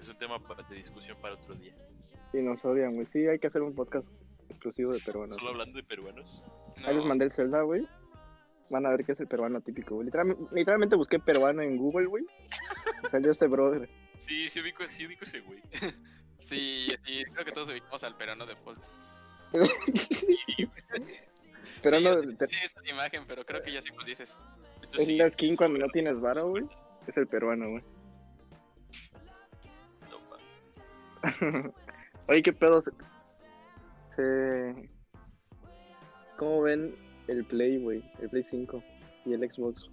Speaker 2: Es un tema para, de discusión para otro día.
Speaker 3: Y nos odian, güey. Sí, hay que hacer un podcast exclusivo de peruanos.
Speaker 2: Solo hablando de peruanos.
Speaker 1: No,
Speaker 3: Ahí les mandé el Zelda, güey. Van a ver qué es el peruano típico, güey. Literalmente, literalmente busqué peruano en Google, güey. (laughs) Salió este brother.
Speaker 2: Sí, sí ubico, sí ubico ese güey. (laughs)
Speaker 1: Sí, sí, creo que todos ubicamos al peruano de Paul. (laughs)
Speaker 3: Peruano,
Speaker 1: sí,
Speaker 3: te-
Speaker 1: sí, esa imagen, pero creo que ya sé cuál dices.
Speaker 2: Esto
Speaker 3: es
Speaker 2: sí,
Speaker 3: la skin cuando no tienes varo, güey. Es el peruano, güey.
Speaker 2: no.
Speaker 3: Oye, qué pedo. Se... se- ¿Cómo ven el Play, güey? El Play 5 y el Xbox.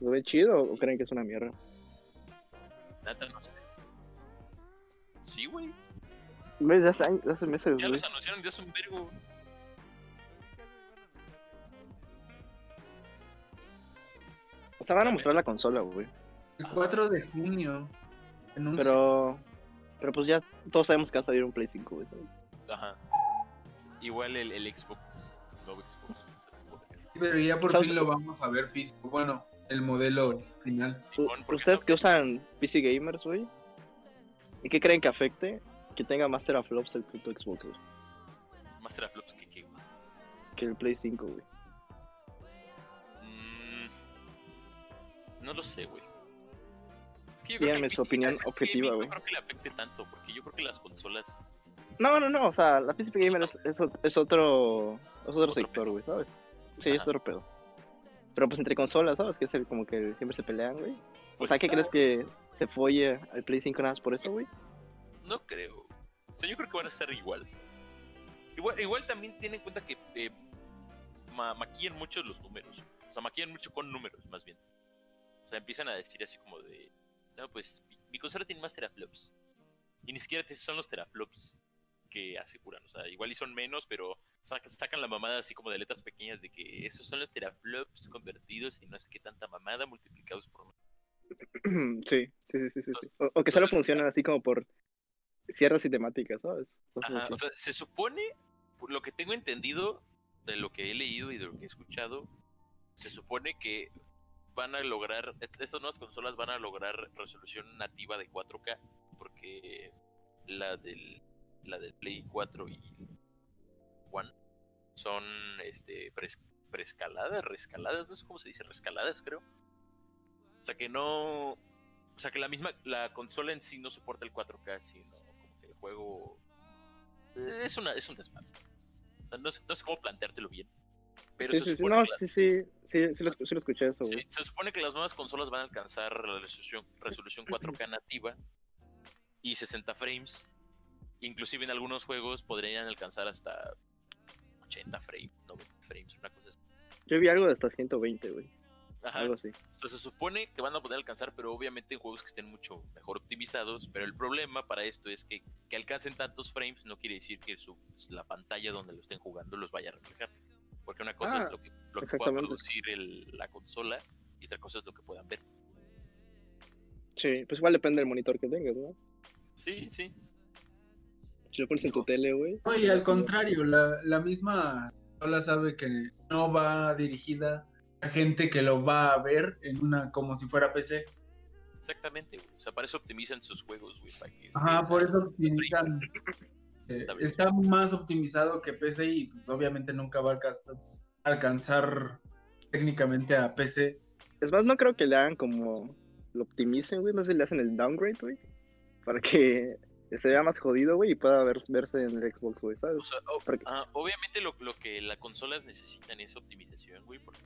Speaker 3: ¿Lo ven chido o creen que es una mierda?
Speaker 2: Neta, no sé. Sí, güey.
Speaker 3: Güey, de hace, años- de hace meses,
Speaker 2: Ya
Speaker 3: güey.
Speaker 2: los anunciaron, ya es un vergo.
Speaker 3: O sea, van a mostrar la consola, güey.
Speaker 6: El 4 de junio. Anuncio.
Speaker 3: Pero. Pero pues ya todos sabemos que va a salir un Play 5, güey.
Speaker 2: Ajá. Igual el, el Xbox. Nuevo Xbox.
Speaker 6: Pero ya por
Speaker 3: ¿Sabes?
Speaker 6: fin lo vamos a ver físico. Bueno, el modelo final.
Speaker 3: Ustedes que usan PC Gamers, güey. ¿Y qué creen que afecte que tenga Master of Flops el puto Xbox, güey?
Speaker 2: Master of Flops, que qué, güey.
Speaker 3: Que el Play 5, güey.
Speaker 2: Mm, no lo sé, güey. Es que yo
Speaker 3: Díganme
Speaker 2: que
Speaker 3: su opinión
Speaker 2: es que
Speaker 3: objetiva,
Speaker 2: No
Speaker 3: güey.
Speaker 2: creo que le afecte tanto, porque yo creo que las consolas.
Speaker 3: No, no, no, o sea, la PC Gamer es, es, es otro, es otro
Speaker 2: Otro
Speaker 3: sector, güey, ¿sabes? Sí, es otro pedo. Pero pues entre consolas, ¿sabes? Que es el, como que siempre se pelean, güey. O
Speaker 2: pues,
Speaker 3: sea, ¿qué
Speaker 2: está-
Speaker 3: crees que se folle al Play 5 nada más por eso, güey?
Speaker 2: No creo. O sea, yo creo que van a estar igual. Igual, igual también tienen en cuenta que eh, ma- maquillan mucho los números. O sea, maquillan mucho con números, más bien. O sea, empiezan a decir así como de... No, pues mi, mi consola tiene más teraflops. Y ni siquiera te- son los teraflops que aseguran. O sea, igual y son menos, pero saca- sacan la mamada así como de letras pequeñas de que esos son los teraflops convertidos y no es que tanta mamada multiplicados por... (clears throat)
Speaker 3: sí, sí, sí, sí, sí. sí. O, o que solo funcionan así como por ciertas cinemáticas, ¿sabes? Cosas
Speaker 2: Ajá, o sea, se supone, por lo que tengo entendido, de lo que he leído y de lo que he escuchado, se supone que van a lograr, est- estas nuevas consolas van a lograr resolución nativa de 4K, porque la del, la del Play 4 y One son este, pres- preescaladas, rescaladas, no sé cómo se dice, rescaladas creo. O sea que no, o sea que la misma, la consola en sí no soporta el 4K, sino como que el juego es una, es un desmadre. O sea, no sé, no sé cómo planteártelo bien. Pero
Speaker 3: sí,
Speaker 2: se
Speaker 3: sí, no,
Speaker 2: la-
Speaker 3: sí, sí, sí, sí, lo, escu- sí lo escuché eso,
Speaker 2: Sí,
Speaker 3: güey.
Speaker 2: se supone que las nuevas consolas van a alcanzar la resolución, resolución 4K nativa y 60 frames. Inclusive en algunos juegos podrían alcanzar hasta 80 frames, 90 frames, una cosa así.
Speaker 3: Yo vi algo de hasta 120, güey.
Speaker 2: Ajá,
Speaker 3: Algo así.
Speaker 2: Entonces se supone que van a poder alcanzar, pero obviamente en juegos que estén mucho mejor optimizados. Pero el problema para esto es que, que alcancen tantos frames no quiere decir que su, la pantalla donde lo estén jugando los vaya a reflejar. Porque una cosa
Speaker 3: Ah,
Speaker 2: es lo que, lo que pueda producir el- la consola y otra cosa es lo que puedan ver.
Speaker 3: Sí, pues igual depende del monitor que tengas, ¿no?
Speaker 2: Sí, sí.
Speaker 3: Si lo pones en tu tele, güey.
Speaker 6: No, y al contrario, la, la misma consola sabe que no va dirigida a gente que lo va a ver en una como si fuera PC.
Speaker 2: Exactamente, güey. O sea, para eso optimizan sus juegos, güey. Para que
Speaker 6: Ajá,
Speaker 2: estén
Speaker 6: por eso optimizan. (laughs) eh,
Speaker 2: Está
Speaker 6: más optimizado que PC y pues, obviamente nunca va a alcanzar, alcanzar técnicamente a PC.
Speaker 3: Es más, no creo que le hagan como. Lo optimicen, güey. No sé si le hacen el downgrade, güey. Para que se vea más jodido, güey, y pueda ver- verse en el Xbox, güey,
Speaker 2: O
Speaker 3: ¿sabes?
Speaker 2: sea,
Speaker 3: Porque-
Speaker 2: ah, obviamente lo, lo que las consolas necesitan es optimización, güey, porque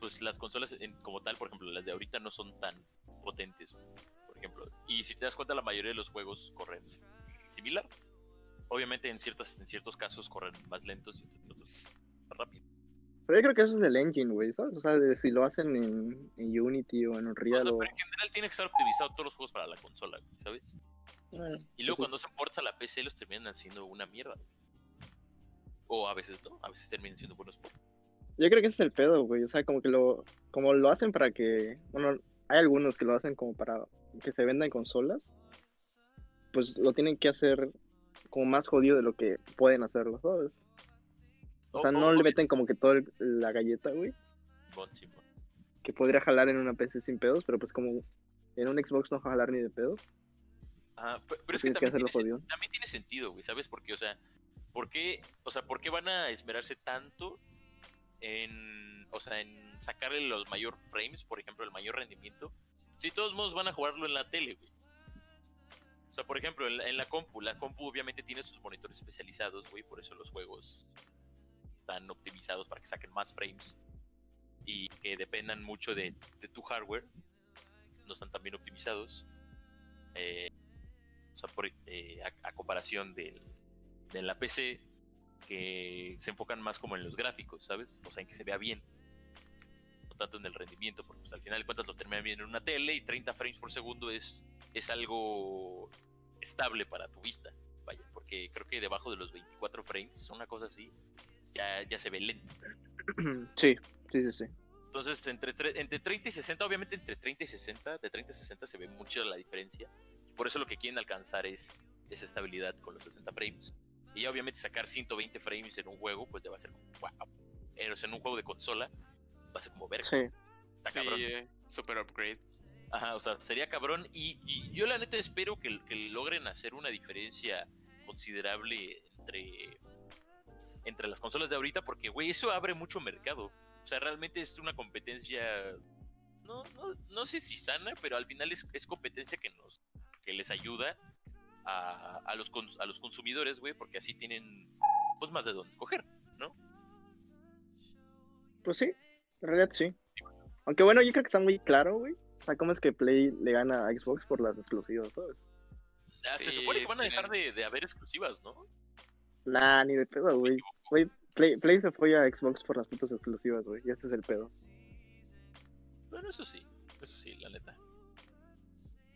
Speaker 2: pues las consolas en- como tal, por ejemplo, las de ahorita no son tan potentes, güey, por ejemplo. Y si te das cuenta, la mayoría de los juegos corren similar. Obviamente en ciertas en ciertos casos corren más lentos y en otros más rápido.
Speaker 3: Pero yo creo que eso es el engine, güey, ¿sabes? O sea, de si lo hacen en, en Unity o en
Speaker 2: O
Speaker 3: Unreal
Speaker 2: sea,
Speaker 3: o...
Speaker 2: pero en general tiene que estar optimizado todos los juegos para la consola, güey, ¿sabes?
Speaker 3: Bueno,
Speaker 2: Y luego
Speaker 3: sí.
Speaker 2: cuando se ports a la PC los terminan haciendo una mierda. güey. O a veces no, a veces terminan siendo buenos ports.
Speaker 3: Yo creo que ese es el pedo, güey. O sea, como que lo, como lo hacen para que, bueno, hay algunos que lo hacen como para que se vendan consolas, pues lo tienen que hacer como más jodido de lo que pueden hacerlo, ¿sabes? O sea, no le meten como que toda la galleta, güey,
Speaker 2: Bon, sí, bon.
Speaker 3: que podría jalar en una PC sin pedos, pero pues como en un Xbox no va a jalar ni de pedo.
Speaker 2: Ajá, pe- pero es que también tiene, sen-
Speaker 3: jodido.
Speaker 2: también tiene sentido, güey, ¿sabes? Porque, o sea, ¿por qué, o sea, ¿por qué van a esmerarse tanto en, o sea, en sacarle los mayor frames, por ejemplo, el mayor rendimiento? Si todos modos van a jugarlo en la tele, güey. O sea, por ejemplo, en la, en la compu, la compu obviamente tiene sus monitores especializados, güey, por eso los juegos están optimizados para que saquen más frames y que dependan mucho de, de tu hardware. No están tan bien optimizados. Eh, sea, por- eh, a, a comparación del, de la PC, que se enfocan más como en los gráficos, ¿sabes? O sea, en que se vea bien. No tanto en el rendimiento, porque pues, al final de cuentas lo terminan viendo en una tele y 30 frames por segundo es, es algo estable para tu vista. Vaya, porque creo que debajo de los 24 frames, una cosa así, ya, ya se ve lento. (clears throat)
Speaker 3: sí, sí, sí, sí.
Speaker 2: Entonces, entre, tre- entre 30 y 60, obviamente entre 30 y 60, de 30 a 60 se ve mucho la diferencia. Por eso lo que quieren alcanzar es esa estabilidad con los 60 frames. Y ya obviamente sacar 120 frames en un juego, pues ya va a ser como, wow. Pero en un juego de consola, va a ser como verga.
Speaker 3: Sí.
Speaker 2: Está
Speaker 1: Sí,
Speaker 2: cabrón.
Speaker 1: eh, super upgrade.
Speaker 2: Ajá, o sea, sería cabrón. Y, y yo la neta espero que, que logren hacer una diferencia considerable entre, entre las consolas de ahorita, porque, güey, eso abre mucho mercado. O sea, realmente es una competencia, no, no, no sé si sana, pero al final es, es competencia que nos que les ayuda a, a los, cons- a los consumidores, güey, porque así tienen pues más de dónde escoger, ¿no?
Speaker 3: Pues sí, en realidad sí. Aunque bueno, yo creo que está muy claro, güey. O sea, ¿cómo es que Play le gana a Xbox por las exclusivas, ¿sabes?
Speaker 2: Ah, se supone que van a dejar de, de haber exclusivas, ¿no?
Speaker 3: Nah, ni de pedo, güey. Güey, Play, Play se fue a Xbox por las putas exclusivas, güey. Y ese es el pedo.
Speaker 2: Bueno, eso sí, eso sí, la neta.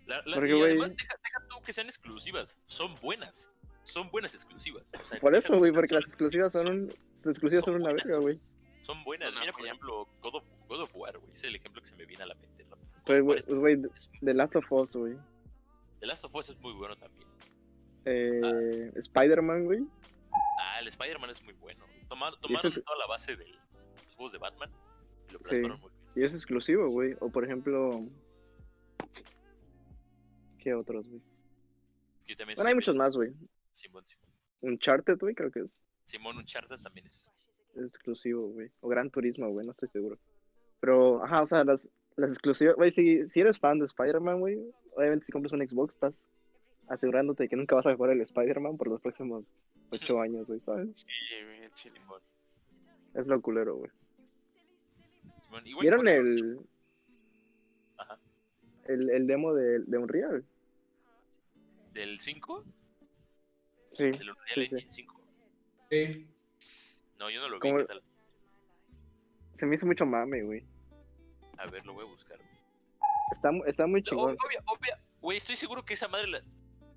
Speaker 2: La- la-
Speaker 3: Porque,
Speaker 2: y
Speaker 3: güey-
Speaker 2: además, deja, deja tú que sean exclusivas, son buenas. Son buenas exclusivas. o sea,
Speaker 3: Por eso, güey,
Speaker 2: que
Speaker 3: porque las exclusivas son, un, las exclusivas son
Speaker 2: son
Speaker 3: una
Speaker 2: buenas.
Speaker 3: verga, güey.
Speaker 2: Son buenas. Mira, por ejemplo, God of, God of War, güey. Ese es el ejemplo que se me viene a la mente. God
Speaker 3: Pues, güey, The Last of Us, güey.
Speaker 2: The Last of Us es muy bueno también.
Speaker 3: Eh, Spider-Man, güey.
Speaker 2: Ah, el Spider-Man es muy bueno. Tomaron,
Speaker 3: es-
Speaker 2: toda la base de los juegos de Batman y lo
Speaker 3: Sí.
Speaker 2: plasmaron muy bien.
Speaker 3: Y es exclusivo, güey. O por ejemplo. ¿Qué otros, güey?
Speaker 2: Yo también
Speaker 3: Bueno, hay muchos más, güey.
Speaker 2: Simón, Simón.
Speaker 3: Uncharted, güey, creo que es,
Speaker 2: Simón Uncharted también es.
Speaker 3: es exclusivo, güey. O Gran Turismo, güey, no estoy seguro. Pero, ajá, o sea, las, las exclusivas. Güey, si, si eres fan de Spider-Man, güey, obviamente si compras un Xbox, estás asegurándote que nunca vas a jugar el Spider-Man por los próximos ocho años, güey, ¿sabes?
Speaker 1: Sí, güey, chile.
Speaker 2: Simón.
Speaker 3: Es lo culero, güey. ¿Vieron el,
Speaker 2: Ajá.
Speaker 3: el, el demo de, de Unreal?
Speaker 2: ¿Del 5?
Speaker 3: Sí.
Speaker 2: ¿Del Unreal
Speaker 3: Sí, sí.
Speaker 2: Engine 5?
Speaker 6: Sí.
Speaker 2: No, yo no lo vi.
Speaker 3: ¿Cómo-
Speaker 2: ¿Qué tal?
Speaker 3: Se me hizo mucho mame, güey.
Speaker 2: A ver, lo voy a buscar.
Speaker 3: Está, está muy
Speaker 2: No,
Speaker 3: chingón.
Speaker 2: Obvia, obvia, güey, estoy seguro que esa madre la,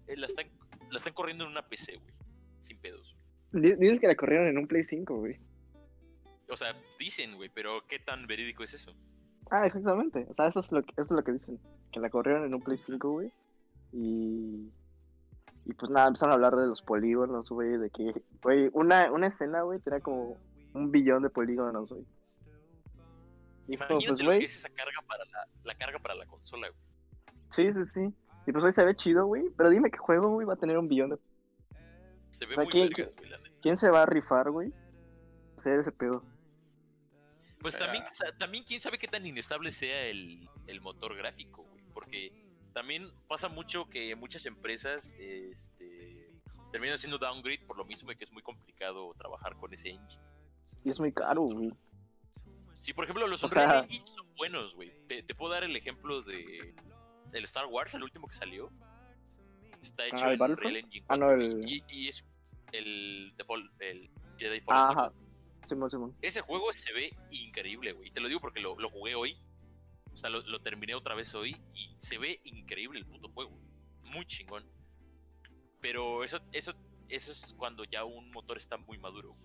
Speaker 2: eh, la, están, la están corriendo en una PC, güey. Sin pedos.
Speaker 3: Di- Dices que la corrieron en un Play 5, güey.
Speaker 2: O sea, dicen, güey, pero ¿qué tan verídico es eso?
Speaker 3: Ah, exactamente. O sea, eso es lo que, eso es lo que dicen. Que la corrieron en un Play 5, güey. Y. Y pues nada, empezaron a hablar de los polígonos, güey. De que, güey, una, una escena, güey, tenía como un billón de polígonos, güey. Y pues,
Speaker 2: Imagínate
Speaker 3: pues,
Speaker 2: lo
Speaker 3: güey,
Speaker 2: que es esa carga para la, la carga para la consola, güey.
Speaker 3: sí, sí, sí. Y pues hoy se ve chido, güey. Pero dime qué juego, güey, va a tener un billón de...
Speaker 2: Se ve
Speaker 3: O sea,
Speaker 2: muy
Speaker 3: ¿quién-
Speaker 2: vergas, güey, la neta.
Speaker 3: ¿Quién se va a rifar, güey? Hacer ese pedo.
Speaker 2: Pues también, sa- también quién sabe qué tan inestable sea el, el motor gráfico, güey. Porque también pasa mucho que muchas empresas este, terminan haciendo downgrade por lo mismo de que es muy complicado trabajar con ese engine.
Speaker 3: Y es muy caro, güey.
Speaker 2: Sí, por ejemplo, los Unreal
Speaker 3: sea-
Speaker 2: Engine son buenos, güey. Te, te puedo dar el ejemplo de el Star Wars, el último que salió. Está hecho
Speaker 3: ¿el
Speaker 2: en? Unreal Engine
Speaker 3: Ah, no,
Speaker 2: 4,
Speaker 3: el-
Speaker 2: y, y es el, Fall- el Jedi Fallen
Speaker 3: Ajá.
Speaker 2: Order.
Speaker 3: Simón, Simón.
Speaker 2: Ese juego se ve increíble, güey. Te lo digo porque lo, lo jugué hoy. O sea, lo, lo terminé otra vez hoy y se ve increíble el puto juego. Muy chingón. Pero eso, eso, eso es cuando ya un motor está muy maduro.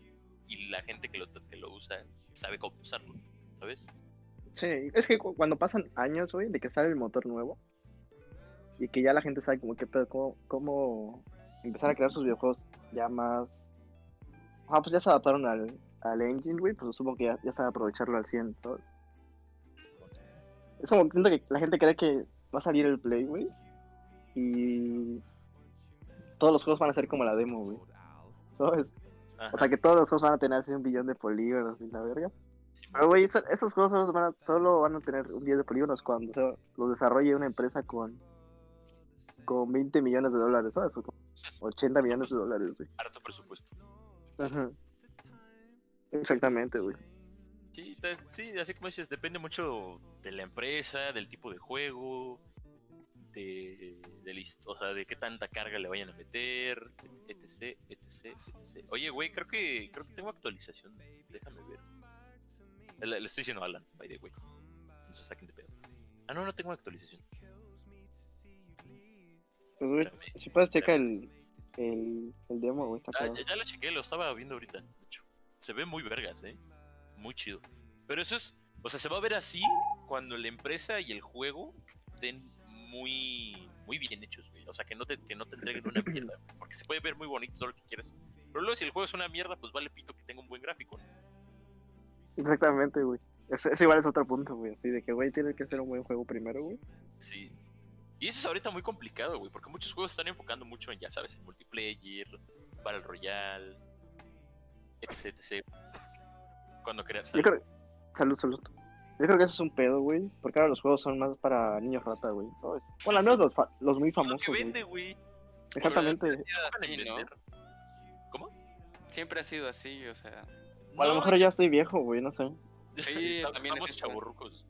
Speaker 2: Y la gente que lo, que lo usa sabe cómo usarlo. ¿Sabes?
Speaker 3: Sí, es que cu- cuando pasan años, güey, de que sale el motor nuevo y que ya la gente sabe como qué pedo, cómo, cómo empezar a crear sus videojuegos ya más... Ah, pues ya se adaptaron al, al engine, güey, pues supongo que ya, ya saben aprovecharlo al 100, ¿sabes? Es como siento que la gente cree que va a salir el Play, güey, y todos los juegos van a ser como la demo, güey, ¿sabes?
Speaker 2: Ajá.
Speaker 3: O sea que todos los juegos van a tener así un billón de polígonos y la verga. Pero, güey, eso- esos juegos solo van, a, solo van a tener un 10 de polígonos cuando se- los desarrolle una empresa con, con 20 millones de dólares, ¿sabes? O con (laughs) 80 millones de dólares, güey.
Speaker 2: Harto presupuesto.
Speaker 3: Ajá. Exactamente, güey.
Speaker 2: Sí, te- sí, así como dices, depende mucho de la empresa, del tipo de juego, de, de, o sea, de qué tanta carga le vayan a meter, etc, etc, etc. Oye, güey, creo que creo que tengo actualización. Déjame ver. Le, le estoy diciendo a Alan, by the way. No se saquen de pedo. Ah, no, no tengo actualización.
Speaker 3: Pues, güey, si puedes checar el, el, el demo, güey, está
Speaker 2: Ah, ya, ya lo chequé, lo estaba viendo ahorita. Se ve muy vergas, ¿eh? Muy chido. Pero eso es, o sea, se va a ver así cuando la empresa y el juego estén muy, muy bien hechos, güey. O sea, que no te, que no te entreguen una mierda. güey, Porque se puede ver muy bonito todo lo que quieras. Pero luego si el juego es una mierda, pues vale pito que tenga un buen gráfico, ¿no?
Speaker 3: Exactamente, güey. Ese, ese igual es otro punto, güey. Así de que, güey, tiene que ser un buen juego primero, güey.
Speaker 2: Sí. Y eso es ahorita muy complicado, güey, porque muchos juegos están enfocando mucho en, ya sabes, en multiplayer, Battle Royale, etc. etc. Cuando creas...
Speaker 3: Yo creo... Salud, salud. Yo creo que eso es un pedo, güey. Porque ahora los juegos son más para niños rata, güey. ¿sabes? Bueno, al menos los, fa- los muy
Speaker 2: lo
Speaker 3: famosos,
Speaker 2: que
Speaker 3: güey.
Speaker 2: vende, güey.
Speaker 3: Exactamente.
Speaker 2: ¿Cómo?
Speaker 1: Siempre ha sido así, o sea.
Speaker 3: O a lo mejor ya estoy viejo, güey, no sé.
Speaker 1: Sí, (laughs) también es
Speaker 2: estamos
Speaker 1: eso.
Speaker 2: chavorrucos.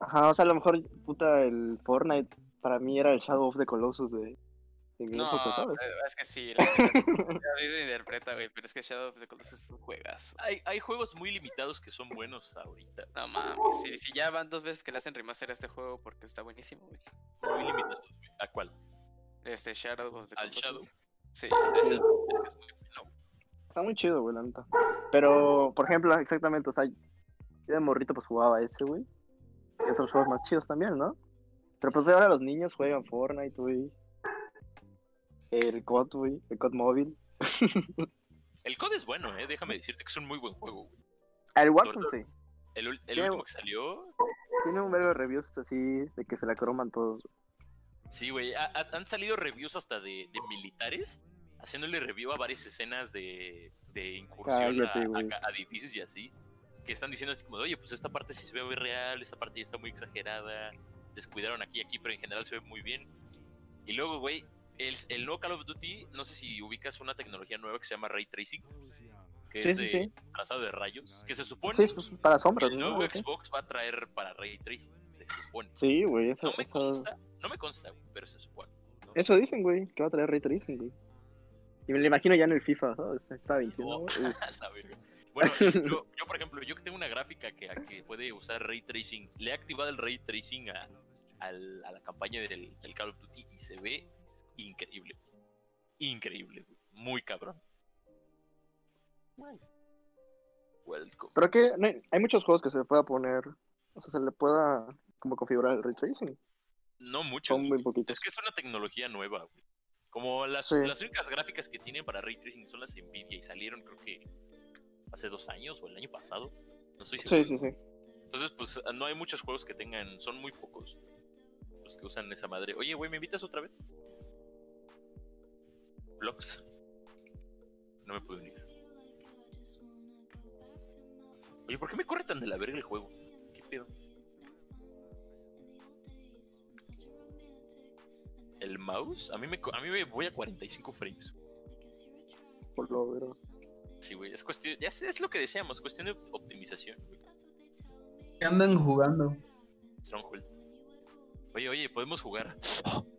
Speaker 3: Ajá, o sea, a lo mejor, puta, el Fortnite para mí era el Shadow of the Colossus de,
Speaker 1: No, es que sí, la (laughs) (laughs) se interpreta, güey, pero es que Shadow of the Colossus es un juegazo.
Speaker 2: Hay, hay juegos muy limitados que son buenos ahorita.
Speaker 1: No mames, si, si ya van dos veces que le hacen remaster a este juego porque está buenísimo, güey.
Speaker 2: Muy limitados, güey. ¿A cuál?
Speaker 1: Este Shadow of the
Speaker 2: Al
Speaker 1: Colossus.
Speaker 2: Shadow.
Speaker 1: Sí,
Speaker 2: Ese es, es que es muy bueno.
Speaker 3: Está muy chido, güey, la neta. Pero, por ejemplo, exactamente, o sea, yo de morrito pues jugaba ese, güey. Y otros juegos más chidos también, ¿no? Pero pues ahora los niños juegan Fortnite, güey. El COD, güey, el COD móvil. (laughs)
Speaker 2: El COD es bueno, eh. Déjame decirte que es un muy buen juego, güey.
Speaker 3: El Watson,
Speaker 2: Sobre
Speaker 3: sí.
Speaker 2: El, el último que salió,
Speaker 3: Tiene un verbo de reviews así de que se la croman todos.
Speaker 2: sí, güey. ha- ha- Han salido reviews hasta de, de militares haciéndole review a varias escenas de, de incursión a-
Speaker 3: Cállate, güey.
Speaker 2: a, a edificios y así. Que están diciendo así como, oye, pues esta parte sí se ve muy real, esta parte ya está muy exagerada. Descuidaron aquí y aquí, pero en general se ve muy bien. Y luego, güey, el, el nuevo Call of Duty, no sé si ubicas una tecnología nueva que se llama Ray Tracing. Que
Speaker 3: Sí,
Speaker 2: es
Speaker 3: sí,
Speaker 2: de
Speaker 3: sí.
Speaker 2: trazado de rayos. Que se supone
Speaker 3: Sí, pues para sombras,
Speaker 2: el
Speaker 3: ¿no?
Speaker 2: nuevo
Speaker 3: ¿Sí?
Speaker 2: Xbox va a traer para Ray Tracing. Se supone.
Speaker 3: Sí, güey, eso,
Speaker 2: No me
Speaker 3: eso,
Speaker 2: consta, no me consta, güey, pero se supone. ¿no?
Speaker 3: eso dicen, güey, que va a traer Ray Tracing, güey. Y me lo imagino ya en el FIFA, ¿sabes? Está 21,
Speaker 2: Oh,
Speaker 3: güey. (laughs) Uf.
Speaker 2: la verga. Bueno, (laughs) yo, yo, por ejemplo, yo que tengo una gráfica que, que puede usar Ray Tracing, le he activado el Ray Tracing a, a la campaña del, del Call of Duty y se ve increíble. Increíble, güey. Muy cabrón. Welcome.
Speaker 3: Pero que no hay, hay muchos juegos que se le pueda poner, o sea, se le pueda como configurar el Ray Tracing.
Speaker 2: No mucho.
Speaker 3: Son muy.
Speaker 2: Es que es una tecnología nueva, güey. Como las,
Speaker 3: Sí.
Speaker 2: las únicas gráficas que tienen para Ray Tracing son las Nvidia y salieron creo que hace dos años o el año pasado. No estoy seguro.
Speaker 3: Sí, sí, sí.
Speaker 2: Entonces, pues no hay muchos juegos que tengan, son muy pocos los que usan esa madre. Oye, güey, ¿me invitas otra vez? Blocks. No me puedo unir. Oye, ¿por qué me corre tan de la verga el juego? ¿Qué pedo? ¿El mouse? A mí me, a mí me voy a 45 frames.
Speaker 3: Por lo menos.
Speaker 2: Sí, güey, es cuestión, ya sé, es lo que decíamos, cuestión de optimización, güey.
Speaker 6: ¿Qué andan jugando?
Speaker 2: Stronghold. Oye, oye, podemos jugar. (gasps) (laughs)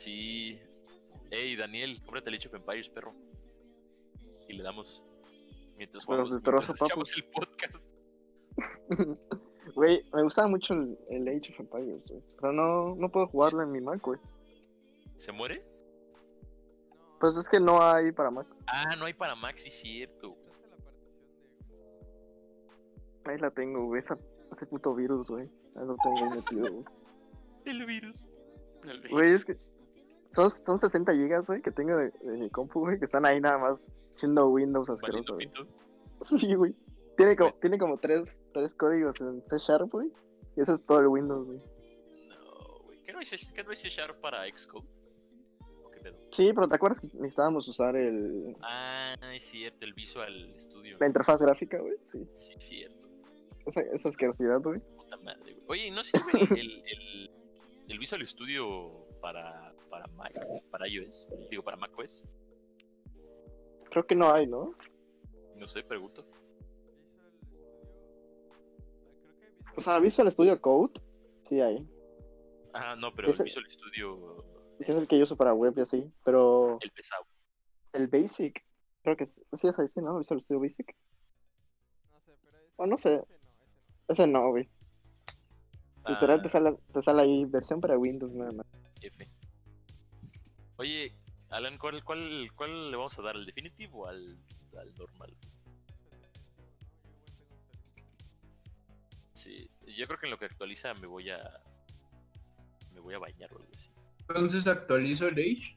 Speaker 2: Sí. Ey, Daniel, cómprate el Age of Empires, perro. Y le damos. Mientras jugamos,
Speaker 3: destrozo,
Speaker 2: mientras echamos el podcast. (laughs)
Speaker 3: Güey, me gustaba mucho el, el Age of Empires, güey. Pero no, no puedo jugarlo en mi Mac, güey.
Speaker 2: ¿Se muere?
Speaker 3: Pues es que no hay para Mac.
Speaker 2: Ah, no hay para Max, sí, cierto.
Speaker 3: Ahí la tengo, güey. Ese puto virus, güey. Ahí lo tengo metido, güey. (laughs)
Speaker 2: El virus.
Speaker 3: Güey, es que son, son 60 gigas, güey, que tengo de, de mi compu, güey, que están ahí nada más siendo Windows asqueroso, güey. (laughs) Sí, güey. Tiene como, tiene como tres, tres códigos en C Sharp, güey. Y eso es todo el Windows, güey.
Speaker 2: No, güey. ¿Qué no hice, qué no hice Sharp para Xcode? ¿O qué pedo?
Speaker 3: Sí, pero ¿te acuerdas que necesitábamos usar el,
Speaker 2: Ah, es cierto, el Visual Studio.
Speaker 3: la interfaz gráfica, güey? Sí.
Speaker 2: Sí, cierto.
Speaker 3: Esa, esa asquerosidad, güey.
Speaker 2: Puta madre, güey. Oye, ¿no sirve el, el Visual Studio para, para Mac, para iOS? Digo, para macOS.
Speaker 3: Creo que no hay, ¿no?
Speaker 2: No sé, pregunto.
Speaker 5: Studio.
Speaker 3: O sea, Visual Studio Code, sí hay.
Speaker 2: Ah, no, pero el Visual Studio,
Speaker 3: Ese es el que yo uso para web y así. Pero
Speaker 2: el pesado.
Speaker 3: el Basic, creo que sí, es ahí, sí, ¿no? Visual Studio Basic.
Speaker 5: No sé, pero ese,
Speaker 3: O no sé.
Speaker 5: Ese no,
Speaker 3: güey. Literal
Speaker 2: Ah,
Speaker 3: te sale, te sale ahí versión para Windows nada más.
Speaker 2: F. Oye, Alan, ¿cuál, cuál, ¿cuál le vamos a dar? ¿Al Definitive o al, al normal? Sí, yo creo que en lo que actualiza me voy a. Me voy a bañar o algo así.
Speaker 6: Entonces actualizo el Age.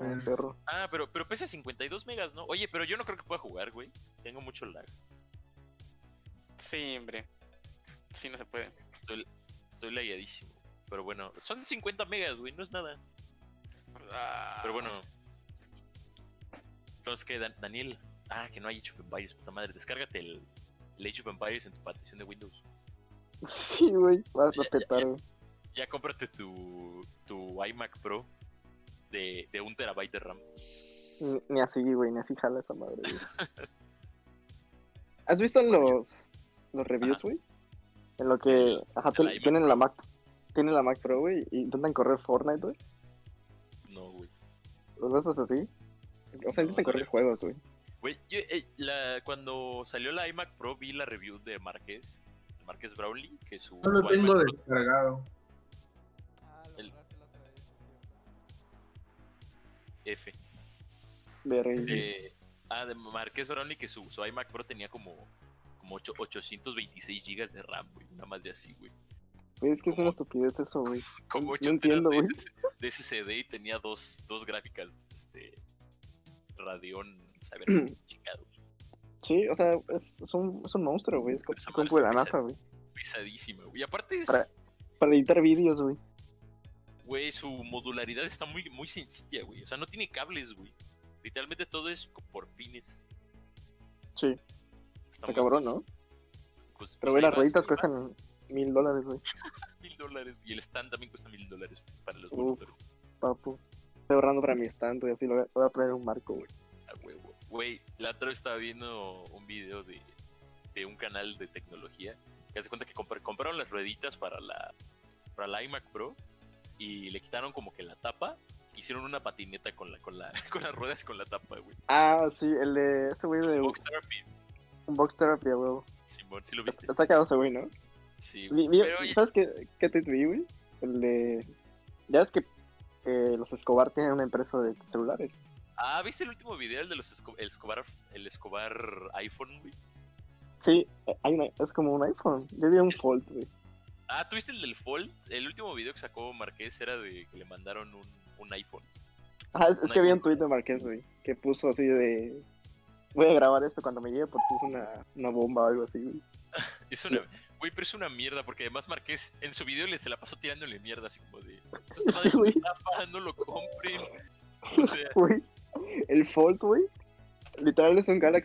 Speaker 3: El perro.
Speaker 2: Ah, pero, pero pesa 52 megas, ¿no? Oye, pero yo no creo que pueda jugar, güey. Tengo mucho lag.
Speaker 1: Sí, hombre. Sí, no se puede.
Speaker 2: Estoy, estoy lagueadísimo. Pero bueno, son 50 megas, güey, no es nada.
Speaker 1: Ah,
Speaker 2: Pero bueno. Entonces, que Daniel. Ah, que no hay Age of Empires, puta madre. Descárgate el, el Age of Empires en tu partición de Windows.
Speaker 3: Sí, güey. Vas
Speaker 2: Ya,
Speaker 3: a
Speaker 2: ya,
Speaker 3: petar,
Speaker 2: ya.
Speaker 3: güey.
Speaker 2: Ya cómprate tu, tu iMac Pro de, de un terabyte de RAM.
Speaker 3: Ni, ni así, güey, ni así jala esa madre. (laughs) ¿Has visto los, los reviews, güey? En lo que,
Speaker 2: El-
Speaker 3: ajá,
Speaker 2: el
Speaker 3: ten-
Speaker 2: iMac
Speaker 3: tienen la Mac, tienen la Mac Pro, güey, y intentan correr Fortnite, güey.
Speaker 2: No, güey.
Speaker 3: ¿Los ves así? O sea,
Speaker 2: No,
Speaker 3: intentan
Speaker 2: no
Speaker 3: correr juegos, güey.
Speaker 2: Güey, yo, eh, la- cuando salió la iMac Pro vi la review de Marqués, de Marqués Brownlee, que su,
Speaker 6: No lo
Speaker 2: su
Speaker 6: tengo
Speaker 2: iMac
Speaker 6: descargado.
Speaker 5: Ah, lo
Speaker 2: El-. F.
Speaker 3: De
Speaker 2: de, ah, de Marqués Brownlee que su, su iMac Pro tenía como, como ocho- 826 GB de RAM, güey. Una más de así, güey.
Speaker 3: Es que es una estupidez eso, güey. (laughs)
Speaker 2: Como
Speaker 3: No
Speaker 2: 8
Speaker 3: entiendo,
Speaker 2: de, de SSD y tenía dos, dos gráficas este, Radeon, saber (clears throat) chingados.
Speaker 3: Sí, o sea, es, es un, es un monstruo, güey. Es como
Speaker 2: madre
Speaker 3: de la NASA, güey.
Speaker 2: Pesadísima, güey. Aparte es,
Speaker 3: Para- Para editar vídeos, güey.
Speaker 2: güey, su modularidad está muy, muy sencilla, güey. O sea, no tiene cables, güey. Literalmente todo es por pines.
Speaker 3: Sí,
Speaker 2: Está
Speaker 3: cabrón, ¿no? Pero,
Speaker 2: pues
Speaker 3: güey,
Speaker 2: ahí
Speaker 3: las rueditas
Speaker 2: güey,
Speaker 3: cuestan mil dólares, güey. (laughs) (laughs)
Speaker 2: mil dólares. Y el stand también cuesta mil dólares para los
Speaker 3: Uf.
Speaker 2: monitores.
Speaker 3: Papu. Estoy ahorrando para mi stand, y así lo voy a, voy a poner un marco, güey.
Speaker 2: A huevo. Güey, la otra vez estaba viendo un video de, de un canal de tecnología que hace cuenta que compraron las rueditas para la, para la iMac Pro y le quitaron como que la tapa. Hicieron una patineta con la, con la, (laughs) con las ruedas con la tapa, güey.
Speaker 3: Ah, sí, el de ese güey de
Speaker 2: Box Therapy.
Speaker 3: un box therapy, güey.
Speaker 2: Simón, ¿sí lo viste?
Speaker 3: Está cagado ese güey, ¿no?
Speaker 2: Sí,
Speaker 3: Vi-
Speaker 2: güey.
Speaker 3: vi- ¿Sabes qué, qué te vi, güey? El de. Ya es que eh, los Escobar tienen una empresa de celulares.
Speaker 2: Ah, ¿viste el último video, el de los Esco- el Escobar, el Escobar iPhone, güey?
Speaker 3: Sí, hay una, es como un iPhone. Yo vi un
Speaker 2: Es-
Speaker 3: Fold, güey.
Speaker 2: Ah, ¿tuviste el del Fold? El último video que sacó Marqués era de que le mandaron un, un iPhone.
Speaker 3: Ajá, es, es que había un tweet de Marqués, güey, que puso así de... Voy a grabar esto cuando me llegue porque es una, una bomba o algo así, güey. (laughs)
Speaker 2: Es una. Güey, pero es una mierda, porque además Marqués en su video le se la pasó tirándole mierda, así como de. Esta (laughs) madre
Speaker 3: güey.
Speaker 2: estafa, no lo compren. O sea, (laughs)
Speaker 3: Güey, el Fold, güey, literal es un Galaxy